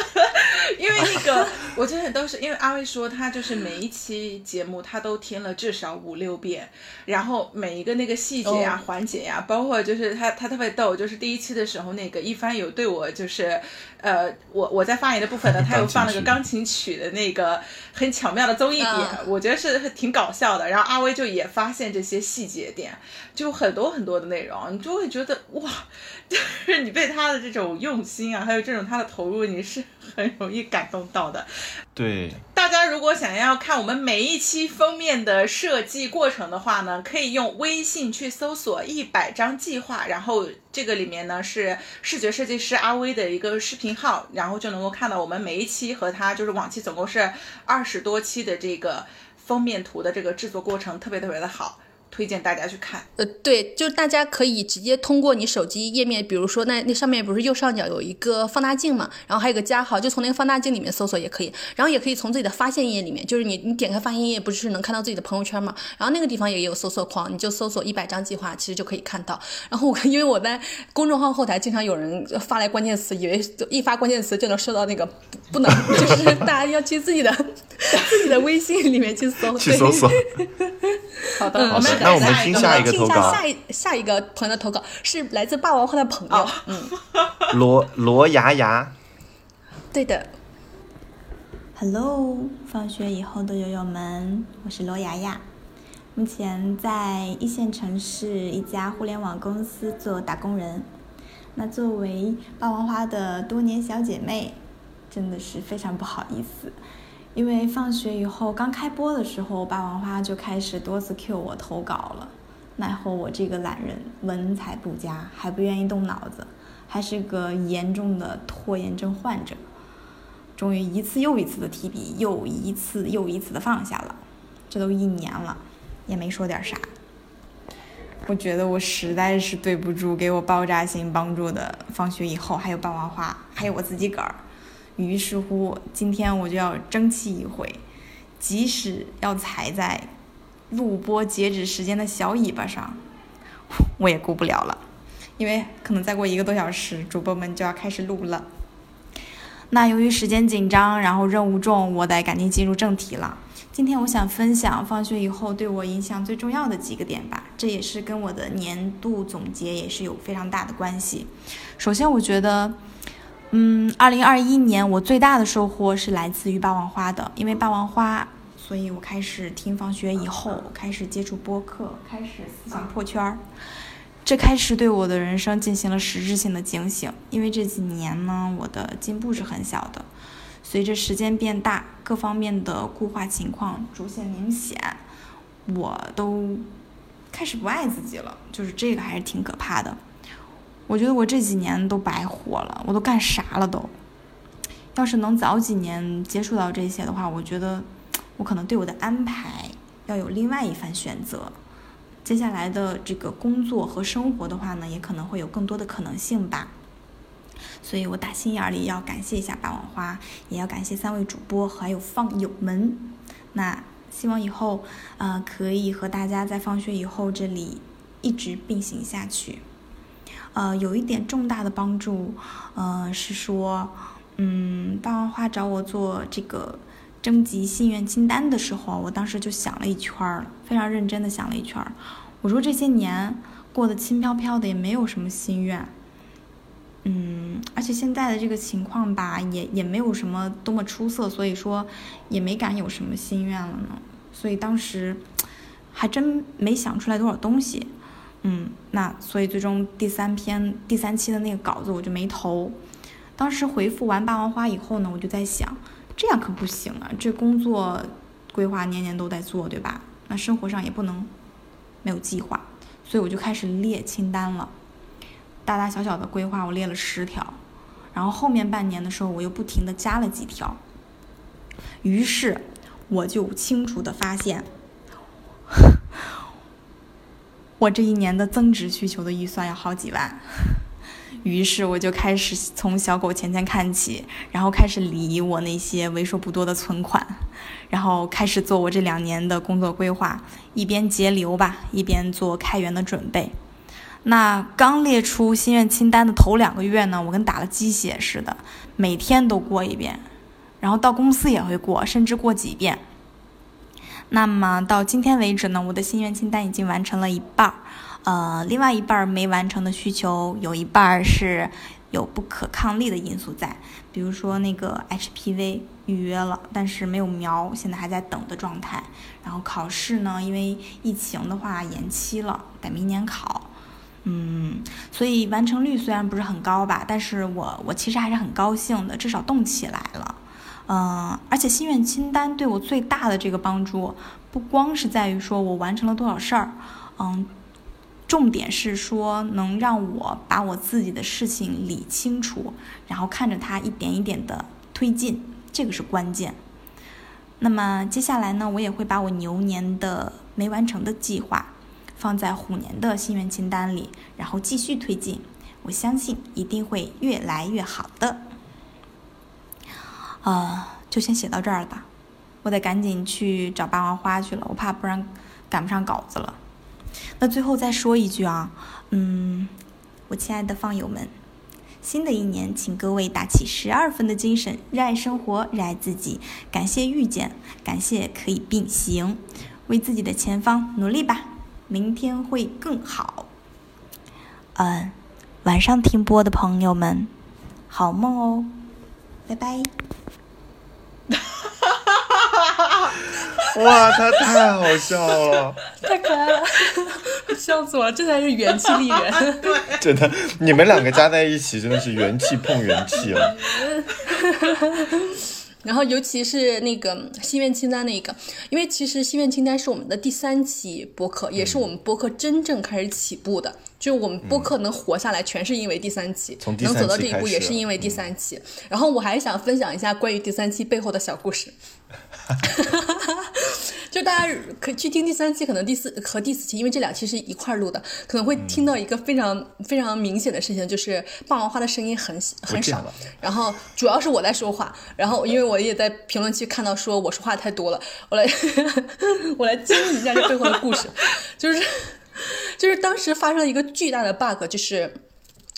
因为那个我觉得都是因为阿威说他就是每一期节目他都听了至少五六遍，然后每一个那个细节呀、环节呀，包括就是他他特别逗。我就是第一期的时候，那个一帆有对我就是，呃，我我在发言的部分呢，他又放了个钢琴曲的那个很巧妙的综艺点，我觉得是挺搞笑的。然后阿威就也发现这些细节点，就很多很多的内容，你就会觉得哇，就是你被他的这种用心啊，还有这种他的投入，你是很容易感动到的。对，大家如果想要看我们每一期封面的设计过程的话呢，可以用微信去搜索“一百张计划”，然后这个里面呢是视觉设计师阿威的一个视频号，然后就能够看到我们每一期和他就是往期总共是二十多期的这个封面图的这个制作过程，特别特别的好。推荐大家去看，呃，对，就大家可以直接通过你手机页面，比如说那那上面不是右上角有一个放大镜嘛，然后还有个加号，就从那个放大镜里面搜索也可以，然后也可以从自己的发现页里面，就是你你点开发现页，不是能看到自己的朋友圈嘛，然后那个地方也有搜索框，你就搜索一百张计划，其实就可以看到。然后我 因为我在公众号后台经常有人发来关键词，以为一发关键词就能收到那个，不能，就是大家要去自己的 自己的微信里面去搜，去搜索。好的，好的。那我们听下一个投稿。下一下一个朋友的投稿是来自霸王花的朋友，嗯，罗罗牙牙，对的。Hello，放学以后的友友们，我是罗牙牙，目前在一线城市一家互联网公司做打工人。那作为霸王花的多年小姐妹，真的是非常不好意思。因为放学以后刚开播的时候，霸王花就开始多次 Q 我投稿了，奈何我这个懒人，文采不佳，还不愿意动脑子，还是个严重的拖延症患者。终于一次又一次的提笔，又一次又一次的放下了，这都一年了，也没说点啥。我觉得我实在是对不住给我爆炸性帮助的放学以后，还有霸王花，还有我自己个儿。于是乎，今天我就要争气一回，即使要踩在录播截止时间的小尾巴上，我也顾不了了，因为可能再过一个多小时，主播们就要开始录了。那由于时间紧张，然后任务重，我得赶紧进入正题了。今天我想分享放学以后对我影响最重要的几个点吧，这也是跟我的年度总结也是有非常大的关系。首先，我觉得。嗯，二零二一年我最大的收获是来自于霸王花的，因为霸王花，所以我开始听放学以后，开始接触播客，开始思想破圈儿，这开始对我的人生进行了实质性的警醒。因为这几年呢，我的进步是很小的，随着时间变大，各方面的固化情况逐渐明显，我都开始不爱自己了，就是这个还是挺可怕的。我觉得我这几年都白活了，我都干啥了都？要是能早几年接触到这些的话，我觉得我可能对我的安排要有另外一番选择。接下来的这个工作和生活的话呢，也可能会有更多的可能性吧。所以我打心眼里要感谢一下霸王花，也要感谢三位主播还有放友们。那希望以后呃可以和大家在放学以后这里一直并行下去。呃，有一点重大的帮助，呃是说，嗯，霸王花找我做这个征集心愿清单的时候，我当时就想了一圈儿，非常认真的想了一圈儿。我说这些年过得轻飘飘的，也没有什么心愿。嗯，而且现在的这个情况吧，也也没有什么多么出色，所以说也没敢有什么心愿了呢。所以当时还真没想出来多少东西。嗯，那所以最终第三篇第三期的那个稿子我就没投。当时回复完霸王花以后呢，我就在想，这样可不行啊！这工作规划年年都在做，对吧？那生活上也不能没有计划，所以我就开始列清单了。大大小小的规划我列了十条，然后后面半年的时候我又不停的加了几条。于是我就清楚的发现。我这一年的增值需求的预算要好几万，于是我就开始从小狗钱钱看起，然后开始理我那些为数不多的存款，然后开始做我这两年的工作规划，一边节流吧，一边做开源的准备。那刚列出心愿清单的头两个月呢，我跟打了鸡血似的，每天都过一遍，然后到公司也会过，甚至过几遍。那么到今天为止呢，我的心愿清单已经完成了一半儿，呃，另外一半儿没完成的需求有一半儿是有不可抗力的因素在，比如说那个 HPV 预约了，但是没有苗，现在还在等的状态。然后考试呢，因为疫情的话延期了，得明年考。嗯，所以完成率虽然不是很高吧，但是我我其实还是很高兴的，至少动起来了。嗯，而且心愿清单对我最大的这个帮助，不光是在于说我完成了多少事儿，嗯，重点是说能让我把我自己的事情理清楚，然后看着它一点一点的推进，这个是关键。那么接下来呢，我也会把我牛年的没完成的计划放在虎年的心愿清单里，然后继续推进，我相信一定会越来越好的。啊，就先写到这儿吧，我得赶紧去找霸王花去了，我怕不然赶不上稿子了。那最后再说一句啊，嗯，我亲爱的放友们，新的一年，请各位打起十二分的精神，热爱生活，热爱自己，感谢遇见，感谢可以并行，为自己的前方努力吧，明天会更好。嗯，晚上听播的朋友们，好梦哦，拜拜。哇，他太好笑了，太可爱了，笑死我了！这才是元气丽人。真的，你们两个加在一起真的是元气碰元气了。然后，尤其是那个心愿清单那一个，因为其实心愿清单是我们的第三期播客，也是我们播客真正开始起步的。就我们播客能活下来，全是因为第三期，能走到这一步也是因为第三期。然后我还想分享一下关于第三期背后的小故事。就大家可去听第三期，可能第四和第四期，因为这两期是一块录的，可能会听到一个非常非常明显的事情，就是霸王花的声音很很少，然后主要是我在说话，然后因为我也在评论区看到说我说话太多了，我来 我来揭秘一下这背后的故事，就是就是当时发生了一个巨大的 bug，就是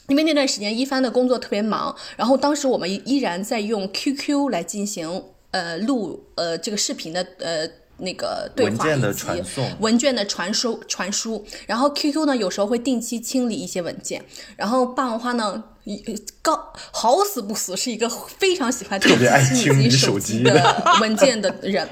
因为那段时间一帆的工作特别忙，然后当时我们依然在用 QQ 来进行呃录呃这个视频的呃。那个对话以及文件的传输传输，然后 QQ 呢有时候会定期清理一些文件，然后霸王花呢，高好死不死是一个非常喜欢定期清理手机的 文件的人，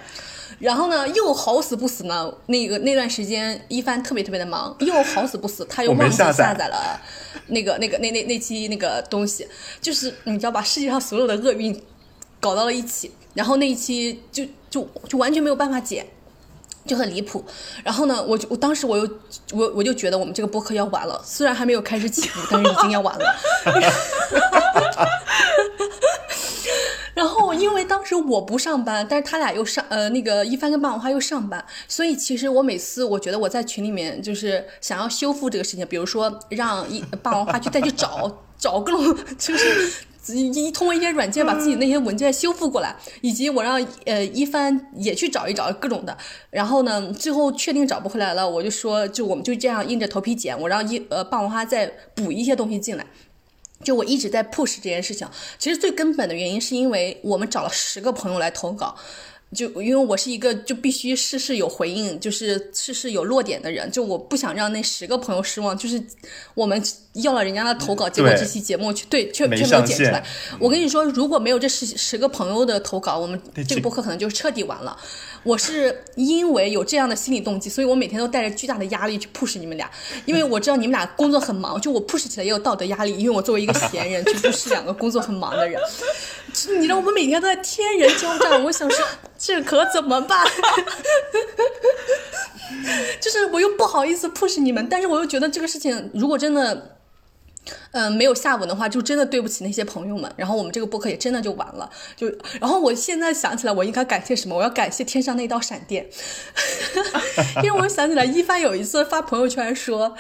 然后呢又好死不死呢，那个那段时间一帆特别特别的忙，又好死不死他又忘记下载。了那个那个那那那期那个东西，就是你知道把世界上所有的厄运搞到了一起。然后那一期就就就完全没有办法剪，就很离谱。然后呢，我就我当时我又我我就觉得我们这个播客要完了，虽然还没有开始起步，但是已经要完了。然 然后因为当时我不上班，但是他俩又上，呃，那个一帆跟霸王花又上班，所以其实我每次我觉得我在群里面就是想要修复这个事情，比如说让一霸王花去再去找找各种就是。一一通过一些软件把自己那些文件修复过来，以及我让呃一帆也去找一找各种的，然后呢，最后确定找不回来了，我就说就我们就这样硬着头皮剪，我让一呃霸王花再补一些东西进来。就我一直在 push 这件事情，其实最根本的原因是因为我们找了十个朋友来投稿，就因为我是一个就必须事事有回应，就是事事有落点的人，就我不想让那十个朋友失望，就是我们要了人家的投稿，结果这期节目却对却没却没有剪出来。我跟你说，如果没有这十十个朋友的投稿，我们这这个播客可能就彻底完了。我是因为有这样的心理动机，所以我每天都带着巨大的压力去 push 你们俩，因为我知道你们俩工作很忙，就我 push 起来也有道德压力，因为我作为一个闲人 去 push 两个工作很忙的人，你知道我们每天都在天人交战，我想说 这可怎么办？就是我又不好意思 push 你们，但是我又觉得这个事情如果真的。嗯，没有下文的话，就真的对不起那些朋友们。然后我们这个播客也真的就完了。就，然后我现在想起来，我应该感谢什么？我要感谢天上那道闪电，因为我想起来，一帆有一次发朋友圈说，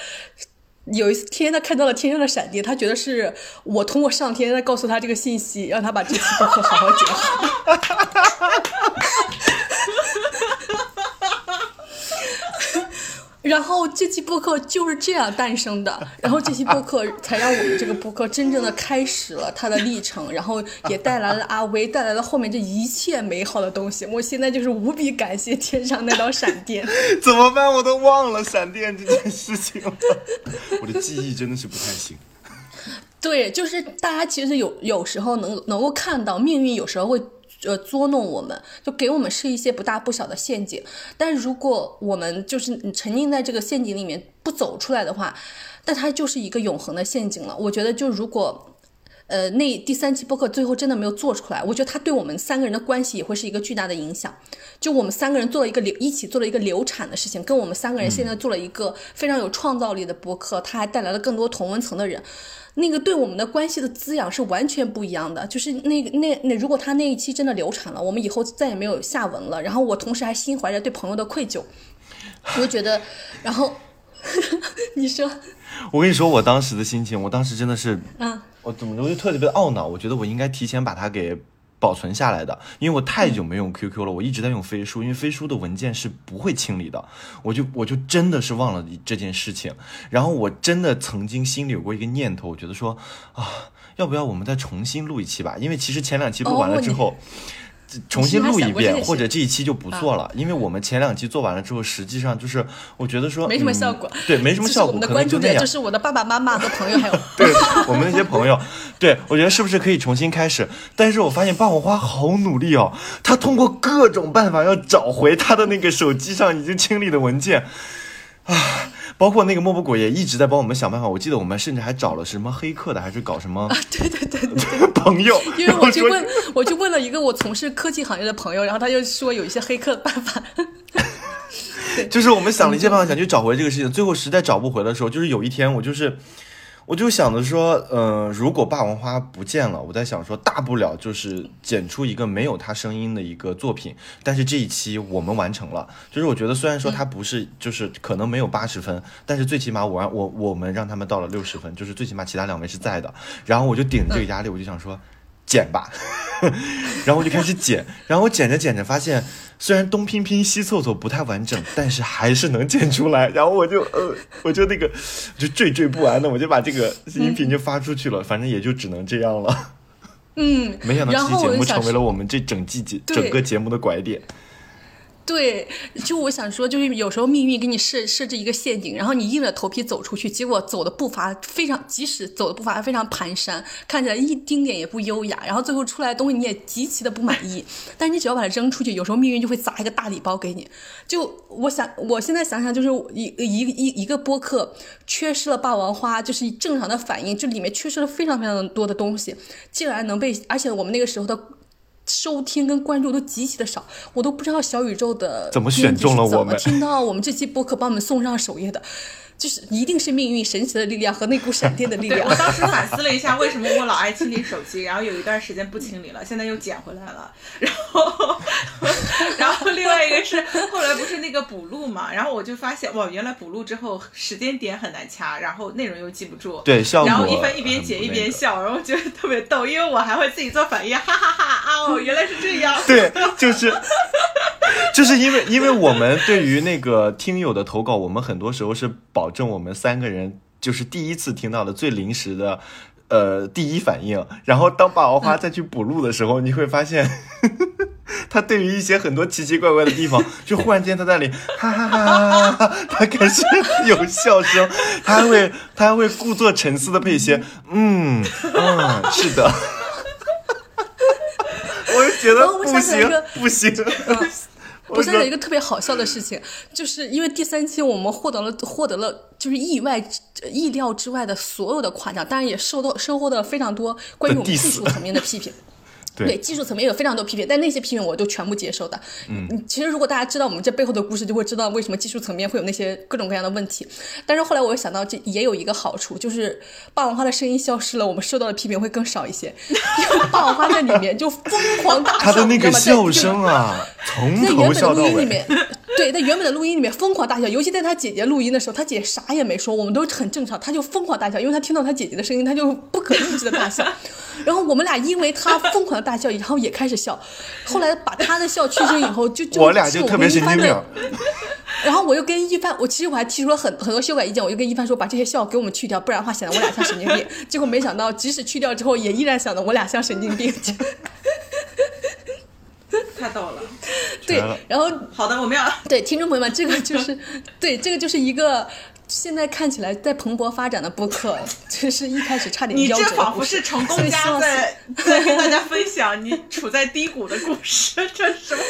有一天他看到了天上的闪电，他觉得是我通过上天在告诉他这个信息，让他把这期播客好好剪 好。然后这期播客就是这样诞生的，然后这期播客才让我们这个播客真正的开始了它的历程，然后也带来了阿威，带来了后面这一切美好的东西。我现在就是无比感谢天上那道闪电。怎么办？我都忘了闪电这件事情了，我的记忆真的是不太行。对，就是大家其实有有时候能能够看到命运有时候会呃捉弄我们，就给我们是一些不大不小的陷阱。但如果我们就是沉浸在这个陷阱里面不走出来的话，那它就是一个永恒的陷阱了。我觉得就如果。呃，那第三期播客最后真的没有做出来，我觉得它对我们三个人的关系也会是一个巨大的影响。就我们三个人做了一个流，一起做了一个流产的事情，跟我们三个人现在做了一个非常有创造力的播客，它还带来了更多同温层的人。那个对我们的关系的滋养是完全不一样的。就是那那那，如果他那一期真的流产了，我们以后再也没有下文了。然后我同时还心怀着对朋友的愧疚，我就觉得，然后 你说，我跟你说，我当时的心情，我当时真的是，嗯，我怎么我就特别的懊恼，我觉得我应该提前把它给保存下来的，因为我太久没用 QQ 了，我一直在用飞书，因为飞书的文件是不会清理的，我就我就真的是忘了这件事情，然后我真的曾经心里有过一个念头，我觉得说啊，要不要我们再重新录一期吧？因为其实前两期录完了之后。重新录一遍，或者这一期就不做了，因为我们前两期做完了之后，实际上就是我觉得说没什么效果，对，没什么效果。我们的关注点就是我的爸爸妈妈和朋友，还有对我们那些朋友。对我觉得是不是可以重新开始？但是我发现霸王花好努力哦，他通过各种办法要找回他的那个手机上已经清理的文件啊。包括那个莫不果也一直在帮我们想办法。我记得我们甚至还找了什么黑客的，还是搞什么？啊，对对对对，朋友。因为我去问，我去问了一个我从事科技行业的朋友，然后他就说有一些黑客的办法。就是我们想了一些办法想去找回这个事情，最后实在找不回的时候，就是有一天我就是。我就想着说，呃，如果霸王花不见了，我在想说，大不了就是剪出一个没有他声音的一个作品。但是这一期我们完成了，就是我觉得虽然说他不是，就是可能没有八十分，但是最起码我让我我们让他们到了六十分，就是最起码其他两位是在的。然后我就顶着这个压力，我就想说，剪吧。然后我就开始剪，然后我剪着剪着发现，虽然东拼拼西凑凑不太完整，但是还是能剪出来。然后我就呃，我就那个就惴惴不安的，我就把这个音频就发出去了。反正也就只能这样了。嗯，没想到这期节目成为了我们这整季节整个节目的拐点。对，就我想说，就是有时候命运给你设设置一个陷阱，然后你硬着头皮走出去，结果走的步伐非常，即使走的步伐非常蹒跚，看起来一丁点也不优雅，然后最后出来的东西你也极其的不满意，但是你只要把它扔出去，有时候命运就会砸一个大礼包给你。就我想，我现在想想，就是一一一一个播客缺失了霸王花，就是正常的反应，这里面缺失了非常非常多的东西，竟然能被，而且我们那个时候的。收听跟关注都极其的少，我都不知道小宇宙的怎么选中了我们，听到我们这期播客把我们送上首页的，就是一定是命运神奇的力量和那股闪电的力量对我。当时反思了一下，为什么我老爱清理手机，然后有一段时间不清理了，现在又捡回来了。然后，然后另外一个是后来不是那个补录嘛，然后我就发现哇，原来补录之后时间点很难掐，然后内容又记不住。对效果然后一帆一边剪一边笑，然后觉得特别逗，因为我还会自己做反应，哈哈哈啊哦，原来是这样。对，就是就是因为因为我们对于那个听友的投稿，我们很多时候是保证我们三个人就是第一次听到的最临时的。呃，第一反应，然后当霸王花再去补录的时候，你会发现，他对于一些很多奇奇怪怪的地方，就忽然间他在那里哈哈哈哈哈哈，他开始有笑声，他还会他还会故作沉思的配一些，嗯嗯，是的，我就觉得不行不行，我想起来一个特别好笑的事情，就是因为第三期我们获得了获得了就是意外意料之外的所有的夸奖，当然也受到收获了非常多关于我们技术层面的批评。对对技术层面有非常多批评，但那些批评我都全部接受的。嗯，其实如果大家知道我们这背后的故事，就会知道为什么技术层面会有那些各种各样的问题。但是后来我又想到，这也有一个好处，就是霸王花的声音消失了，我们受到的批评会更少一些。因为霸王花在里面就疯狂大笑，他的那个笑声啊，从头在原本的笑到尾。录音里面，对，在原本的录音里面疯狂大笑，尤其在他姐姐录音的时候，他姐啥也没说，我们都很正常，他就疯狂大笑，因为他听到他姐姐的声音，他就不可抑制的大笑。然后我们俩因为他疯狂的大笑，然后也开始笑。后来把他的笑去声以后，就就我俩就特别神经病。然后我又跟一帆，我其实我还提出了很很多修改意见，我就跟一帆说，把这些笑给我们去掉，不然的话显得我俩像神经病。结果没想到，即使去掉之后，也依然显得我俩像神经病。太逗了。对，然后好的，我们要对，听众朋友们，这个就是对，这个就是一个现在看起来在蓬勃发展的播客，就是一开始差点你夭折的这仿佛是成功家在 在跟大家分享你处在低谷的故事，这是什么？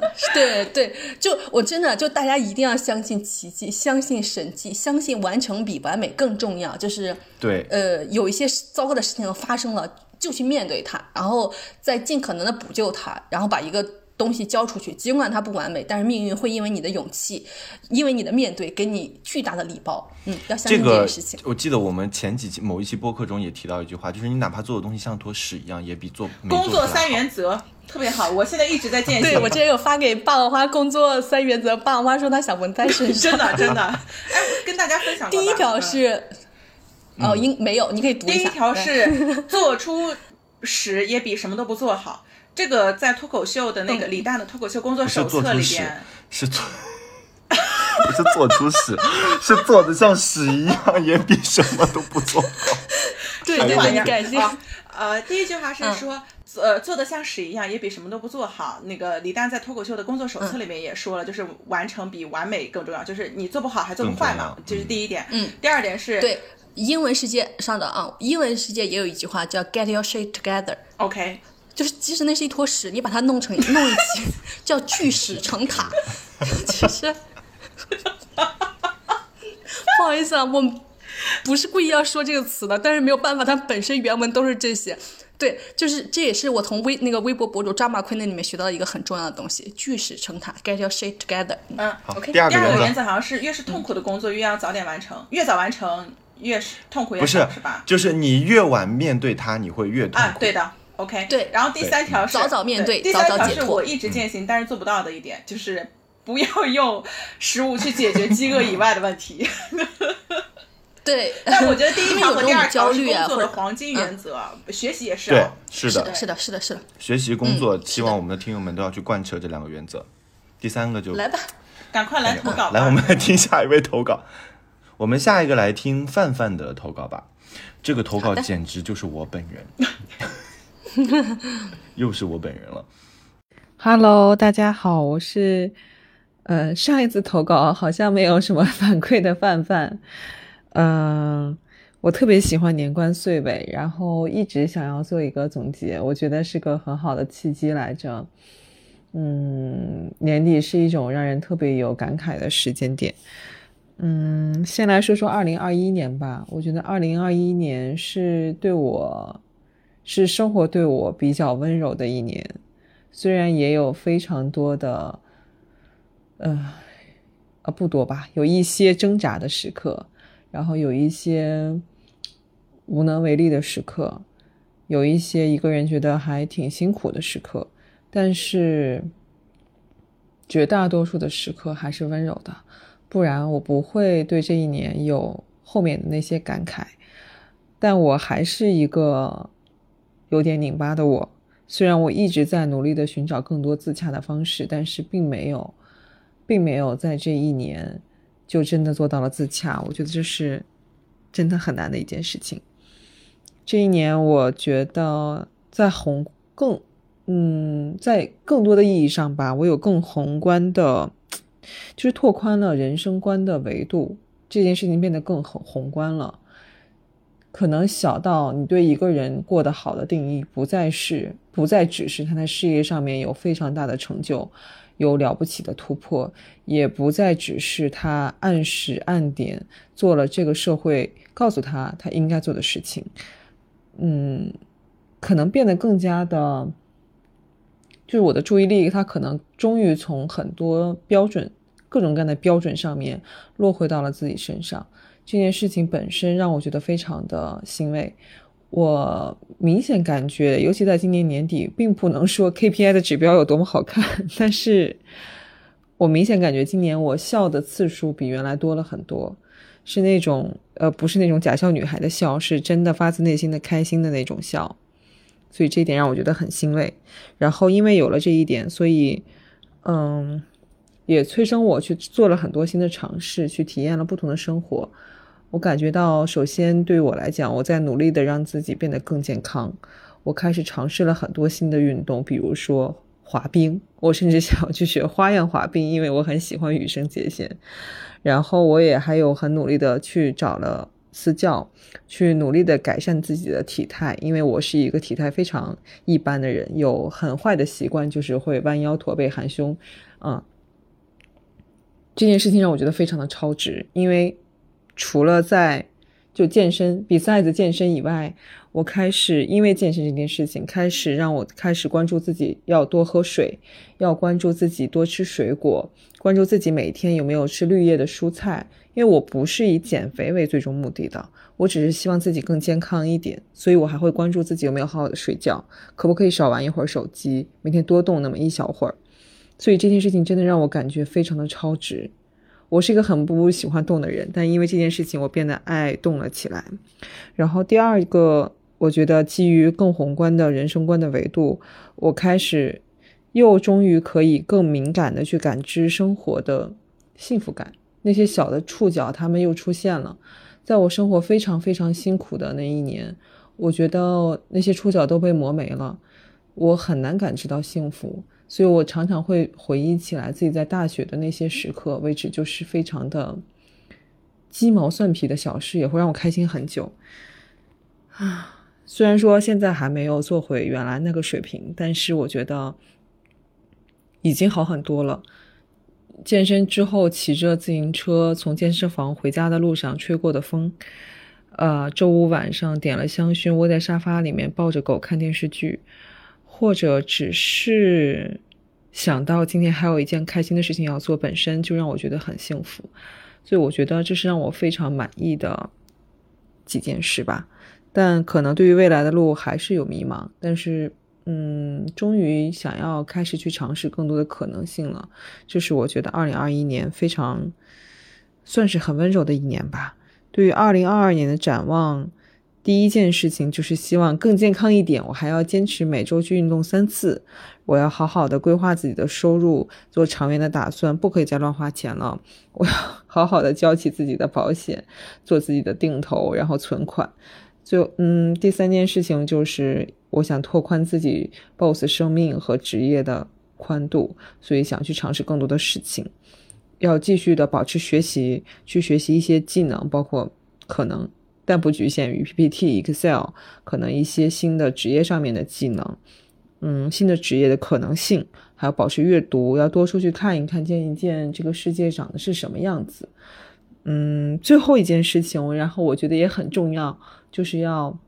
对对，就我真的就大家一定要相信奇迹，相信神迹，相信完成比完美更重要。就是对，呃，有一些糟糕的事情发生了，就去面对它，然后再尽可能的补救它，然后把一个东西交出去。尽管它不完美，但是命运会因为你的勇气，因为你的面对，给你巨大的礼包。嗯，要相信这这个件事情。我记得我们前几期某一期播客中也提到一句话，就是你哪怕做的东西像坨屎一样，也比做没工作三原则特别好，我现在一直在践行。对我之前有发给霸王花工作三原则，霸王花说他想纹在身上。真的真的，哎，跟大家分享。第一条嗯是，哦，应没有，你可以读一下。第一条是 做出屎也比什么都不做好。这个在脱口秀的那个嗯李诞的脱口秀工作手册里边，，是做。不是做出屎，是做的像屎一样，也比什么都不做好。对对对，你改进。啊呃，第一句话是嗯说，呃，做的像屎一样，也比什么都不做好。那个李诞在脱口秀的工作手册里面也说了，就是完成比完美更重要，就是你做不好还做不坏嘛这是第一点。嗯，第二点是，对，英文世界上的啊，英文世界也有一句话叫 “get your shit together”，，OK，就是即使那是一坨屎，你把它弄成弄一起，叫巨屎成塔。其实，不好意思啊，我不是故意要说这个词的，但是没有办法，它本身原文都是这些。对，就是这也是我从微那个微博博主扎马坤那里面学到的一个很重要的东西，巨屎成塔，get your shit together。嗯好，OK。第二个原则个原则好像是越是痛苦的工作越要早点完成，越早完成越是痛苦越不是，是吧？就是你越晚面对它，你会越痛苦。啊，对的，OK。对然后第三条是早早面对第早三条是早解脱我一直践行但是做不到的一点，就是不要用食物去解决饥饿以外的问题。对，但我觉得第一条和第二条是工作的黄金原则，学习也是对哦。，是的是的，，是的，是的，学习工作，嗯希望我们的听友们都要去贯彻这两个原则。第三个就来吧，赶快来投稿。来，我们来听下一位投稿。我们下一个来听范范的投稿吧。这个投稿简直就是我本人，又是我本人了。Hello，大家好，我是呃上一次投稿好像没有什么反馈的范范，嗯、我特别喜欢年关岁尾，然后一直想要做一个总结，我觉得是个很好的契机来着。嗯，年底是一种让人特别有感慨的时间点。嗯，先来说说二零二一年吧。我觉得二零二一年是对我，是生活对我比较温柔的一年。虽然也有非常多的，呃，啊，不多吧，有一些挣扎的时刻，然后有一些无能为力的时刻，有一些一个人觉得还挺辛苦的时刻，但是绝大多数的时刻还是温柔的，不然我不会对这一年有后面的那些感慨。但我还是一个有点拧巴的我，虽然我一直在努力的寻找更多自洽的方式，但是并没有。并没有在这一年就真的做到了自洽，我觉得这是真的很难的一件事情。这一年，我觉得在宏更嗯，在更多的意义上吧，我有更宏观的，就是拓宽了人生观的维度。这件事情变得更宏宏观了，可能小到你对一个人过得好的定义，不再是不再只是他在事业上面有非常大的成就。有了不起的突破，也不再只是他按时按点做了这个社会告诉他他应该做的事情，嗯，可能变得更加的，就是我的注意力，他可能终于从很多标准、各种各样的标准上面落回到了自己身上。这件事情本身让我觉得非常的欣慰。我明显感觉，尤其在今年年底，并不能说 KPI 的指标有多么好看，但是我明显感觉今年我笑的次数比原来多了很多，是那种呃，不是那种假笑女孩的笑，是真的发自内心的开心的那种笑，所以这一点让我觉得很欣慰。然后因为有了这一点，所以嗯，也催生我去做了很多新的尝试，去体验了不同的生活。我感觉到，首先对我来讲，我在努力的让自己变得更健康。我开始尝试了很多新的运动，比如说滑冰。我甚至想要去学花样滑冰，因为我很喜欢羽生结弦。然后我也还有很努力的去找了私教，去努力的改善自己的体态，因为我是一个体态非常一般的人，有很坏的习惯，就是会弯腰驼背含胸。嗯，这件事情让我觉得非常的超值，因为。除了在就健身比赛的健身以外，我开始因为健身这件事情，开始让我开始关注自己要多喝水，要关注自己多吃水果，关注自己每天有没有吃绿叶的蔬菜。因为我不是以减肥为最终目的的，我只是希望自己更健康一点，所以我还会关注自己有没有好好的睡觉，可不可以少玩一会儿手机，每天多动那么一小会儿。所以这件事情真的让我感觉非常的超值。我是一个很不喜欢动的人，但因为这件事情，我变得爱动了起来。然后第二个，我觉得基于更宏观的人生观的维度，我开始又终于可以更敏感的去感知生活的幸福感。那些小的触角，他们又出现了。在我生活非常非常辛苦的那一年，我觉得那些触角都被磨没了，我很难感知到幸福。所以我常常会回忆起来自己在大学的那些时刻，为止就是非常的鸡毛蒜皮的小事，也会让我开心很久。啊，虽然说现在还没有做回原来那个水平，但是我觉得已经好很多了。健身之后，骑着自行车从健身房回家的路上吹过的风，呃，周五晚上点了香薰，窝在沙发里面抱着狗看电视剧。或者只是想到今天还有一件开心的事情要做，本身就让我觉得很幸福，所以我觉得这是让我非常满意的几件事吧。但可能对于未来的路还是有迷茫，但是嗯，终于想要开始去尝试更多的可能性了。这是我觉得二零二一年非常算是很温柔的一年吧。对于二零二二年的展望。第一件事情就是希望更健康一点，我还要坚持每周去运动三次。我要好好的规划自己的收入，做长远的打算，不可以再乱花钱了。我要 好好的交起自己的保险，做自己的定投，然后存款。就嗯，第三件事情就是我想拓宽自己 boss 生命和职业的宽度，所以想去尝试更多的事情。要继续的保持学习，去学习一些技能，包括可能。但不局限于 PPT、Excel，可能一些新的职业上面的技能，嗯，新的职业的可能性，还要保持阅读，要多出去看一看，见一见这个世界长的是什么样子。嗯，最后一件事情，然后我觉得也很重要，就是要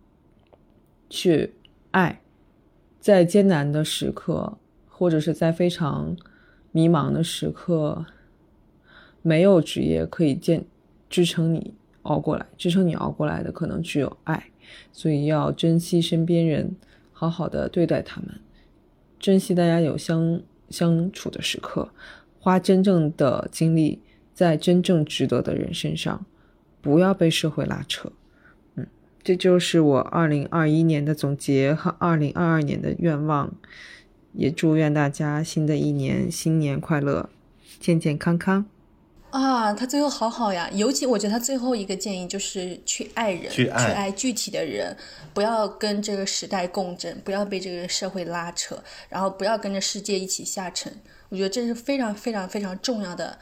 去爱，在艰难的时刻，或者是在非常迷茫的时刻。没有职业可以建支撑你熬过来，支撑你熬过来的可能只有爱，所以要珍惜身边人，好好的对待他们，珍惜大家有相相处的时刻，花真正的精力在真正值得的人身上，不要被社会拉扯。嗯，这就是我二零二一年的总结和二零二二年的愿望，也祝愿大家新的一年新年快乐，健健康康。啊，他最后好好呀，尤其我觉得他最后一个建议就是去爱人，去爱具体的人，不要跟这个时代共振，不要被这个社会拉扯，然后不要跟着世界一起下沉。我觉得这是非常非常非常重要的，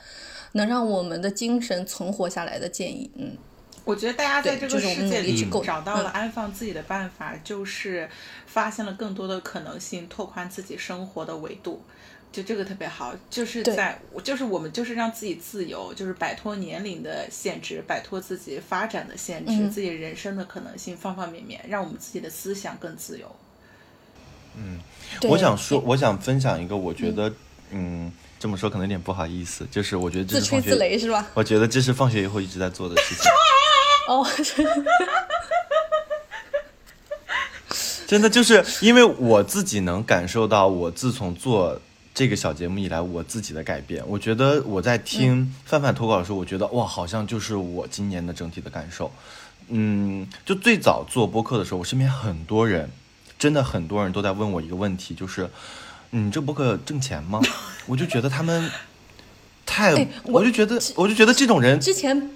能让我们的精神存活下来的建议。嗯，我觉得大家在这个世界里嗯找到了安放自己的办法，就是发现了更多的可能性，拓宽自己生活的维度。就这个特别好，就是在就是我们就是让自己自由，就是摆脱年龄的限制，摆脱自己发展的限制，嗯自己人生的可能性方方面面，让我们自己的思想更自由。嗯，我想说，我想分享一个，我觉得，嗯，这么说可能有点不好意思，就是我觉得这自吹是放学自擂是吧？我觉得这是放学以后一直在做的事情。哦，真的就是因为我自己能感受到，我自从做这个小节目以来，我自己的改变。我觉得我在听范范投稿的时候，我觉得哇，好像就是我今年的整体的感受。嗯，就最早做播客的时候，我身边很多人，真的很多人都在问我一个问题，就是，嗯，这播客挣钱吗？我就觉得他们太，哎我我就觉得，我就觉得这种人之前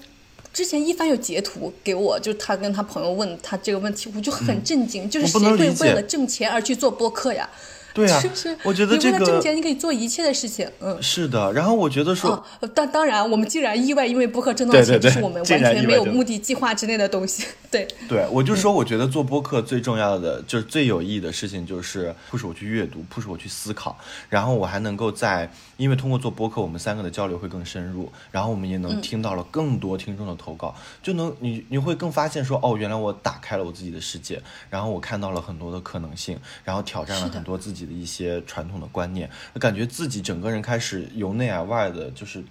之前一帆有截图给我，就是他跟他朋友问他这个问题，我就很震惊，就是谁会为了挣钱而去做播客呀？对啊是不是？我觉得你这个为了挣钱，你可以做一切的事情，嗯。是的。然后我觉得说，哦，当当然，我们既然意外因为播客挣到钱，对对对这是我们完全没有目的计划之内的东西。对，对，我就说，我觉得做播客最重要的，就是最有意义的事情，就是迫使我去阅读，迫使我去思考，然后我还能够在，因为通过做播客，我们三个的交流会更深入，然后我们也能听到了更多听众的投稿，就能你你会更发现说，哦，原来我打开了我自己的世界，然后我看到了很多的可能性，然后挑战了很多自己的一些传统的观念，感觉自己整个人开始由内而外的，就是。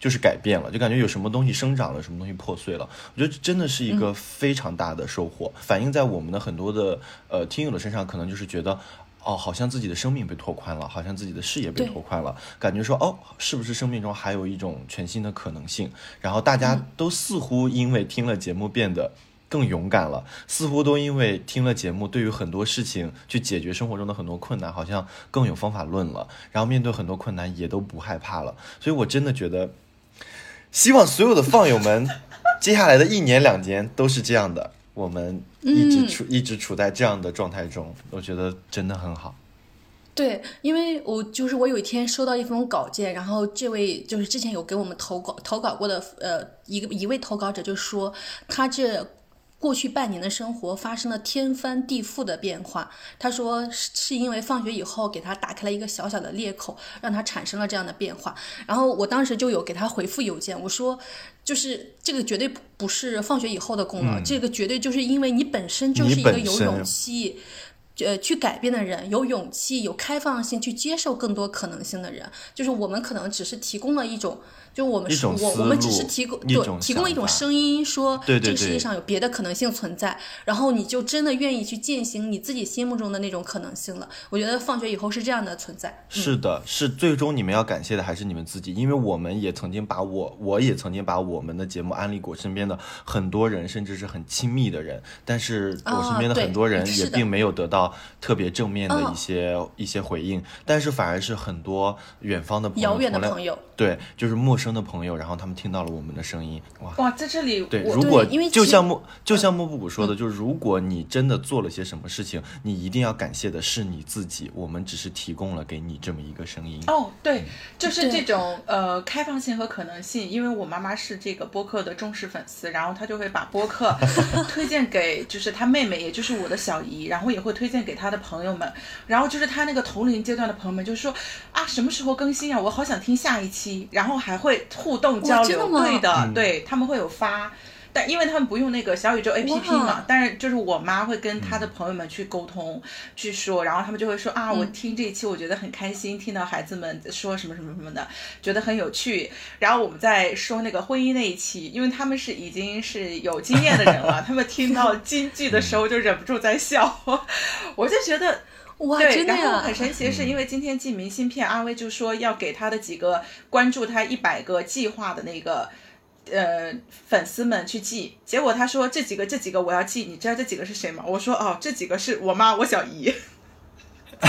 就是改变了，就感觉有什么东西生长了，什么东西破碎了。我觉得真的是一个非常大的收获，反映在我们的很多的呃听友的身上，可能就是觉得。哦，好像自己的生命被拓宽了，好像自己的视野被拓宽了，感觉说哦，是不是生命中还有一种全新的可能性？然后大家都似乎因为听了节目变得更勇敢了，似乎都因为听了节目，对于很多事情去解决生活中的很多困难，好像更有方法论了。然后面对很多困难也都不害怕了。所以我真的觉得，希望所有的放友们，接下来的一年两年都是这样的，我们一直处、一直处在这样的状态中，我觉得真的很好。对，因为我就是我有一天收到一封稿件，然后这位就是之前有给我们投稿投稿过的呃一个一位投稿者就说他这。过去半年的生活发生了天翻地覆的变化。他说是是因为放学以后给他打开了一个小小的裂口，让他产生了这样的变化。然后我当时就有给他回复邮件，我说就是这个绝对不是放学以后的功劳，这个绝对就是因为你本身就是一个有勇气。呃，去改变的人，有勇气、有开放性，去接受更多可能性的人，就是我们可能只是提供了一种，就我们是我我们只是提供对提供了一种声音，说对对这个世界上有别的可能性存在，然后你就真的愿意去践行你自己心目中的那种可能性了。我觉得放学以后是这样的存在，是的，是最终你们要感谢的还是你们自己，因为我们也曾经把我，我也曾经把我们的节目安利过身边的很多人，甚至是很亲密的人，但是我身边的很多人也并没有得到特别正面的嗯。一些、一些回应，但是反而是很多远方的朋友，遥远的朋友，对，就是陌生的朋友，然后他们听到了我们的声音，哇，哇，在这里对，我如果因为就像莫就像莫布谷说的，就是如果你真的做了些什么事情，你一定要感谢的是你自己，我们只是提供了给你这么一个声音。哦，对，就是这种呃开放性和可能性。因为我妈妈是这个播客的忠实粉丝，然后她就会把播客 推荐给就是她妹妹，也就是我的小姨，然后也会推荐给她的朋友们。然后就是她那个同龄阶段的朋友们就说啊，什么时候更新啊？我好想听下一期，然后还会互动交流。的对的，嗯对他们会有发。但因为他们不用那个小宇宙 APP 嘛，但是就是我妈会跟她的朋友们去沟通、去说，然后他们就会说啊，我嗯听这一期我觉得很开心，听到孩子们说什么什么什么的，觉得很有趣。然后我们在说那个婚姻那一期，因为他们是已经是有经验的人了，他们听到京剧的时候就忍不住在笑，我就觉得。哇，对，真的然后很！神奇的是，因为今天寄明信片，阿威就说要给他的几个关注他一百个计划的那个呃粉丝们去寄，结果他说这几个这几个我要寄，你知道这几个是谁吗？我说哦，这几个是我妈我小姨。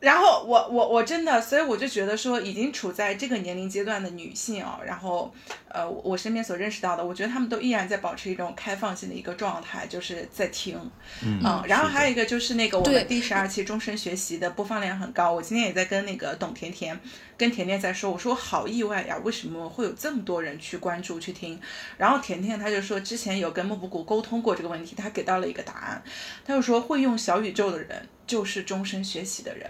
然后我我我真的，所以我就觉得说，已经处在这个年龄阶段的女性哦，然后呃，我我身边所认识到的，我觉得她们都依然在保持一种开放性的一个状态，就是在听，嗯然后还有一个就是那个我们第十二期终身学习的播放量很高，我今天也在跟那个董甜甜跟甜甜在说，我说好意外呀，为什么会有这么多人去关注去听？然后甜甜她就说，之前有跟木布谷沟通过这个问题，她给到了一个答案，她就说会用小宇宙的人就是终身学习的人。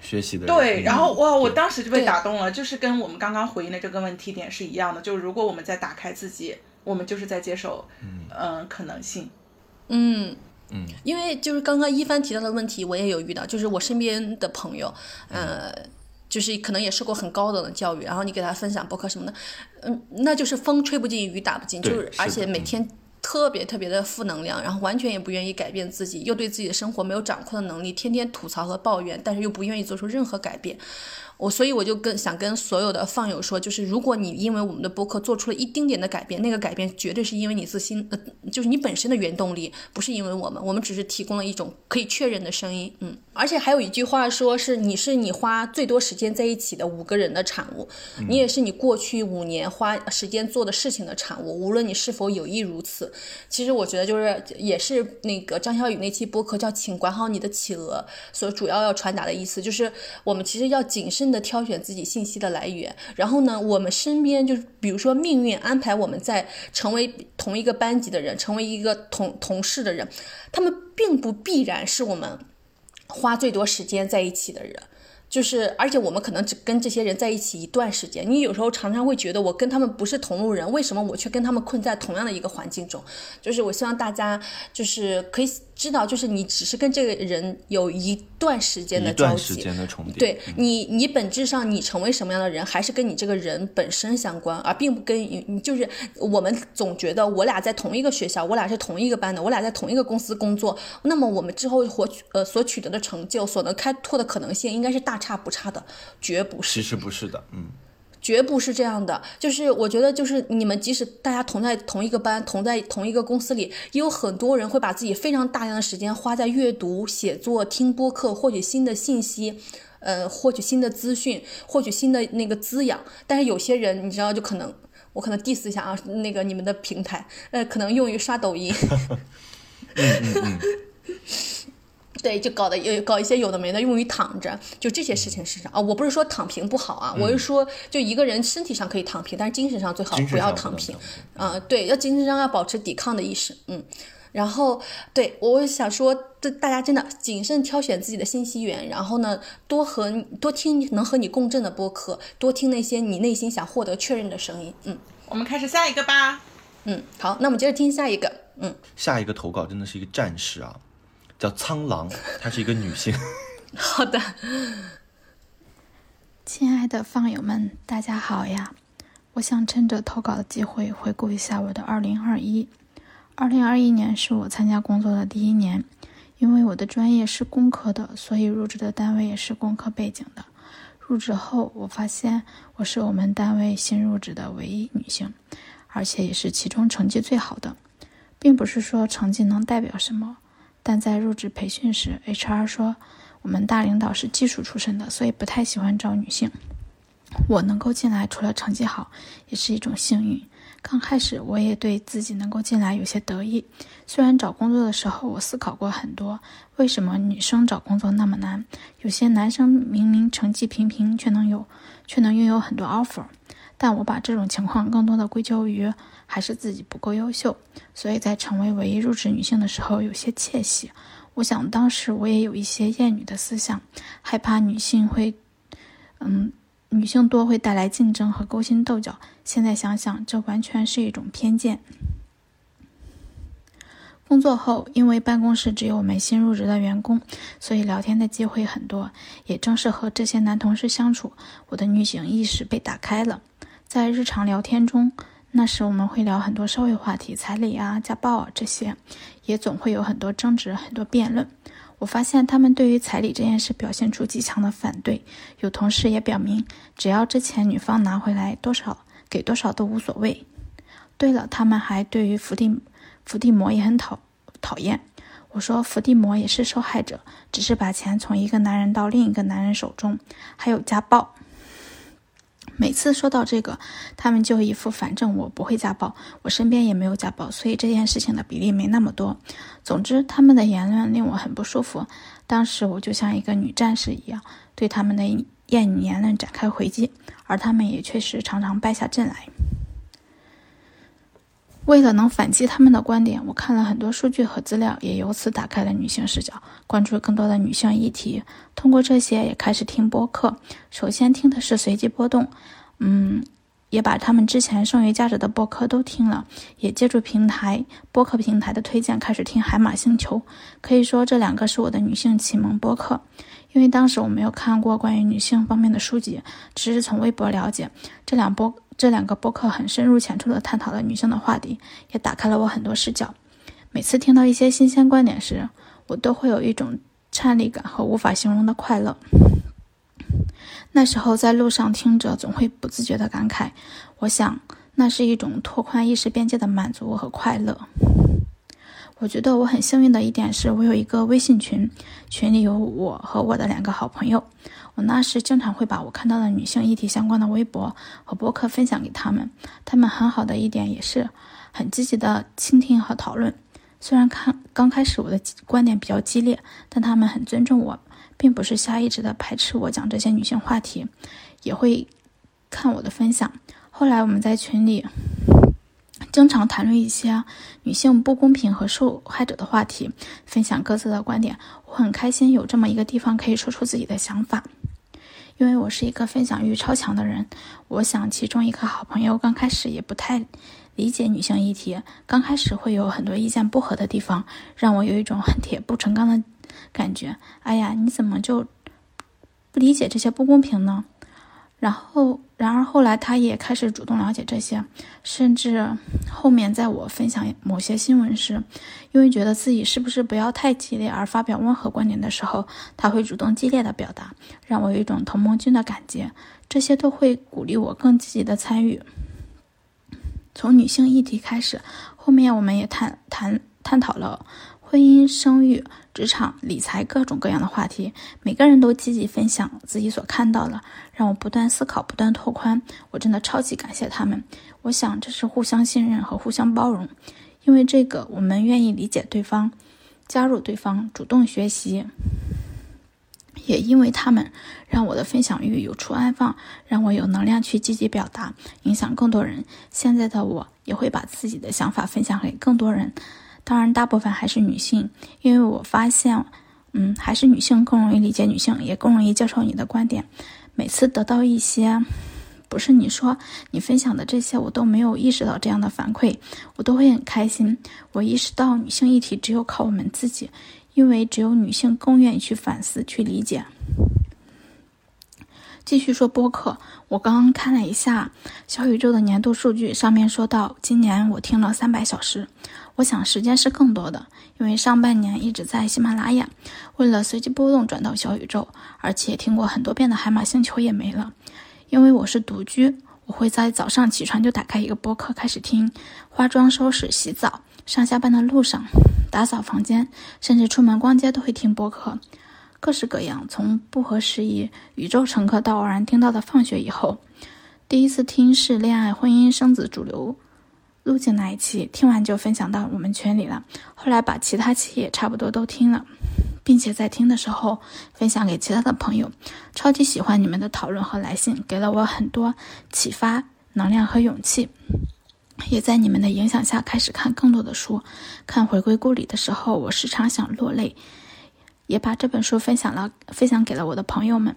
学习的人对，嗯然后哇，我当时就被打动了，就是跟我们刚刚回应的这个问题点是一样的，就是如果我们在打开自己，我们就是在接受，嗯、可能性。嗯，嗯，因为就是刚刚一帆提到的问题，我也有遇到，就是我身边的朋友，呃，就是可能也受过很高等的教育，然后你给他分享博客什么的，嗯，那就是风吹不进，雨打不进，就是而且每天。特别特别的负能量，然后完全也不愿意改变自己，又对自己的生活没有掌控的能力，天天吐槽和抱怨，但是又不愿意做出任何改变。我所以我就跟想跟所有的放友说，就是如果你因为我们的播客做出了一丁点的改变，那个改变绝对是因为你自心，呃，就是你本身的原动力，不是因为我们，我们只是提供了一种可以确认的声音，嗯。而且还有一句话说是你是你花最多时间在一起的五个人的产物，你也是你过去五年花时间做的事情的产物，无论你是否有意如此。其实我觉得就是也是那个张小雨那期播客叫“请管好你的企鹅”所主要要传达的意思，就是我们其实要谨慎的挑选自己信息的来源。然后呢，我们身边就是比如说命运安排我们在成为同一个班级的人，成为一个同同事的人，他们并不必然是我们花最多时间在一起的人。就是，而且我们可能只跟这些人在一起一段时间。你有时候常常会觉得，我跟他们不是同路人，为什么我却跟他们困在同样的一个环境中？就是我希望大家就是可以知道，就是你只是跟这个人有一段时间的交一段时集，间的重叠，对你，你本质上你成为什么样的人，还是跟你这个人本身相关，而并不跟你你就是我们总觉得我俩在同一个学校，我俩是同一个班的，我俩在同一个公司工作，那么我们之后获取呃所取得的成就，所能开拓的可能性，应该是大差不差的，绝不是其。实不是的，嗯，绝不是这样的，就是我觉得，就是你们即使大家同在同一个班，同在同一个公司里，也有很多人会把自己非常大量的时间花在阅读、写作、听播客，获取新的信息，呃，获取新的资讯，获取新的那个滋养。但是有些人，你知道，就可能我可能 diss 一下啊，那个你们的平台，呃，可能用于刷抖音。对，就搞的有搞一些有的没的，用于躺着，就这些事情身上啊。我不是说躺平不好啊，我是说，就一个人身体上可以躺平，但是精神上最好不要躺平能躺平。啊、对，要精神上要保持抵抗的意识，嗯。然后，对我想说，这大家真的谨慎挑选自己的信息源，然后呢，多和多听能和你共振的播客，多听那些你内心想获得确认的声音，嗯我们开始下一个吧。嗯。好，那我们接着听下一个，嗯，下一个投稿真的是一个战士啊，叫苍狼，她是一个女性，好的，亲爱的放友们，大家好呀！我想趁着投稿的机会回顾一下我的二零二一。二零二一年是我参加工作的第一年，因为我的专业是工科的，所以入职的单位也是工科背景的。入职后，我发现我是我们单位新入职的唯一女性，而且也是其中成绩最好的。并不是说成绩能代表什么，但在入职培训时，HR 说我们大领导是技术出身的，所以不太喜欢招女性。我能够进来，除了成绩好，也是一种幸运。刚开始我也对自己能够进来有些得意，虽然找工作的时候我思考过很多，为什么女生找工作那么难？有些男生明明成绩平平，却能有，却能拥有很多 offer。但我把这种情况更多的归咎于还是自己不够优秀，所以在成为唯一入职女性的时候有些窃喜。我想当时我也有一些厌女的思想，害怕女性会，嗯，女性多会带来竞争和勾心斗角。现在想想，这完全是一种偏见。工作后，因为办公室只有我们新入职的员工，所以聊天的机会很多。也正是和这些男同事相处，我的女性意识被打开了。在日常聊天中，那时我们会聊很多社会话题，彩礼啊、家暴啊这些，也总会有很多争执、很多辩论。我发现他们对于彩礼这件事表现出极强的反对，有同事也表明，只要这钱女方拿回来多少，给多少都无所谓。对了，他们还对于伏地伏地魔也很讨讨厌。我说伏地魔也是受害者，只是把钱从一个男人到另一个男人手中，还有家暴。每次说到这个，他们就一副反正我不会家暴，我身边也没有家暴，所以这件事情的比例没那么多。总之，他们的言论令我很不舒服。当时我就像一个女战士一样，对他们的厌女言论展开回击，而他们也确实常常败下阵来。为了能反击他们的观点，我看了很多数据和资料，也由此打开了女性视角，关注更多的女性议题。通过这些，也开始听播客。首先听的是随机波动，嗯，也把他们之前剩余价值的播客都听了，也借助平台播客平台的推荐，开始听海马星球。可以说，这两个是我的女性启蒙播客。因为当时我没有看过关于女性方面的书籍，只是从微博了解这两播。这两个播客很深入浅出地探讨了女性的话题，也打开了我很多视角。每次听到一些新鲜观点时，我都会有一种颤栗感和无法形容的快乐。那时候在路上听着，总会不自觉地感慨，我想那是一种拓宽意识边界的满足和快乐。我觉得我很幸运的一点是，我有一个微信群，群里有我和我的两个好朋友。我那时经常会把我看到的女性议题相关的微博和博客分享给他们，他们很好的一点也是很积极的倾听和讨论。虽然看刚开始我的观点比较激烈，但他们很尊重我，并不是下意识的排斥我讲这些女性话题，也会看我的分享。后来我们在群里。经常谈论一些女性不公平和受害者的话题，分享各自的观点。我很开心有这么一个地方可以说出自己的想法，因为我是一个分享欲超强的人。我想其中一个好朋友刚开始也不太理解女性议题，刚开始会有很多意见不合的地方，让我有一种恨铁不成钢的感觉。哎呀，你怎么就不理解这些不公平呢？然后，然而后来，他也开始主动了解这些，甚至后面在我分享某些新闻时，因为觉得自己是不是不要太激烈而发表温和观点的时候，他会主动激烈的表达，让我有一种同盟军的感觉。这些都会鼓励我更积极的参与。从女性议题开始，后面我们也探谈探讨了。婚姻、生育、职场、理财，各种各样的话题，每个人都积极分享自己所看到的，让我不断思考、不断拓宽。我真的超级感谢他们。我想这是互相信任和互相包容，因为这个我们愿意理解对方，加入对方，主动学习。也因为他们，让我的分享欲有处安放，让我有能量去积极表达，影响更多人。现在的我也会把自己的想法分享给更多人。当然，大部分还是女性，因为我发现，嗯，还是女性更容易理解女性，也更容易接受你的观点。每次得到一些，不是你说你分享的这些，我都没有意识到这样的反馈，我都会很开心。我意识到女性议题只有靠我们自己，因为只有女性更愿意去反思、去理解。继续说播客，我刚刚看了一下小宇宙的年度数据，上面说到今年我听了三百小时。我想时间是更多的，因为上半年一直在喜马拉雅，为了随机波动转到小宇宙，而且听过很多遍的海马星球也没了。因为我是独居，我会在早上起床就打开一个播客开始听，化妆、收拾、洗澡、上下班的路上、打扫房间，甚至出门逛街都会听播客，各式各样，从不合时宜、宇宙乘客到偶然听到的放学以后，第一次听是恋爱、婚姻、生子主流。路径那一期听完就分享到我们群里了，后来把其他期也差不多都听了，并且在听的时候分享给其他的朋友，超级喜欢你们的讨论和来信，给了我很多启发、能量和勇气。也在你们的影响下开始看更多的书，看《回归故里》的时候，我时常想落泪，也把这本书分享了，分享给了我的朋友们。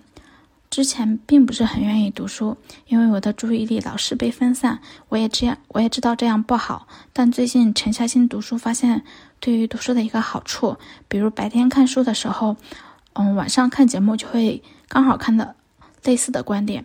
之前并不是很愿意读书，因为我的注意力老是被分散。我也这样，我也知道这样不好。但最近沉下心读书，发现对于读书的一个好处，比如白天看书的时候，嗯，晚上看节目就会刚好看到类似的观点。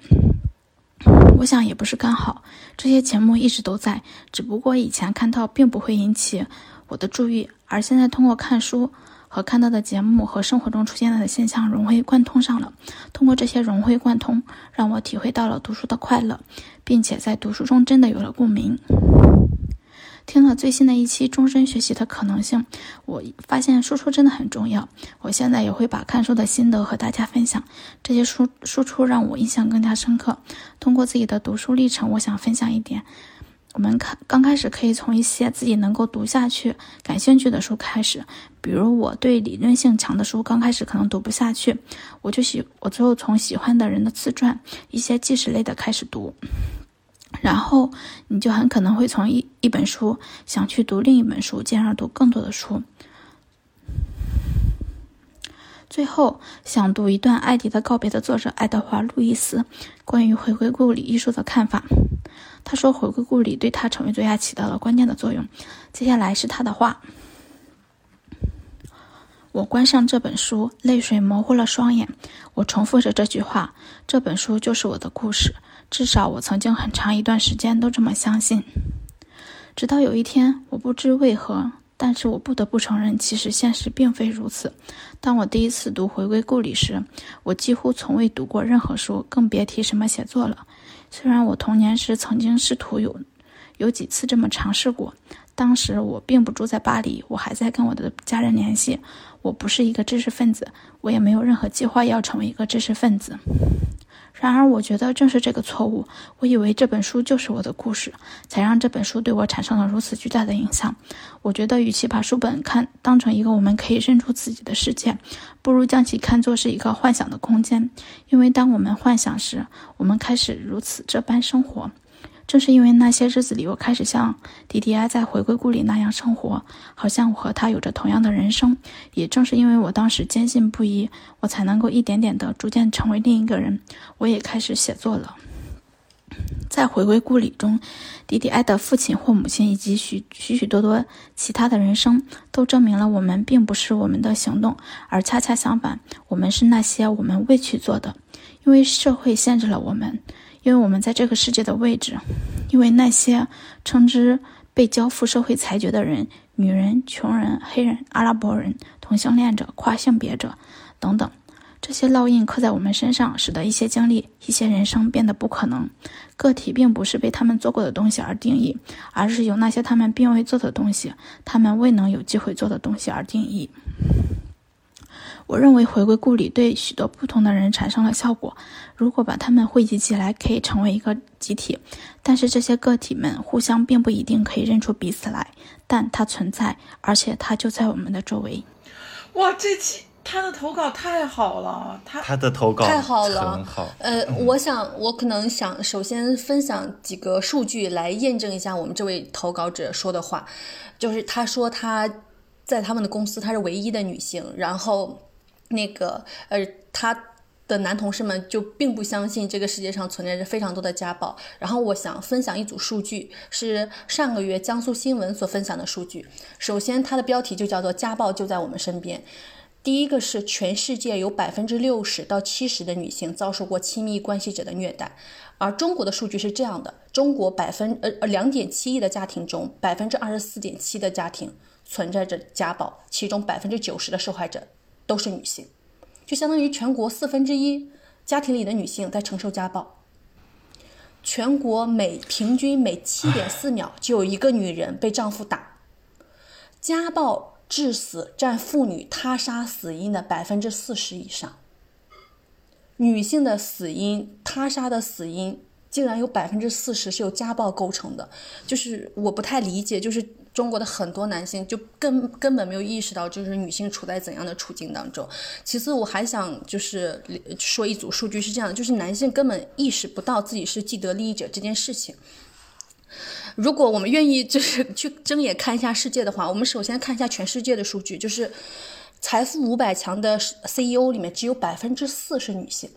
我想也不是刚好，这些节目一直都在，只不过以前看到并不会引起我的注意，而现在通过看书。和看到的节目和生活中出现的现象融会贯通上了。通过这些融会贯通，让我体会到了读书的快乐，并且在读书中真的有了共鸣。听了最新的一期《终身学习的可能性》，我发现输出真的很重要。我现在也会把看书的心得和大家分享。这些输输出让我印象更加深刻。通过自己的读书历程，我想分享一点。我们看刚开始可以从一些自己能够读下去、感兴趣的书开始，比如我对理论性强的书刚开始可能读不下去，我就喜我最后从喜欢的人的自传、一些纪实类的开始读，然后你就很可能会从一一本书想去读另一本书，进而读更多的书。最后想读一段《艾迪的告别》的作者爱德华·路易斯关于回归故里艺术的看法。他说：“回归故里对他成为作家起到了关键的作用。”接下来是他的话：“我关上这本书，泪水模糊了双眼。我重复着这句话：这本书就是我的故事。至少我曾经很长一段时间都这么相信。直到有一天，我不知为何。”但是我不得不承认，其实现实并非如此。当我第一次读《回归故里》时，我几乎从未读过任何书，更别提什么写作了。虽然我童年时曾经试图有有几次这么尝试过，当时我并不住在巴黎，我还在跟我的家人联系。我不是一个知识分子，我也没有任何计划要成为一个知识分子。然而，我觉得正是这个错误。我以为这本书就是我的故事，才让这本书对我产生了如此巨大的影响。我觉得，与其把书本看当成一个我们可以认出自己的世界，不如将其看作是一个幻想的空间。因为当我们幻想时，我们开始如此这般生活。正是因为那些日子里，我开始像迪迪埃在回归故里那样生活，好像我和他有着同样的人生。也正是因为我当时坚信不疑，我才能够一点点的逐渐成为另一个人。我也开始写作了。在回归故里中，迪迪埃的父亲或母亲以及许许许多多其他的人生，都证明了我们并不是我们的行动，而恰恰相反，我们是那些我们未去做的，因为社会限制了我们。因为我们在这个世界的位置，因为那些称之被交付社会裁决的人，女人、穷人、黑人、阿拉伯人、同性恋者、跨性别者等等，这些烙印刻在我们身上，使得一些经历、一些人生变得不可能。个体并不是被他们做过的东西而定义，而是由那些他们并未做的东西，他们未能有机会做的东西而定义。我认为回归故里对许多不同的人产生了效果。如果把他们汇集起来，可以成为一个集体。但是这些个体们互相并不一定可以认出彼此来，但它存在，而且它就在我们的周围。哇，这期他的投稿太好了，他他的投稿太好了，很好。呃，我想我可能想首先分享几个数据来验证一下我们这位投稿者说的话，就是他说他在他们的公司他是唯一的女性，然后。那个呃，他的男同事们就并不相信这个世界上存在着非常多的家暴。然后我想分享一组数据，是上个月江苏新闻所分享的数据。首先，它的标题就叫做“家暴就在我们身边”。第一个是全世界有百分之六十到七十的女性遭受过亲密关系者的虐待，而中国的数据是这样的：中国百分呃呃两点七亿的家庭中，百分之二十四点七的家庭存在着家暴，其中百分之九十的受害者。都是女性，就相当于全国四分之一家庭里的女性在承受家暴。全国每平均每七点四秒就有一个女人被丈夫打。家暴致死占妇女他杀死因的百分之四十以上。女性的死因他杀的死因竟然有百分之四十是由家暴构成的，就是我不太理解，就是。中国的很多男性就根根本没有意识到，就是女性处在怎样的处境当中。其次，我还想就是说一组数据是这样的，就是男性根本意识不到自己是既得利益者这件事情。如果我们愿意就是 去睁眼看一下世界的话，我们首先看一下全世界的数据，就是财富五百强的 CEO 里面只有百分之四是女性。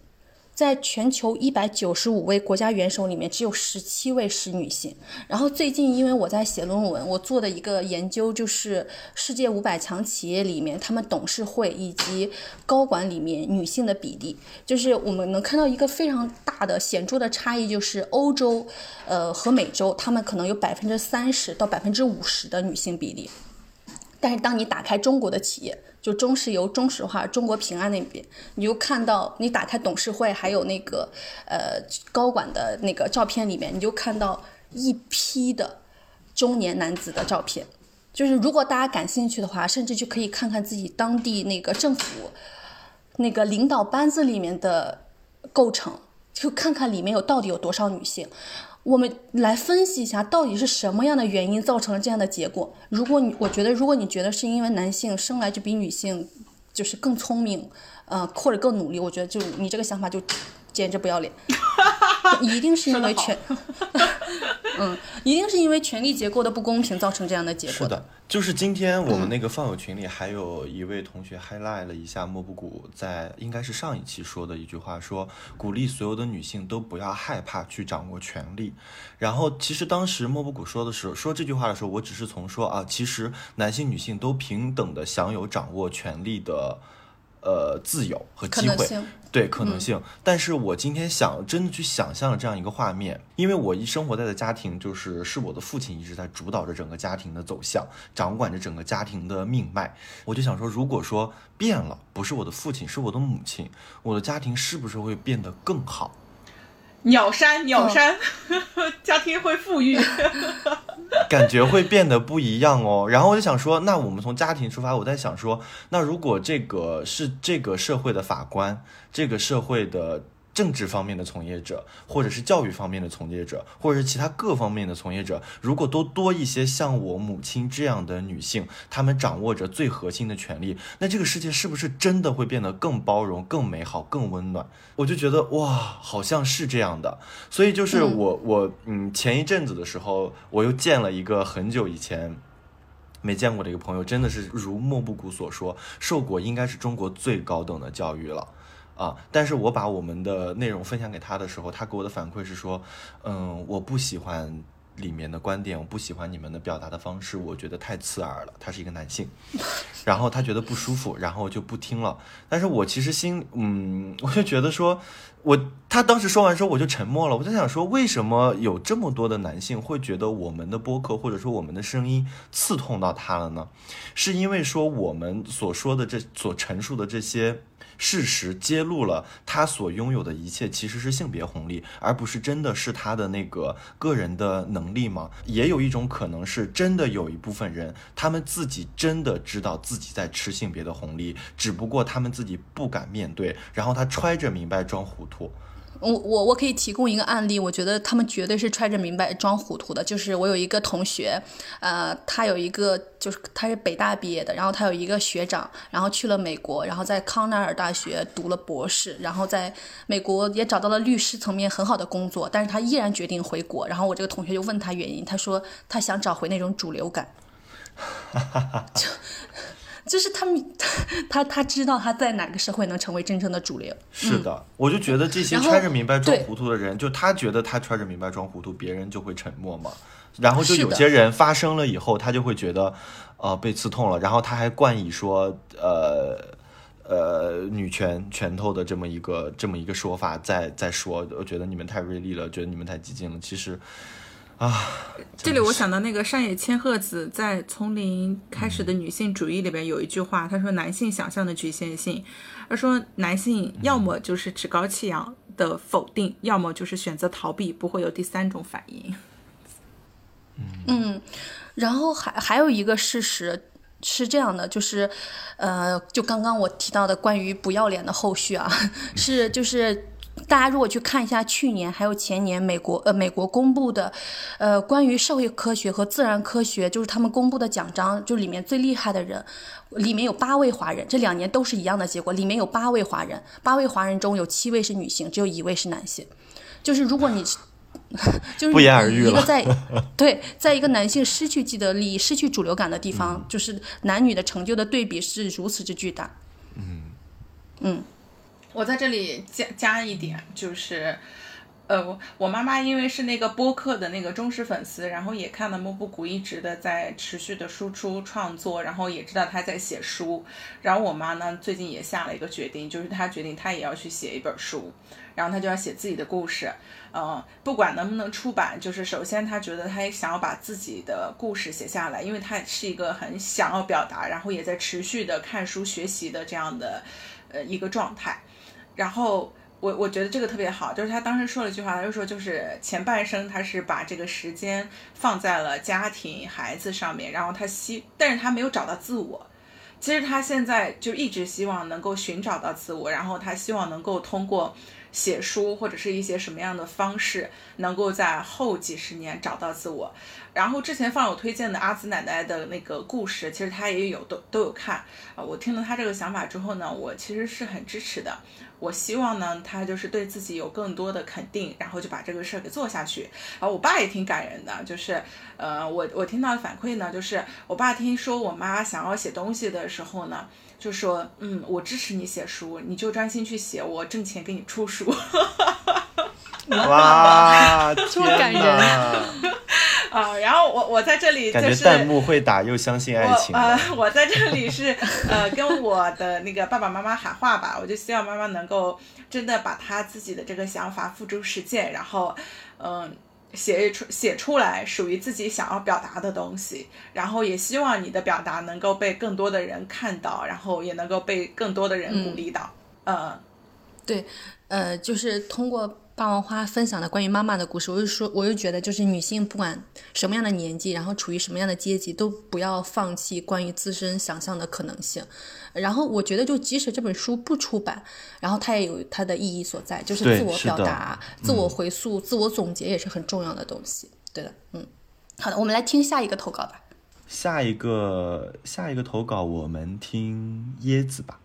在全球一百九十五位国家元首里面，只有十七位是女性。然后最近，因为我在写论文，我做的一个研究就是世界五百强企业里面，他们董事会以及高管里面女性的比例，就是我们能看到一个非常大的显著的差异，就是欧洲，呃和美洲，他们可能有百分之三十到百分之五十的女性比例。但是当你打开中国的企业，就中石油、中石化、中国平安那边，你就看到你打开董事会还有那个呃高管的那个照片里面，你就看到一批的中年男子的照片。就是如果大家感兴趣的话，甚至就可以看看自己当地那个政府那个领导班子里面的构成，就看看里面有到底有多少女性。我们来分析一下，到底是什么样的原因造成了这样的结果？如果你我觉得，如果你觉得是因为男性生来就比女性就是更聪明，呃，或者更努力，我觉得就你这个想法就简直不要脸，一定是因为权，嗯，一定是因为权力结构的不公平造成这样的结果。是的，就是今天我们那个放友群里还有一位同学 highlight 了一下莫布谷在应该是上一期说的一句话，说鼓励所有的女性都不要害怕去掌握权力。然后其实当时莫布谷说的时候，说这句话的时候，我只是从说啊，其实男性女性都平等的享有掌握权力的。呃，自由和机会，对可能性。但是我今天想真的去想象了这样一个画面，因为我一生活在的家庭就是是我的父亲一直在主导着整个家庭的走向，掌管着整个家庭的命脉。我就想说，如果说变了，不是我的父亲，是我的母亲，我的家庭是不是会变得更好？鸟山，鸟山，家庭会富裕，感觉会变得不一样哦。然后我就想说，那我们从家庭出发，我在想说，那如果这个是这个社会的法官，这个社会的。政治方面的从业者，或者是教育方面的从业者，或者是其他各方面的从业者，如果都多一些像我母亲这样的女性，她们掌握着最核心的权利，那这个世界是不是真的会变得更包容、更美好、更温暖？我就觉得哇，好像是这样的。所以就是我我嗯，前一阵子的时候，我又见了一个很久以前没见过的一个朋友，真的是如莫布谷所说，受过应该是中国最高等的教育了。啊！但是我把我们的内容分享给他的时候，他给我的反馈是说，嗯，我不喜欢里面的观点，我不喜欢你们的表达的方式，我觉得太刺耳了。他是一个男性，然后他觉得不舒服，然后就不听了。但是我其实心，嗯，我就觉得说，我他当时说完之后，我就沉默了。我在想说，为什么有这么多的男性会觉得我们的播客或者说我们的声音刺痛到他了呢？是因为说我们所说的这所陈述的这些。事实揭露了他所拥有的一切其实是性别红利，而不是真的是他的那个个人的能力吗？也有一种可能是真的有一部分人，他们自己真的知道自己在吃性别的红利，只不过他们自己不敢面对，然后他揣着明白装糊涂。我我我可以提供一个案例，我觉得他们绝对是揣着明白装糊涂的。就是我有一个同学，呃，他有一个就是他是北大毕业的，然后他有一个学长，然后去了美国，然后在康奈尔大学读了博士，然后在美国也找到了律师层面很好的工作，但是他依然决定回国。然后我这个同学就问他原因，他说他想找回那种主流感。就。就是他们，他他知道他在哪个社会能成为真正的主流。是的，我就觉得这些揣着明白装糊涂的人，就他觉得他揣着明白装糊涂，别人就会沉默嘛。然后就有些人发生了以后，他就会觉得，呃，被刺痛了。然后他还冠以说，呃呃，女权拳头的这么一个这么一个说法，在在说，我觉得你们太锐利了，觉得你们太激进了。其实。啊，这里我想到那个上野千鹤子在《从零开始的女性主义》里边有一句话，她说：“男性想象的局限性，她说男性要么就是趾高气扬的否定，要么就是选择逃避，不会有第三种反应。”嗯，然后还还有一个事实是这样的，就是，呃，就刚刚我提到的关于不要脸的后续啊，是就是。大家如果去看一下去年还有前年美国呃美国公布的，呃关于社会科学和自然科学，就是他们公布的奖章，就里面最厉害的人，里面有八位华人，这两年都是一样的结果，里面有八位华人，八位华人中有七位是女性，只有一位是男性，就是如果你，就是不言而喻一个在 对，在一个男性失去既得利益、失去主流感的地方，就是男女的成就的对比是如此之巨大，嗯。嗯。我在这里加加一点，就是。呃，我我妈妈因为是那个播客的那个忠实粉丝，然后也看了莫布谷一直的在持续的输出创作，然后也知道他在写书。然后我妈呢，最近也下了一个决定，就是她决定她也要去写一本书，然后她就要写自己的故事。呃，不管能不能出版，就是首先她觉得她也想要把自己的故事写下来，因为她是一个很想要表达，然后也在持续的看书学习的这样的呃一个状态。然后。我我觉得这个特别好，就是他当时说了一句话，他就说就是前半生他是把这个时间放在了家庭孩子上面，然后他希，但是他没有找到自我。其实他现在就一直希望能够寻找到自我，然后他希望能够通过写书或者是一些什么样的方式，能够在后几十年找到自我。然后之前放我推荐的阿紫奶奶的那个故事，其实他也有都都有看啊。我听了他这个想法之后呢，我其实是很支持的。我希望呢，他就是对自己有更多的肯定，然后就把这个事儿给做下去。然后，我爸也挺感人的，就是呃，我我听到的反馈呢，就是我爸听说我妈想要写东西的时候呢，就说嗯，我支持你写书，你就专心去写，我挣钱给你出书。哇，这么感人 啊！然后我我在这里感觉弹幕会打又相信爱情。呃，我在这里是呃跟我的那个爸爸妈妈喊话吧，我就希望妈妈能够真的把她自己的这个想法付诸实践，然后嗯写出写出来属于自己想要表达的东西，然后也希望你的表达能够被更多的人看到，然后也能够被更多的人鼓励到。嗯，对，呃，就是通过。霸王花分享的关于妈妈的故事，我就说，我就觉得，就是女性不管什么样的年纪，然后处于什么样的阶级，都不要放弃关于自身想象的可能性。然后我觉得，就即使这本书不出版，然后它也有它的意义所在，就是自我表达、自我回溯、自我总结也是很重要的东西。对的，嗯，好的，我们来听下一个投稿吧。下一个下一个投稿，我们听椰子吧。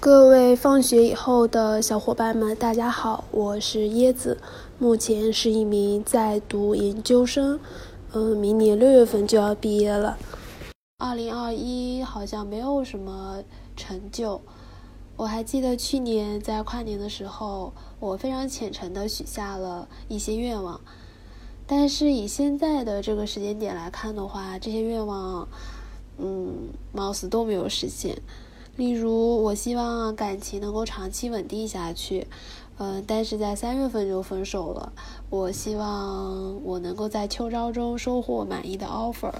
各位放学以后的小伙伴们，大家好，我是椰子，目前是一名在读研究生，嗯，明年六月份就要毕业了。二零二一好像没有什么成就，我还记得去年在跨年的时候，我非常虔诚的许下了一些愿望，但是以现在的这个时间点来看的话，这些愿望，嗯，貌似都没有实现。例如，我希望感情能够长期稳定下去，嗯，但是在三月份就分手了。我希望我能够在秋招中收获满意的 offer，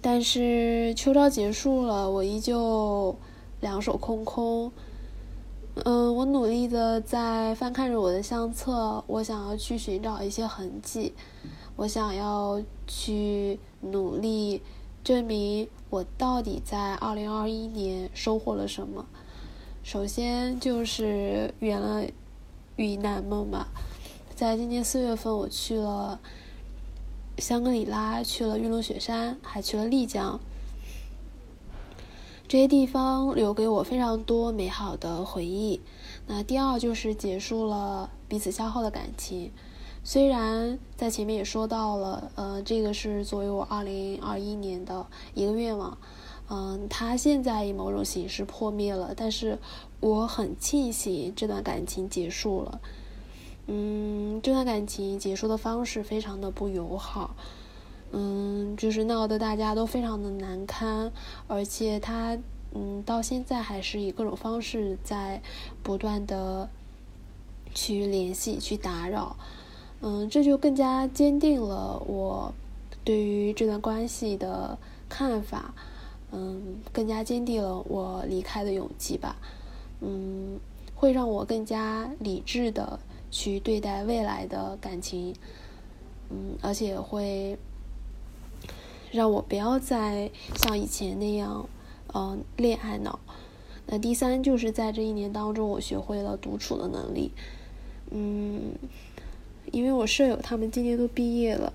但是秋招结束了，我依旧两手空空。嗯，我努力的在翻看着我的相册，我想要去寻找一些痕迹，我想要去努力证明。我到底在二零二一年收获了什么？首先就是圆了云南梦吧。在今年四月份，我去了香格里拉，去了玉龙雪山，还去了丽江。这些地方留给我非常多美好的回忆。那第二就是结束了彼此消耗的感情。虽然在前面也说到了，呃，这个是作为我二零二一年的一个愿望，嗯，它现在以某种形式破灭了，但是我很庆幸这段感情结束了，嗯，这段感情结束的方式非常的不友好，嗯，就是闹得大家都非常的难堪，而且他，嗯，到现在还是以各种方式在不断的去联系、去打扰。嗯，这就更加坚定了我对于这段关系的看法，嗯，更加坚定了我离开的勇气吧，嗯，会让我更加理智的去对待未来的感情，嗯，而且会让我不要再像以前那样，嗯，恋爱脑。那第三就是在这一年当中，我学会了独处的能力，嗯。因为我舍友他们今年都毕业了，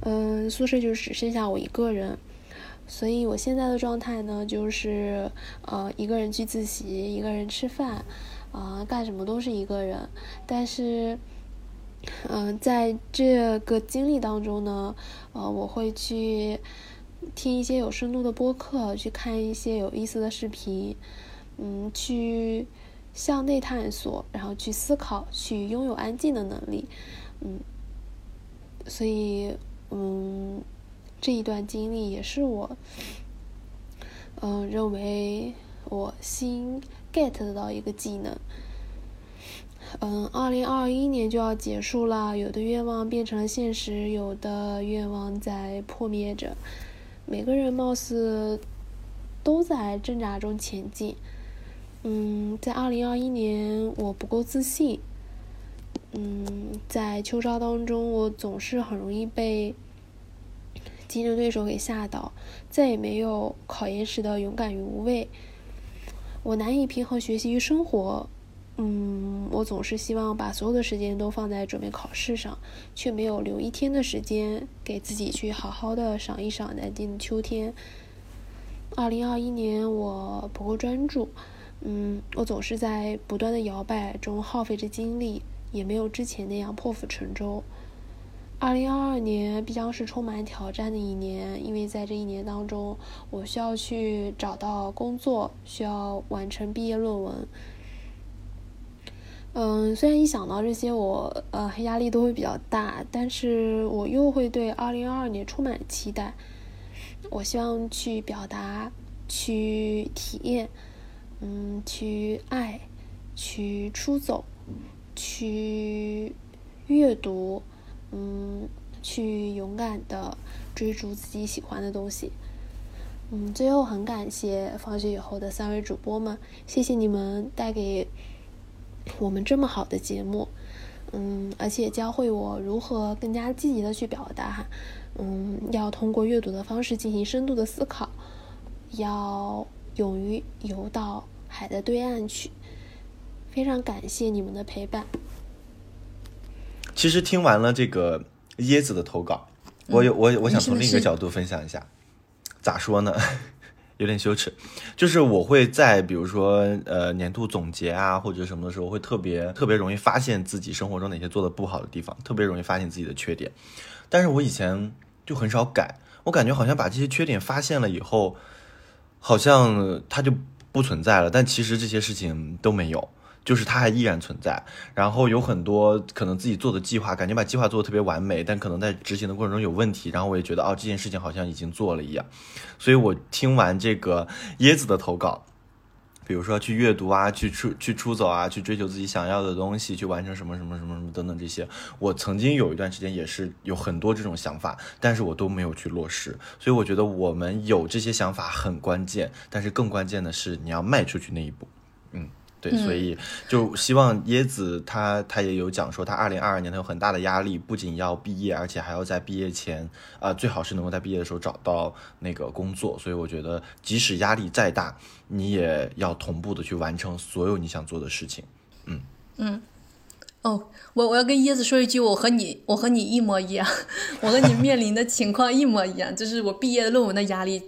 嗯，宿舍就只剩下我一个人，所以我现在的状态呢，就是呃一个人去自习，一个人吃饭，啊，干什么都是一个人。但是，嗯，在这个经历当中呢，呃，我会去听一些有深度的播客，去看一些有意思的视频，嗯，去向内探索，然后去思考，去拥有安静的能力。嗯，所以，嗯，这一段经历也是我，嗯，认为我新 get 到一个技能。嗯，二零二一年就要结束了，有的愿望变成了现实，有的愿望在破灭着。每个人貌似都在挣扎中前进。嗯，在二零二一年，我不够自信。嗯，在秋招当中，我总是很容易被竞争对手给吓倒，再也没有考研时的勇敢与无畏。我难以平衡学习与生活。嗯，我总是希望把所有的时间都放在准备考试上，却没有留一天的时间给自己去好好的赏一赏南京的秋天。二零二一年我不够专注，嗯，我总是在不断的摇摆中耗费着精力，也没有之前那样破釜沉舟。二零二二年必将是充满挑战的一年，因为在这一年当中，我需要去找到工作，需要完成毕业论文。嗯，虽然一想到这些，我呃压力都会比较大，但是我又会对二零二二年充满期待。我希望去表达，去体验，嗯，去爱，去出走，去阅读，嗯，去勇敢的追逐自己喜欢的东西。嗯，最后很感谢放学以后的三位主播们，谢谢你们带给。我们这么好的节目，嗯，而且教会我如何更加积极的去表达，嗯，要通过阅读的方式进行深度的思考，要勇于游到海的对岸去。非常感谢你们的陪伴。其实听完了这个椰子的投稿，我有我我想从另一个角度分享一下，咋说呢？有点羞耻，就是我会在比如说呃年度总结啊或者什么的时候，会特别特别容易发现自己生活中哪些做的不好的地方，特别容易发现自己的缺点。但是我以前就很少改，我感觉好像把这些缺点发现了以后，好像它就不存在了。但其实这些事情都没有。就是它还依然存在，然后有很多可能自己做的计划，感觉把计划做的特别完美，但可能在执行的过程中有问题，然后我也觉得哦，这件事情好像已经做了一样，所以我听完这个椰子的投稿，比如说去阅读啊，去出去出走啊，去追求自己想要的东西，去完成什么什么什么什么等等这些，我曾经有一段时间也是有很多这种想法，但是我都没有去落实，所以我觉得我们有这些想法很关键，但是更关键的是你要迈出去那一步，对，所以就希望椰子他他也有讲说，他二零二二年他有很大的压力，不仅要毕业，而且还要在毕业前啊，最好是能够在毕业的时候找到那个工作。所以我觉得，即使压力再大，你也要同步的去完成所有你想做的事情。嗯嗯，哦，我我要跟椰子说一句，我和你我和你一模一样，我和你面临的情况一模一样，就是我毕业论文的压力，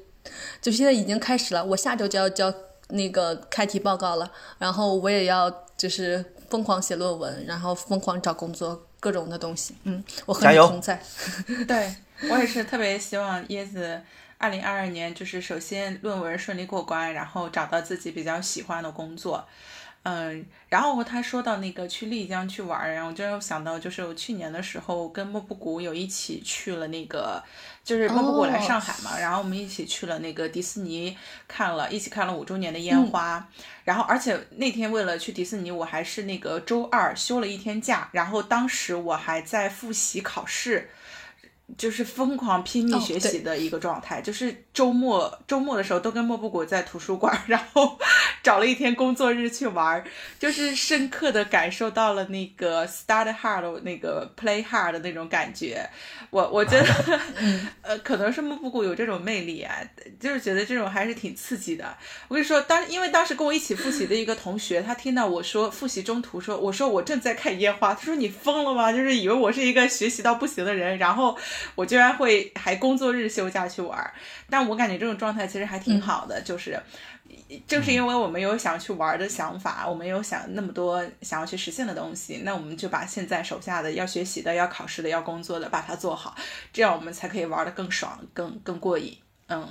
就现在已经开始了，我下周就要交。那个开题报告了，然后我也要就是疯狂写论文，然后疯狂找工作，各种的东西。嗯，我和你同在。对我也是特别希望椰子二零二二年就是首先论文顺利过关，然后找到自己比较喜欢的工作。嗯，然后他说到那个去丽江去玩，然后我就想到就是我去年的时候跟莫布谷有一起去了那个，就是包括我来上海嘛，然后我们一起去了那个迪士尼看了一起看了五周年的烟花，然后而且那天为了去迪士尼，我还是那个周二休了一天假，然后当时我还在复习考试。就是疯狂拼命学习的一个状态，就是周末周末的时候都跟莫布谷在图书馆，然后 找了一天工作日去玩，就是深刻的感受到了那个 start hard 那个 play hard 的那种感觉。我我觉得，呃，可能是莫布谷有这种魅力啊，就是觉得这种还是挺刺激的。我跟你说，当因为当时跟我一起复习的一个同学，他听到我说复习中途说，我说我正在看烟花，他说你疯了吗？就是以为我是一个学习到不行的人，然后。我居然会还工作日休假去玩，但我感觉这种状态其实还挺好的，就是正是因为我们有想去玩的想法，我们有想那么多想要去实现的东西，那我们就把现在手下的要学习的、要考试的、要工作的把它做好，这样我们才可以玩的更爽、更更过瘾。嗯。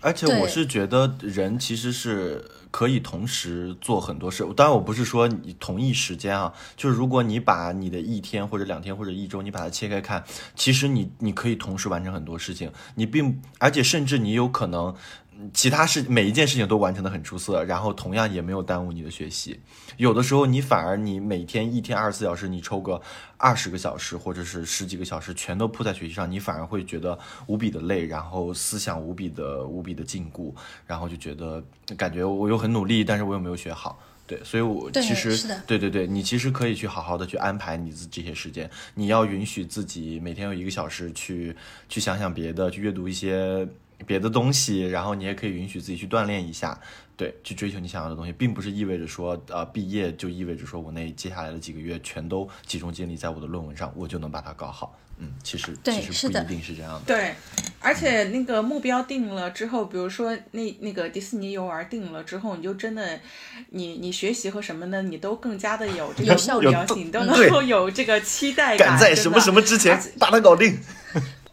而且我是觉得人其实是可以同时做很多事。当然，我不是说你同一时间啊，就是如果你把你的一天或者两天或者一周，你把它切开看，其实你你可以同时完成很多事情。你并而且甚至你有可能。其他事每一件事情都完成的很出色，然后同样也没有耽误你的学习。有的时候你反而你每天一天二十四小时，你抽个二十个小时或者是十几个小时，全都扑在学习上，你反而会觉得无比的累，然后思想无比的无比的禁锢，然后就觉得感觉我又很努力，但是我又没有学好。对，所以我其实对对对，你其实可以去好好的去安排你自这些时间，你要允许自己每天有一个小时去去想想别的，去阅读一些。别的东西，然后你也可以允许自己去锻炼一下，对，去追求你想要的东西，并不是意味着说，呃，毕业就意味着说我那接下来的几个月全都集中精力在我的论文上，我就能把它搞好。嗯，其实其实不一定是这样的。对，而且那个目标定了之后，比如说那那个迪士尼游玩定了之后，你就真的，你你学习和什么呢，你都更加的有这个目标性，你都能够有这个期待感，赶在什么什么之前把它搞定。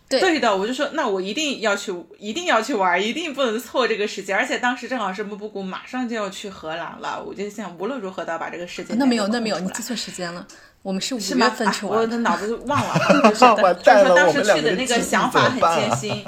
对的，我就说，那我一定要去，一定要去玩，一定不能错这个时间。而且当时正好是木布谷马上就要去荷兰了，我就想无论如何都要把这个时间。那没有，那没有，你记错时间了。我们是五月份去玩，我的脑子就忘了。就是说当时去的那个想法很艰辛，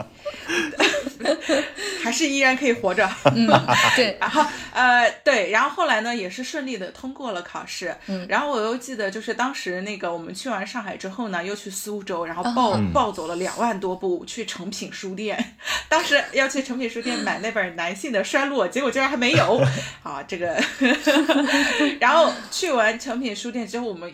还是依然可以活着。嗯，对。然后呃，对，然后后来呢，也是顺利的通过了考试。嗯。然后我又记得，就是当时那个我们去完上海之后呢，又去苏州，然后暴暴走了两万多步去诚品书店。当时要去诚品书店买那本男性的衰落，结果居然还没有。啊，这个。然后去完诚品书店之后，我们。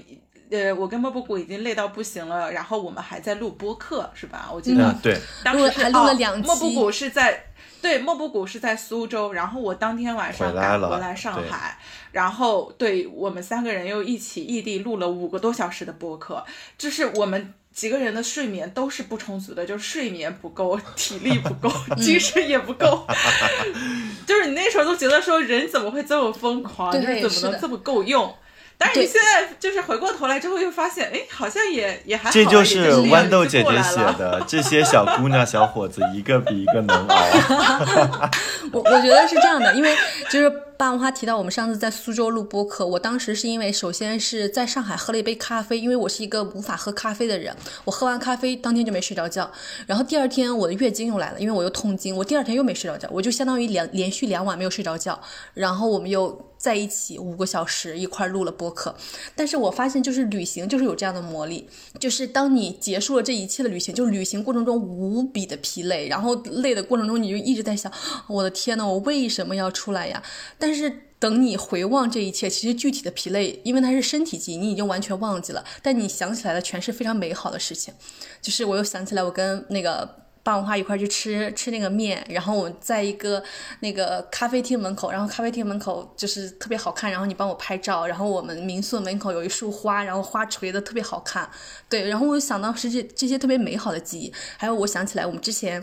呃，我跟莫布谷已经累到不行了，然后我们还在录播客，是吧？我记得，对，当时还录了两期。莫布谷是在，对，莫布谷是在苏州，然后我当天晚上赶回来上海，然后对我们三个人又一起异地录了五个多小时的播客，就是我们几个人的睡眠都是不充足的，就是睡眠不够，体力不够，精神也不够，就是你那时候都觉得说人怎么会这么疯狂，就是怎么能这么够用？但是你现在就是回过头来之后又发现，哎，好像也也还好。这就是豌豆姐姐写的，这些小姑娘小伙子一个比一个能熬。我我觉得是这样的，因为就是霸王花提到我们上次在苏州录播客，我当时是因为首先是在上海喝了一杯咖啡，因为我是一个无法喝咖啡的人，我喝完咖啡当天就没睡着觉，然后第二天我的月经又来了，因为我又痛经，我第二天又没睡着觉，我就相当于连连续两晚没有睡着觉，然后我们又。在一起五个小时一块录了播客，但是我发现就是旅行就是有这样的魔力，就是当你结束了这一切的旅行，就旅行过程中无比的疲累，然后累的过程中你就一直在想，我的天呐，我为什么要出来呀？但是等你回望这一切，其实具体的疲累，因为它是身体记忆，你已经完全忘记了，但你想起来的全是非常美好的事情。就是我又想起来我跟那个。霸王花一块去吃吃那个面，然后我在一个那个咖啡厅门口，然后咖啡厅门口就是特别好看，然后你帮我拍照，然后我们民宿门口有一束花，然后花垂的特别好看，对，然后我想到是这这些特别美好的记忆，还有我想起来我们之前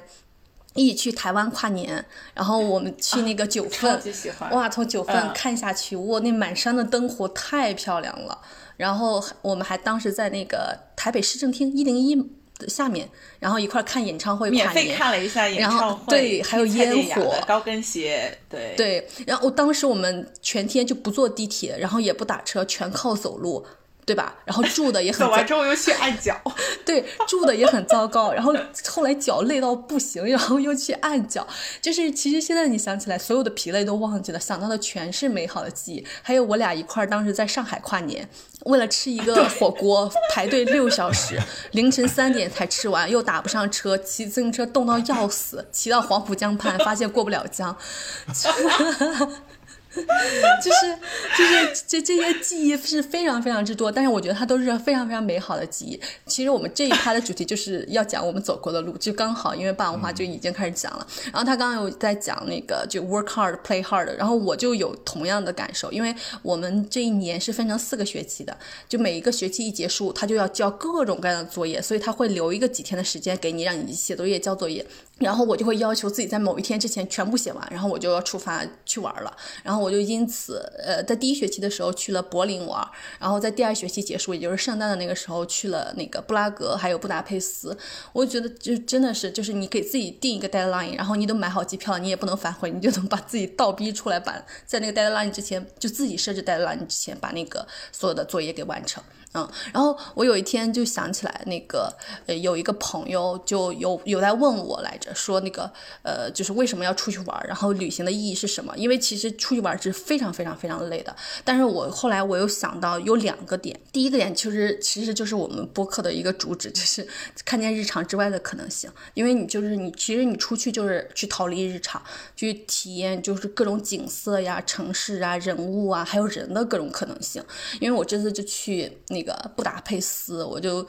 一起去台湾跨年，然后我们去那个九份，哇，从九份看下去，哇，那满山的灯火太漂亮了，然后我们还当时在那个台北市政厅一零一。下面，然后一块看演唱会，免费看了一下演唱会，对，还有烟火，高跟鞋，对对。然后当时我们全天就不坐地铁，然后也不打车，全靠走路。对吧？然后住的也很。走完之后又去按脚。对，住的也很糟糕。然后后来脚累到不行，然后又去按脚。就是其实现在你想起来，所有的疲累都忘记了，想到的全是美好的记忆。还有我俩一块儿当时在上海跨年，为了吃一个火锅排队六小时，凌晨三点才吃完，又打不上车，骑自行车冻到要死，骑到黄浦江畔发现过不了江。就是就是这这些记忆是非常非常之多，但是我觉得它都是非常非常美好的记忆。其实我们这一趴的主题就是要讲我们走过的路，就刚好因为霸王花就已经开始讲了。然后他刚刚有在讲那个就 work hard play hard，然后我就有同样的感受，因为我们这一年是分成四个学期的，就每一个学期一结束，他就要交各种各样的作业，所以他会留一个几天的时间给你，让你写作业交作业。然后我就会要求自己在某一天之前全部写完，然后我就要出发去玩了。然后我就因此呃在第一学期的时候去了柏林玩，然后在第二学期结束，也就是圣诞的那个时候去了那个布拉格还有布达佩斯。我觉得就真的是就是你给自己定一个 deadline，然后你都买好机票，你也不能反悔，你就能把自己倒逼出来，把在那个 deadline 之前就自己设置 deadline 之前把那个所有的作业给完成。嗯，然后我有一天就想起来，那个呃，有一个朋友就有有在问我来着，说那个呃，就是为什么要出去玩，然后旅行的意义是什么？因为其实出去玩是非常非常非常累的。但是我后来我又想到有两个点，第一个点其实其实就是我们播客的一个主旨，就是看见日常之外的可能性。因为你就是你，其实你出去就是去逃离日常，去体验就是各种景色呀、城市啊、人物啊，还有人的各种可能性。因为我这次就去那。那个布达佩斯，我就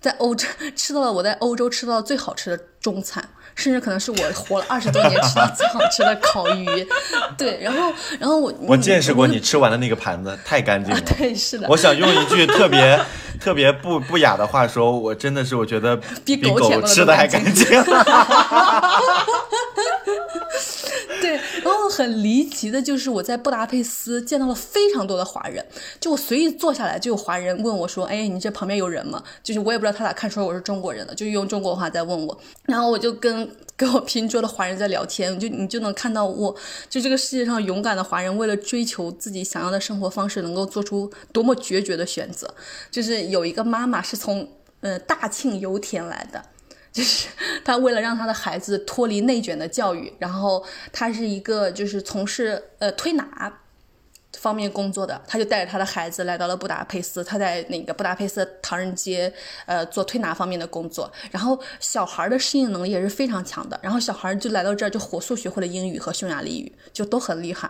在欧洲 吃到了我在欧洲吃到最好吃的中餐，甚至可能是我活了二十多年吃到最好吃的烤鱼。对，然后，然后我我见识过你吃完的那个盘子，太干净了。对，是的。我想用一句特别特别不不雅的话说，我真的是我觉得比狗吃的还干净。然后很离奇的就是我在布达佩斯见到了非常多的华人，就我随意坐下来就有华人问我说：“哎，你这旁边有人吗？”就是我也不知道他咋看出来我是中国人的，就用中国话在问我。然后我就跟跟我拼桌的华人在聊天，就你就能看到我，就这个世界上勇敢的华人为了追求自己想要的生活方式，能够做出多么决绝的选择。就是有一个妈妈是从呃大庆油田来的。就是他为了让他的孩子脱离内卷的教育，然后他是一个就是从事呃推拿方面工作的，他就带着他的孩子来到了布达佩斯，他在那个布达佩斯唐人街呃做推拿方面的工作，然后小孩的适应能力也是非常强的，然后小孩就来到这儿就火速学会了英语和匈牙利语，就都很厉害，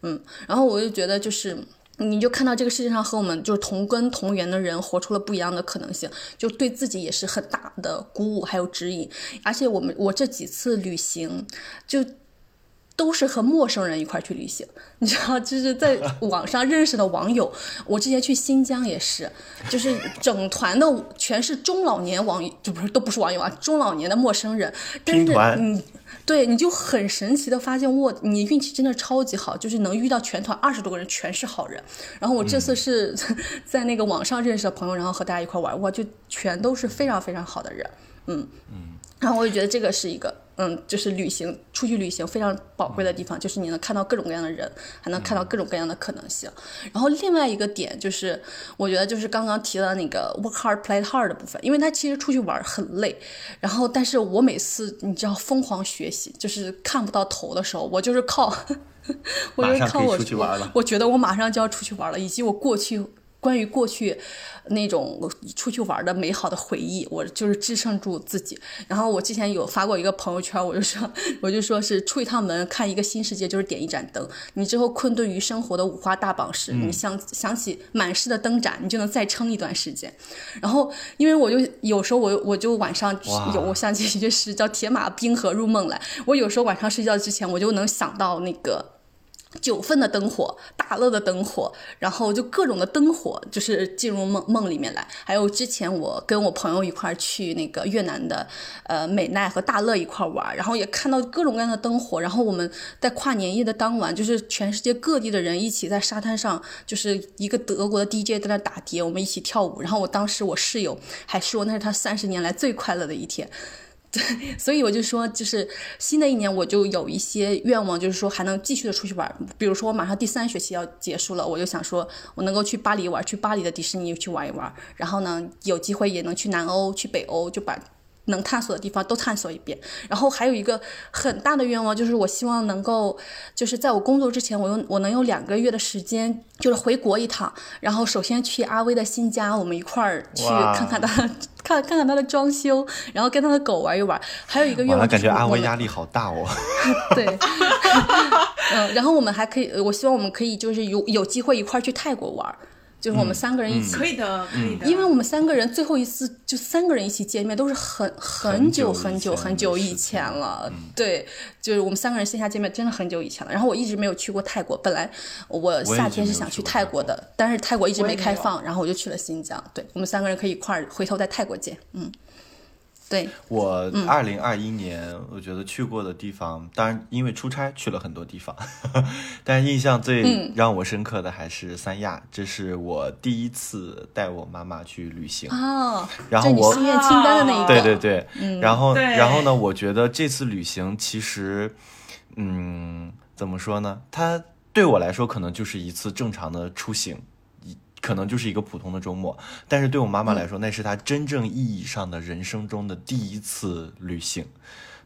嗯，然后我就觉得就是。你就看到这个世界上和我们就是同根同源的人活出了不一样的可能性，就对自己也是很大的鼓舞还有指引。而且我们我这几次旅行，就都是和陌生人一块去旅行，你知道，就是在 网上认识的网友。我之前去新疆也是，就是整团的全是中老年网友，就不是都不是网友啊，中老年的陌生人。拼团。嗯。对，你就很神奇的发现，我，你运气真的超级好，就是能遇到全团二十多个人全是好人。然后我这次是 在那个网上认识的朋友，然后和大家一块玩，哇，就全都是非常非常好的人，嗯嗯。然后我就觉得这个是一个，嗯，就是旅行出去旅行非常宝贵的地方，就是你能看到各种各样的人，还能看到各种各样的可能性。然后另外一个点就是，我觉得就是刚刚提到那个 work hard play hard 的部分，因为他其实出去玩很累，然后但是我每次你知道疯狂学习，就是看不到头的时候，我就是靠，我就是靠我，我觉得我马上就要出去玩了，以及我过去。关于过去那种出去玩的美好的回忆，我就是支撑住自己。然后我之前有发过一个朋友圈，我就说，我就说是出一趟门看一个新世界，就是点一盏灯。你之后困顿于生活的五花大绑时，你想想起满室的灯盏，你就能再撑一段时间。然后，因为我就有时候我我就晚上有我想起一句诗叫“铁马冰河入梦来”。我有时候晚上睡觉之前，我就能想到那个。九份的灯火，大乐的灯火，然后就各种的灯火，就是进入梦梦里面来。还有之前我跟我朋友一块去那个越南的，呃美奈和大乐一块玩，然后也看到各种各样的灯火。然后我们在跨年夜的当晚，就是全世界各地的人一起在沙滩上，就是一个德国的 DJ 在那打碟，我们一起跳舞。然后我当时我室友还说那是他三十年来最快乐的一天。对，所以我就说，就是新的一年，我就有一些愿望，就是说还能继续的出去玩。比如说，我马上第三学期要结束了，我就想说，我能够去巴黎玩，去巴黎的迪士尼去玩一玩。然后呢，有机会也能去南欧、去北欧，就把。能探索的地方都探索一遍，然后还有一个很大的愿望，就是我希望能够，就是在我工作之前，我用我能用两个月的时间，就是回国一趟，然后首先去阿威的新家，我们一块儿去看看他，看看看他的装修，然后跟他的狗玩一玩。还有一个愿望，感觉阿威压力好大哦。对，嗯，然后我们还可以，我希望我们可以就是有有机会一块儿去泰国玩。就是我们三个人一起，可以的，可以的。因为我们三个人最后一次就三个人一起见面，都是很很久很久很久以前了。对，就是我们三个人线下见面，真的很久以前了。然后我一直没有去过泰国，本来我夏天是想去泰国的，但是泰国一直没开放，然后我就去了新疆。对，我们三个人可以一块儿回头在泰国见。嗯，对，我嗯。二零二一年，我觉得去过的地方，当然因为出差去了很多地方，但印象最嗯。让我深刻的还是三亚，这是我第一次带我妈妈去旅行。哦，然后我心愿清单的那一个，对对对，嗯。然后然后呢，我觉得这次旅行其实，嗯，怎么说呢？它对我来说可能就是一次正常的出行，一可能就是一个普通的周末，但是对我妈妈来说，那是她真正意义上的人生中的第一次旅行。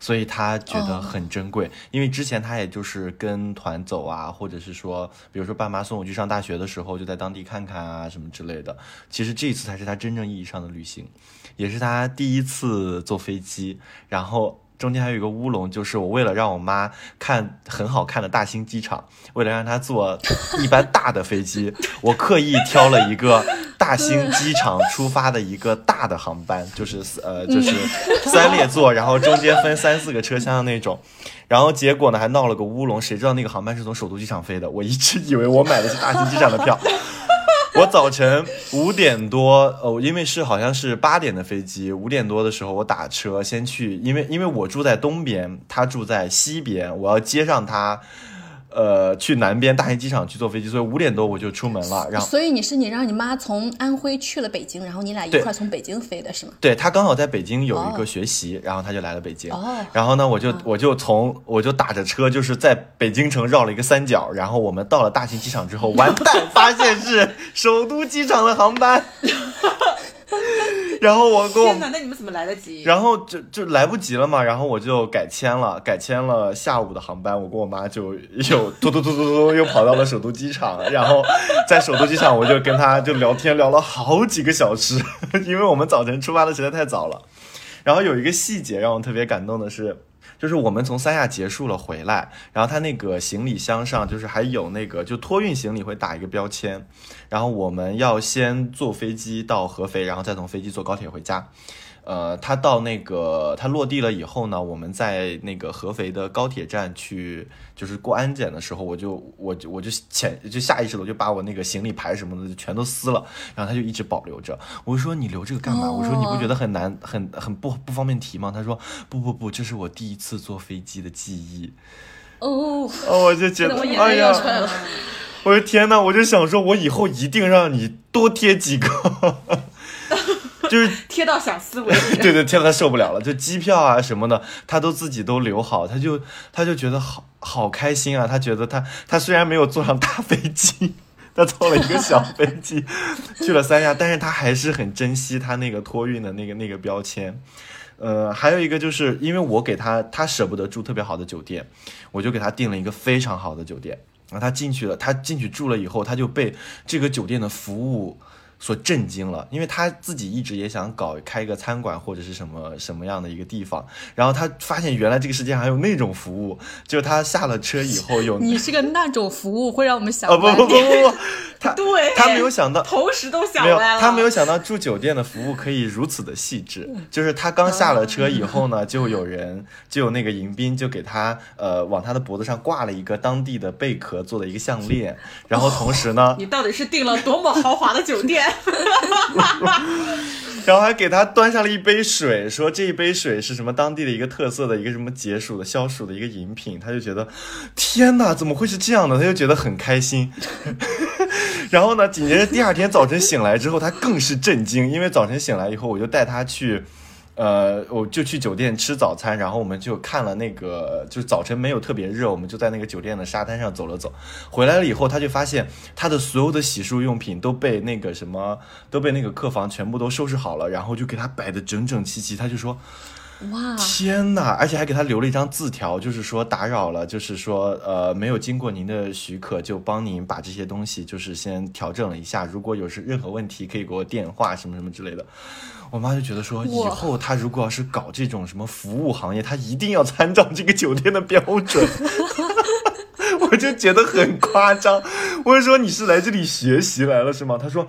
所以她觉得很珍贵，因为之前她也就是跟团走啊，或者是说，比如说爸妈送我去上大学的时候，就在当地看看啊什么之类的。其实这一次才是她真正意义上的旅行。也是她第一次坐飞机，然后中间还有一个乌龙，就是我为了让我妈看很好看的大兴机场，为了让她坐一班大的飞机，我刻意挑了一个大兴机场出发的一个大的航班，就是呃就是三列座，然后中间分三四个车厢的那种。然后结果呢，还闹了个乌龙，谁知道那个航班是从首都机场飞的？我一直以为我买的是大兴机场的票。我早晨五点多，哦，因为是好像是八点的飞机，五点多的时候我打车先去，因为因为我住在东边，他住在西边，我要接上他，呃，去南边大兴机场去坐飞机，所以五点多我就出门了。然后所以你是你让你妈从安徽去了北京，然后你俩一块儿从北京飞的是吗？对她刚好在北京有一哦个学习，然后她就来了北京。哦然后呢，我就我就从我就打着车，就是在北京城绕了一个三角，然后我们到了大兴机场之后，完蛋，发现是首都机场的航班。然后我跟我天哪，那你们怎么来得及？然后就就来不及了嘛，然后我就改签了，改签了下午的航班，我跟我妈就又嘟嘟嘟嘟嘟又跑到了首都机场，然后在首都机场我就跟她就聊天聊了好几个小时，因为我们早晨出发的实在太早了。然后有一个细节让我特别感动的是，就是我们从三亚结束了回来，然后他那个行李箱上就是还有那个就托运行李会打一个标签，然后我们要先坐飞机到合肥，然后再从飞机坐高铁回家。呃，他到那个他落地了以后呢，我们在那个合肥的高铁站去，就是过安检的时候，我就我就我就潜就下意识的我就把我那个行李牌什么的就全都撕了，然后他就一直保留着。我就说你留这个干嘛？我说你不觉得很难很很不不方便提吗？他说不不不，这是我第一次坐飞机的记忆。哦，哦，我就觉得哎呀。我的天呐，我就想说，我以后一定让你多贴几个，就是 贴到小思维。对对，贴到他受不了了，就机票啊什么的，他都自己都留好，他就他就觉得好好开心啊，他觉得他他虽然没有坐上大飞机。他坐了一个小飞机去了三亚，但是他还是很珍惜他那个托运的那个那个标签。呃，还有一个就是因为我给他，他舍不得住特别好的酒店，我就给他订了一个非常好的酒店。然后他进去了，他进去住了以后，他就被这个酒店的服务所震惊了，因为他自己一直也想搞开一个餐馆或者是什么什么样的一个地方，然后他发现原来这个世界上还有那种服务，就是他下了车以后 有你是个那种服务会让我们想哦不不不不不，他对，他没有想到同时都想没有来了。他没有想到住酒店的服务可以如此的细致，就是他刚下了车以后呢，就有人就有那个迎宾就给他呃往他的脖子上挂了一个当地的贝壳做的一个项链，然后同时呢，你到底是订了多么豪华的酒店？然后还给他端上了一杯水，说这一杯水是什么当地的一个特色的一个什么解暑的消暑的一个饮品，他就觉得天哪，怎么会是这样的？他就觉得很开心。然后呢，紧接着第二天早晨醒来之后，他更是震惊，因为早晨醒来以后，我就带他去。呃，我就去酒店吃早餐，然后我们就看了那个，就是早晨没有特别热，我们就在那个酒店的沙滩上走了走。回来了以后，他就发现他的所有的洗漱用品都被那个什么，都被那个客房全部都收拾好了，然后就给他摆的整整齐齐。他就说：“哇，天呐！”而且还给他留了一张字条，就是说打扰了，就是说呃没有经过您的许可，就帮您把这些东西就是先调整了一下。如果有是任何问题，可以给我电话什么什么之类的。我妈就觉得说，以后她如果要是搞这种什么服务行业，她一定要参照这个酒店的标准。我就觉得很夸张。我就说你是来这里学习来了是吗？她说。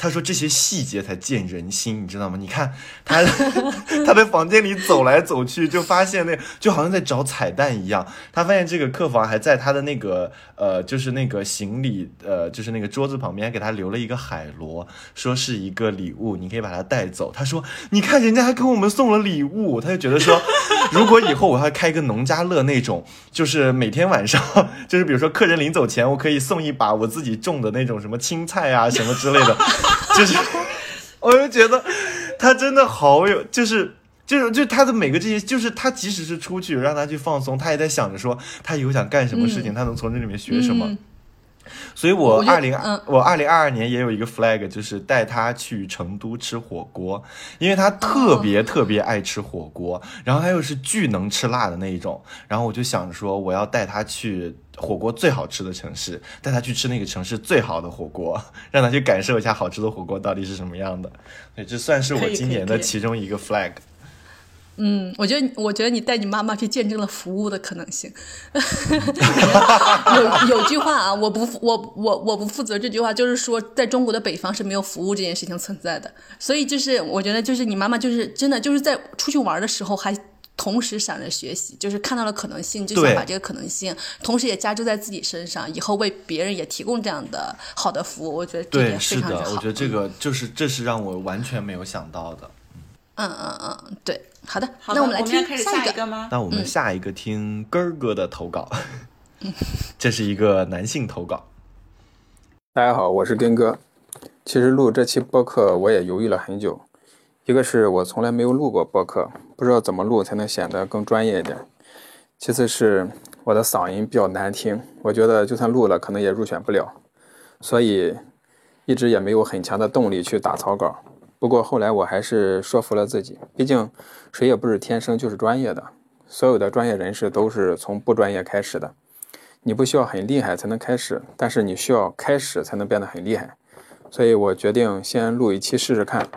他说这些细节才见人心，你知道吗？你看他 他在房间里走来走去，就发现那就好像在找彩蛋一样。他发现这个客房还在他的那个呃，就是那个行李呃，就是那个桌子旁边，给他留了一个海螺，说是一个礼物，你可以把它带走。他说，你看人家还给我们送了礼物，他就觉得说，如果以后我要开一个农家乐那种，就是每天晚上，就是比如说客人临走前，我可以送一把我自己种的那种什么青菜啊什么之类的。就是，我就觉得他真的好有，就是就是就他的每个这些，就是他即使是出去让他去放松，他也在想着说他以后想干什么事情，他能从这里面学什么。所以，我二零我二零二二年也有一个 flag，就是带他去成都吃火锅，因为他特别特别爱吃火锅，然后他又是巨能吃辣的那一种，然后我就想着说，我要带他去。火锅最好吃的城市，带他去吃那个城市最好的火锅，让他去感受一下好吃的火锅到底是什么样的。对，这算是我今年的其中一个 flag。嗯，我觉得，我觉得你带你妈妈去见证了服务的可能性。有有句话啊，我不我我我不负责这句话，就是说，在中国的北方是没有服务这件事情存在的。所以，就是我觉得，就是你妈妈，就是真的，就是在出去玩的时候还。同时想着学习，就是看到了可能性，就想把这个可能性，同时也加注在自己身上，以后为别人也提供这样的好的服务。我觉得这点非常好。我觉得这个就是这是让我完全没有想到的。嗯嗯嗯，对，好的，那我们来听下一个吗？那我们下一个听根儿哥的投稿。这是一个男性投稿。大家好，我是根哥。其实录这期播客我也犹豫了很久。一个是我从来没有录过播客，不知道怎么录才能显得更专业一点。其次是我的嗓音比较难听，我觉得就算录了，可能也入选不了，所以一直也没有很强的动力去打草稿。不过后来我还是说服了自己，毕竟谁也不是天生就是专业的，所有的专业人士都是从不专业开始的。你不需要很厉害才能开始，但是你需要开始才能变得很厉害。所以我决定先录一期试试看。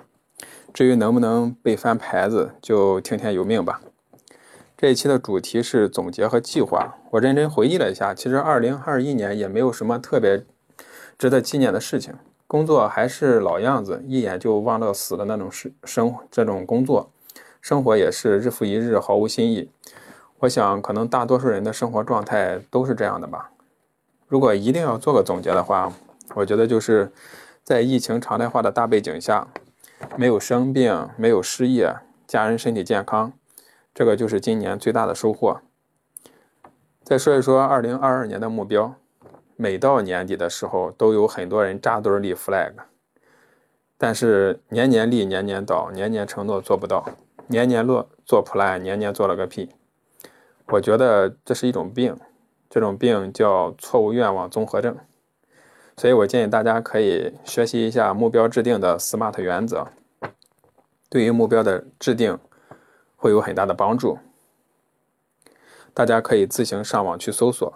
至于能不能被翻牌子，就听天由命吧。这一期的主题是总结和计划。我认真回忆了一下，其实2021年也没有什么特别值得纪念的事情，工作还是老样子，一眼就忘到死的那种生生这种工作，生活也是日复一日，毫无新意。我想，可能大多数人的生活状态都是这样的吧。如果一定要做个总结的话，我觉得就是在疫情常态化的大背景下。没有生病，没有失业，家人身体健康，这个就是今年最大的收获。再说一说二零二二年的目标，每到年底的时候，都有很多人扎堆立 flag，但是年年立，年年倒，年年承诺做不到，年年落做 plan，年年做了个屁。我觉得这是一种病，这种病叫错误愿望综合症。所以我建议大家可以学习一下目标制定的 SMART 原则，对于目标的制定会有很大的帮助。大家可以自行上网去搜索。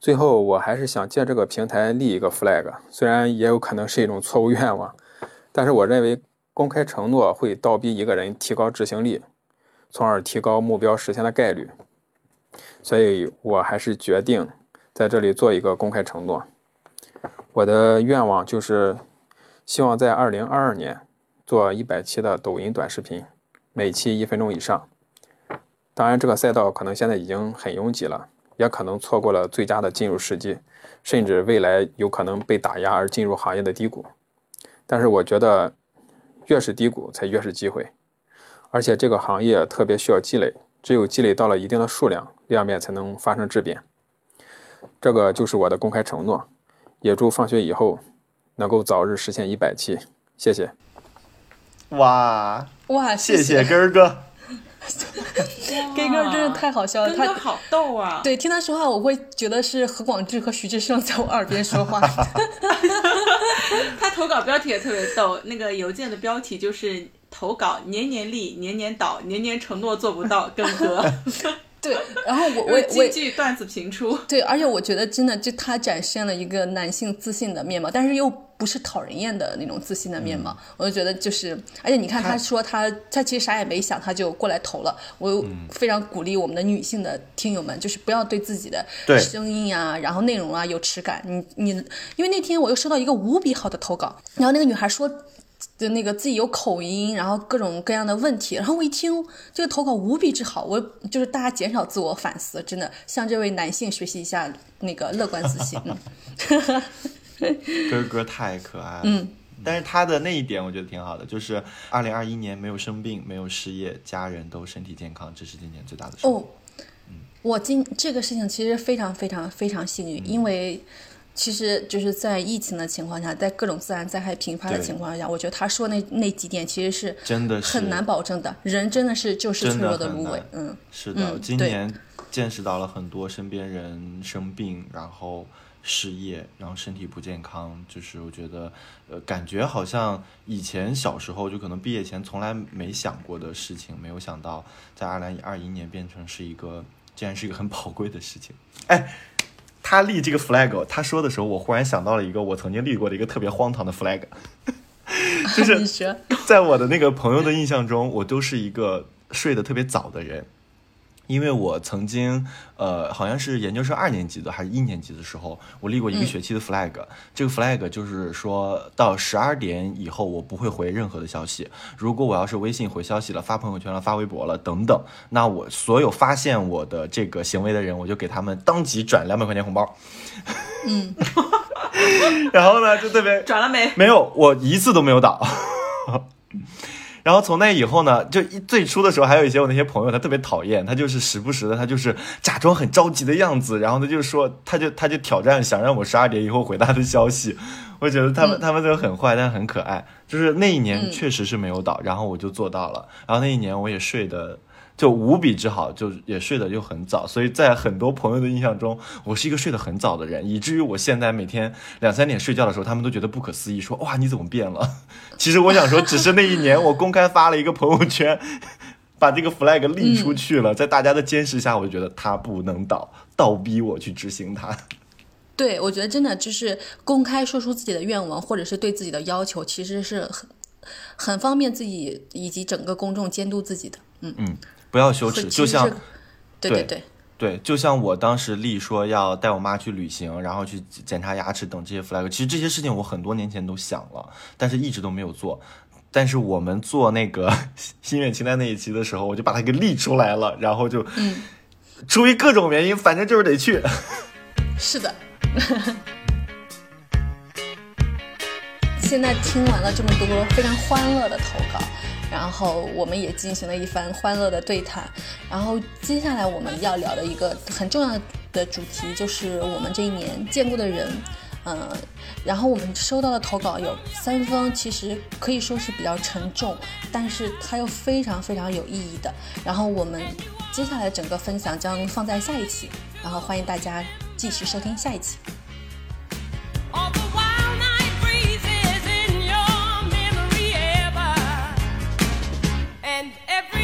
最后，我还是想借这个平台立一个 flag，虽然也有可能是一种错误愿望，但是我认为公开承诺会倒逼一个人提高执行力，从而提高目标实现的概率。所以我还是决定在这里做一个公开承诺。我的愿望就是，希望在二零二二年做一百期的抖音短视频，每期一分钟以上。当然，这个赛道可能现在已经很拥挤了，也可能错过了最佳的进入时机，甚至未来有可能被打压而进入行业的低谷。但是，我觉得越是低谷才越是机会，而且这个行业特别需要积累，只有积累到了一定的数量，量变才能发生质变。这个就是我的公开承诺。也祝放学以后能够早日实现一百期，谢谢。哇哇，谢谢根儿哥，根哥真的太好笑了，他好逗啊！对，听他说话，我会觉得是何广智和徐志胜在我耳边说话。他投稿标题也特别逗，那个邮件的标题就是投稿年年立，年年倒，年年承诺做不到，更哥。对，然后我我我京剧段子频出。对，而且我觉得真的就他展现了一个男性自信的面貌，但是又不是讨人厌的那种自信的面貌。我就觉得就是，而且你看他说他他其实啥也没想，他就过来投了。我非常鼓励我们的女性的听友们，就是不要对自己的声音啊，然后内容啊有耻感。你你，因为那天我又收到一个无比好的投稿，然后那个女孩说。的那个自己有口音，然后各种各样的问题，然后我一听这个投稿无比之好，我就是大家减少自我反思，真的向这位男性学习一下那个乐观自信。嗯 哥哥太可爱了。嗯，但是他的那一点我觉得挺好的，就是二零二一年没有生病，没有失业，家人都身体健康，这是今年最大的收获。哦，我今这个事情其实非常非常非常幸运，因为其实就是在疫情的情况下，在各种自然灾害频发的情况下，我觉得他说那那几点其实是真的是很难保证的，人真的是就是脆弱的芦苇，嗯，是的，嗯今年见识到了很多身边人生病，然后失业，然后身体不健康，就是我觉得，呃，感觉好像以前小时候就可能毕业前从来没想过的事情，没有想到在二零二一年变成是一个，竟然是一个很宝贵的事情。哎，他立这个 flag，他说的时候，我忽然想到了一个我曾经立过的一个特别荒唐的 flag，就是，在我的那个朋友的印象中，我都是一个睡得特别早的人，因为我曾经呃，好像是研究生二年级的还是一年级的时候，我立过一个学期的 flag、这个 flag 就是说到十二点以后，我不会回任何的消息。如果我要是微信回消息了、发朋友圈了、发微博了等等，那我所有发现我的这个行为的人，我就给他们当即转两百块钱红包。嗯，然后呢，就特别转了没？没有，我一次都没有倒。然后从那以后呢，就一最初的时候，还有一些我那些朋友，他特别讨厌，他就是时不时的，他就是假装很着急的样子，然后他就说，他就他就挑战，想让我十二点以后回他的消息。我觉得他们、他们都很坏，但很可爱。就是那一年嗯确实是没有倒，然后我就做到了。然后那一年我也睡得就无比之好，就也睡得就很早，所以在很多朋友的印象中，我是一个睡得很早的人，以至于我现在每天两三点睡觉的时候，他们都觉得不可思议，说哇你怎么变了？其实我想说，只是那一年我公开发了一个朋友圈，把这个 flag 立出去了，在大家的监视下，我就觉得他不能倒，倒逼我去执行它。对，我觉得真的就是公开说出自己的愿望，或者是对自己的要求，其实是很很方便自己以及整个公众监督自己的。嗯，嗯，不要羞耻，就像对对对，对，就像我当时立说要带我妈去旅行，然后去检查牙齿等这些 flag，其实这些事情我很多年前都想了，但是一直都没有做。但是我们做那个 心愿清单那一期的时候，我就把它给立出来了，然后就，嗯，出于各种原因，反正就是得去。是的。现在听完了这么多非常欢乐的投稿，然后我们也进行了一番欢乐的对谈，然后接下来我们要聊的一个很重要的主题就是我们这一年见过的人。嗯，然后我们收到的投稿有三封，其实可以说是比较沉重，但是它又非常非常有意义的。然后我们接下来整个分享将放在下一期，然后欢迎大家继续收听下一期。And every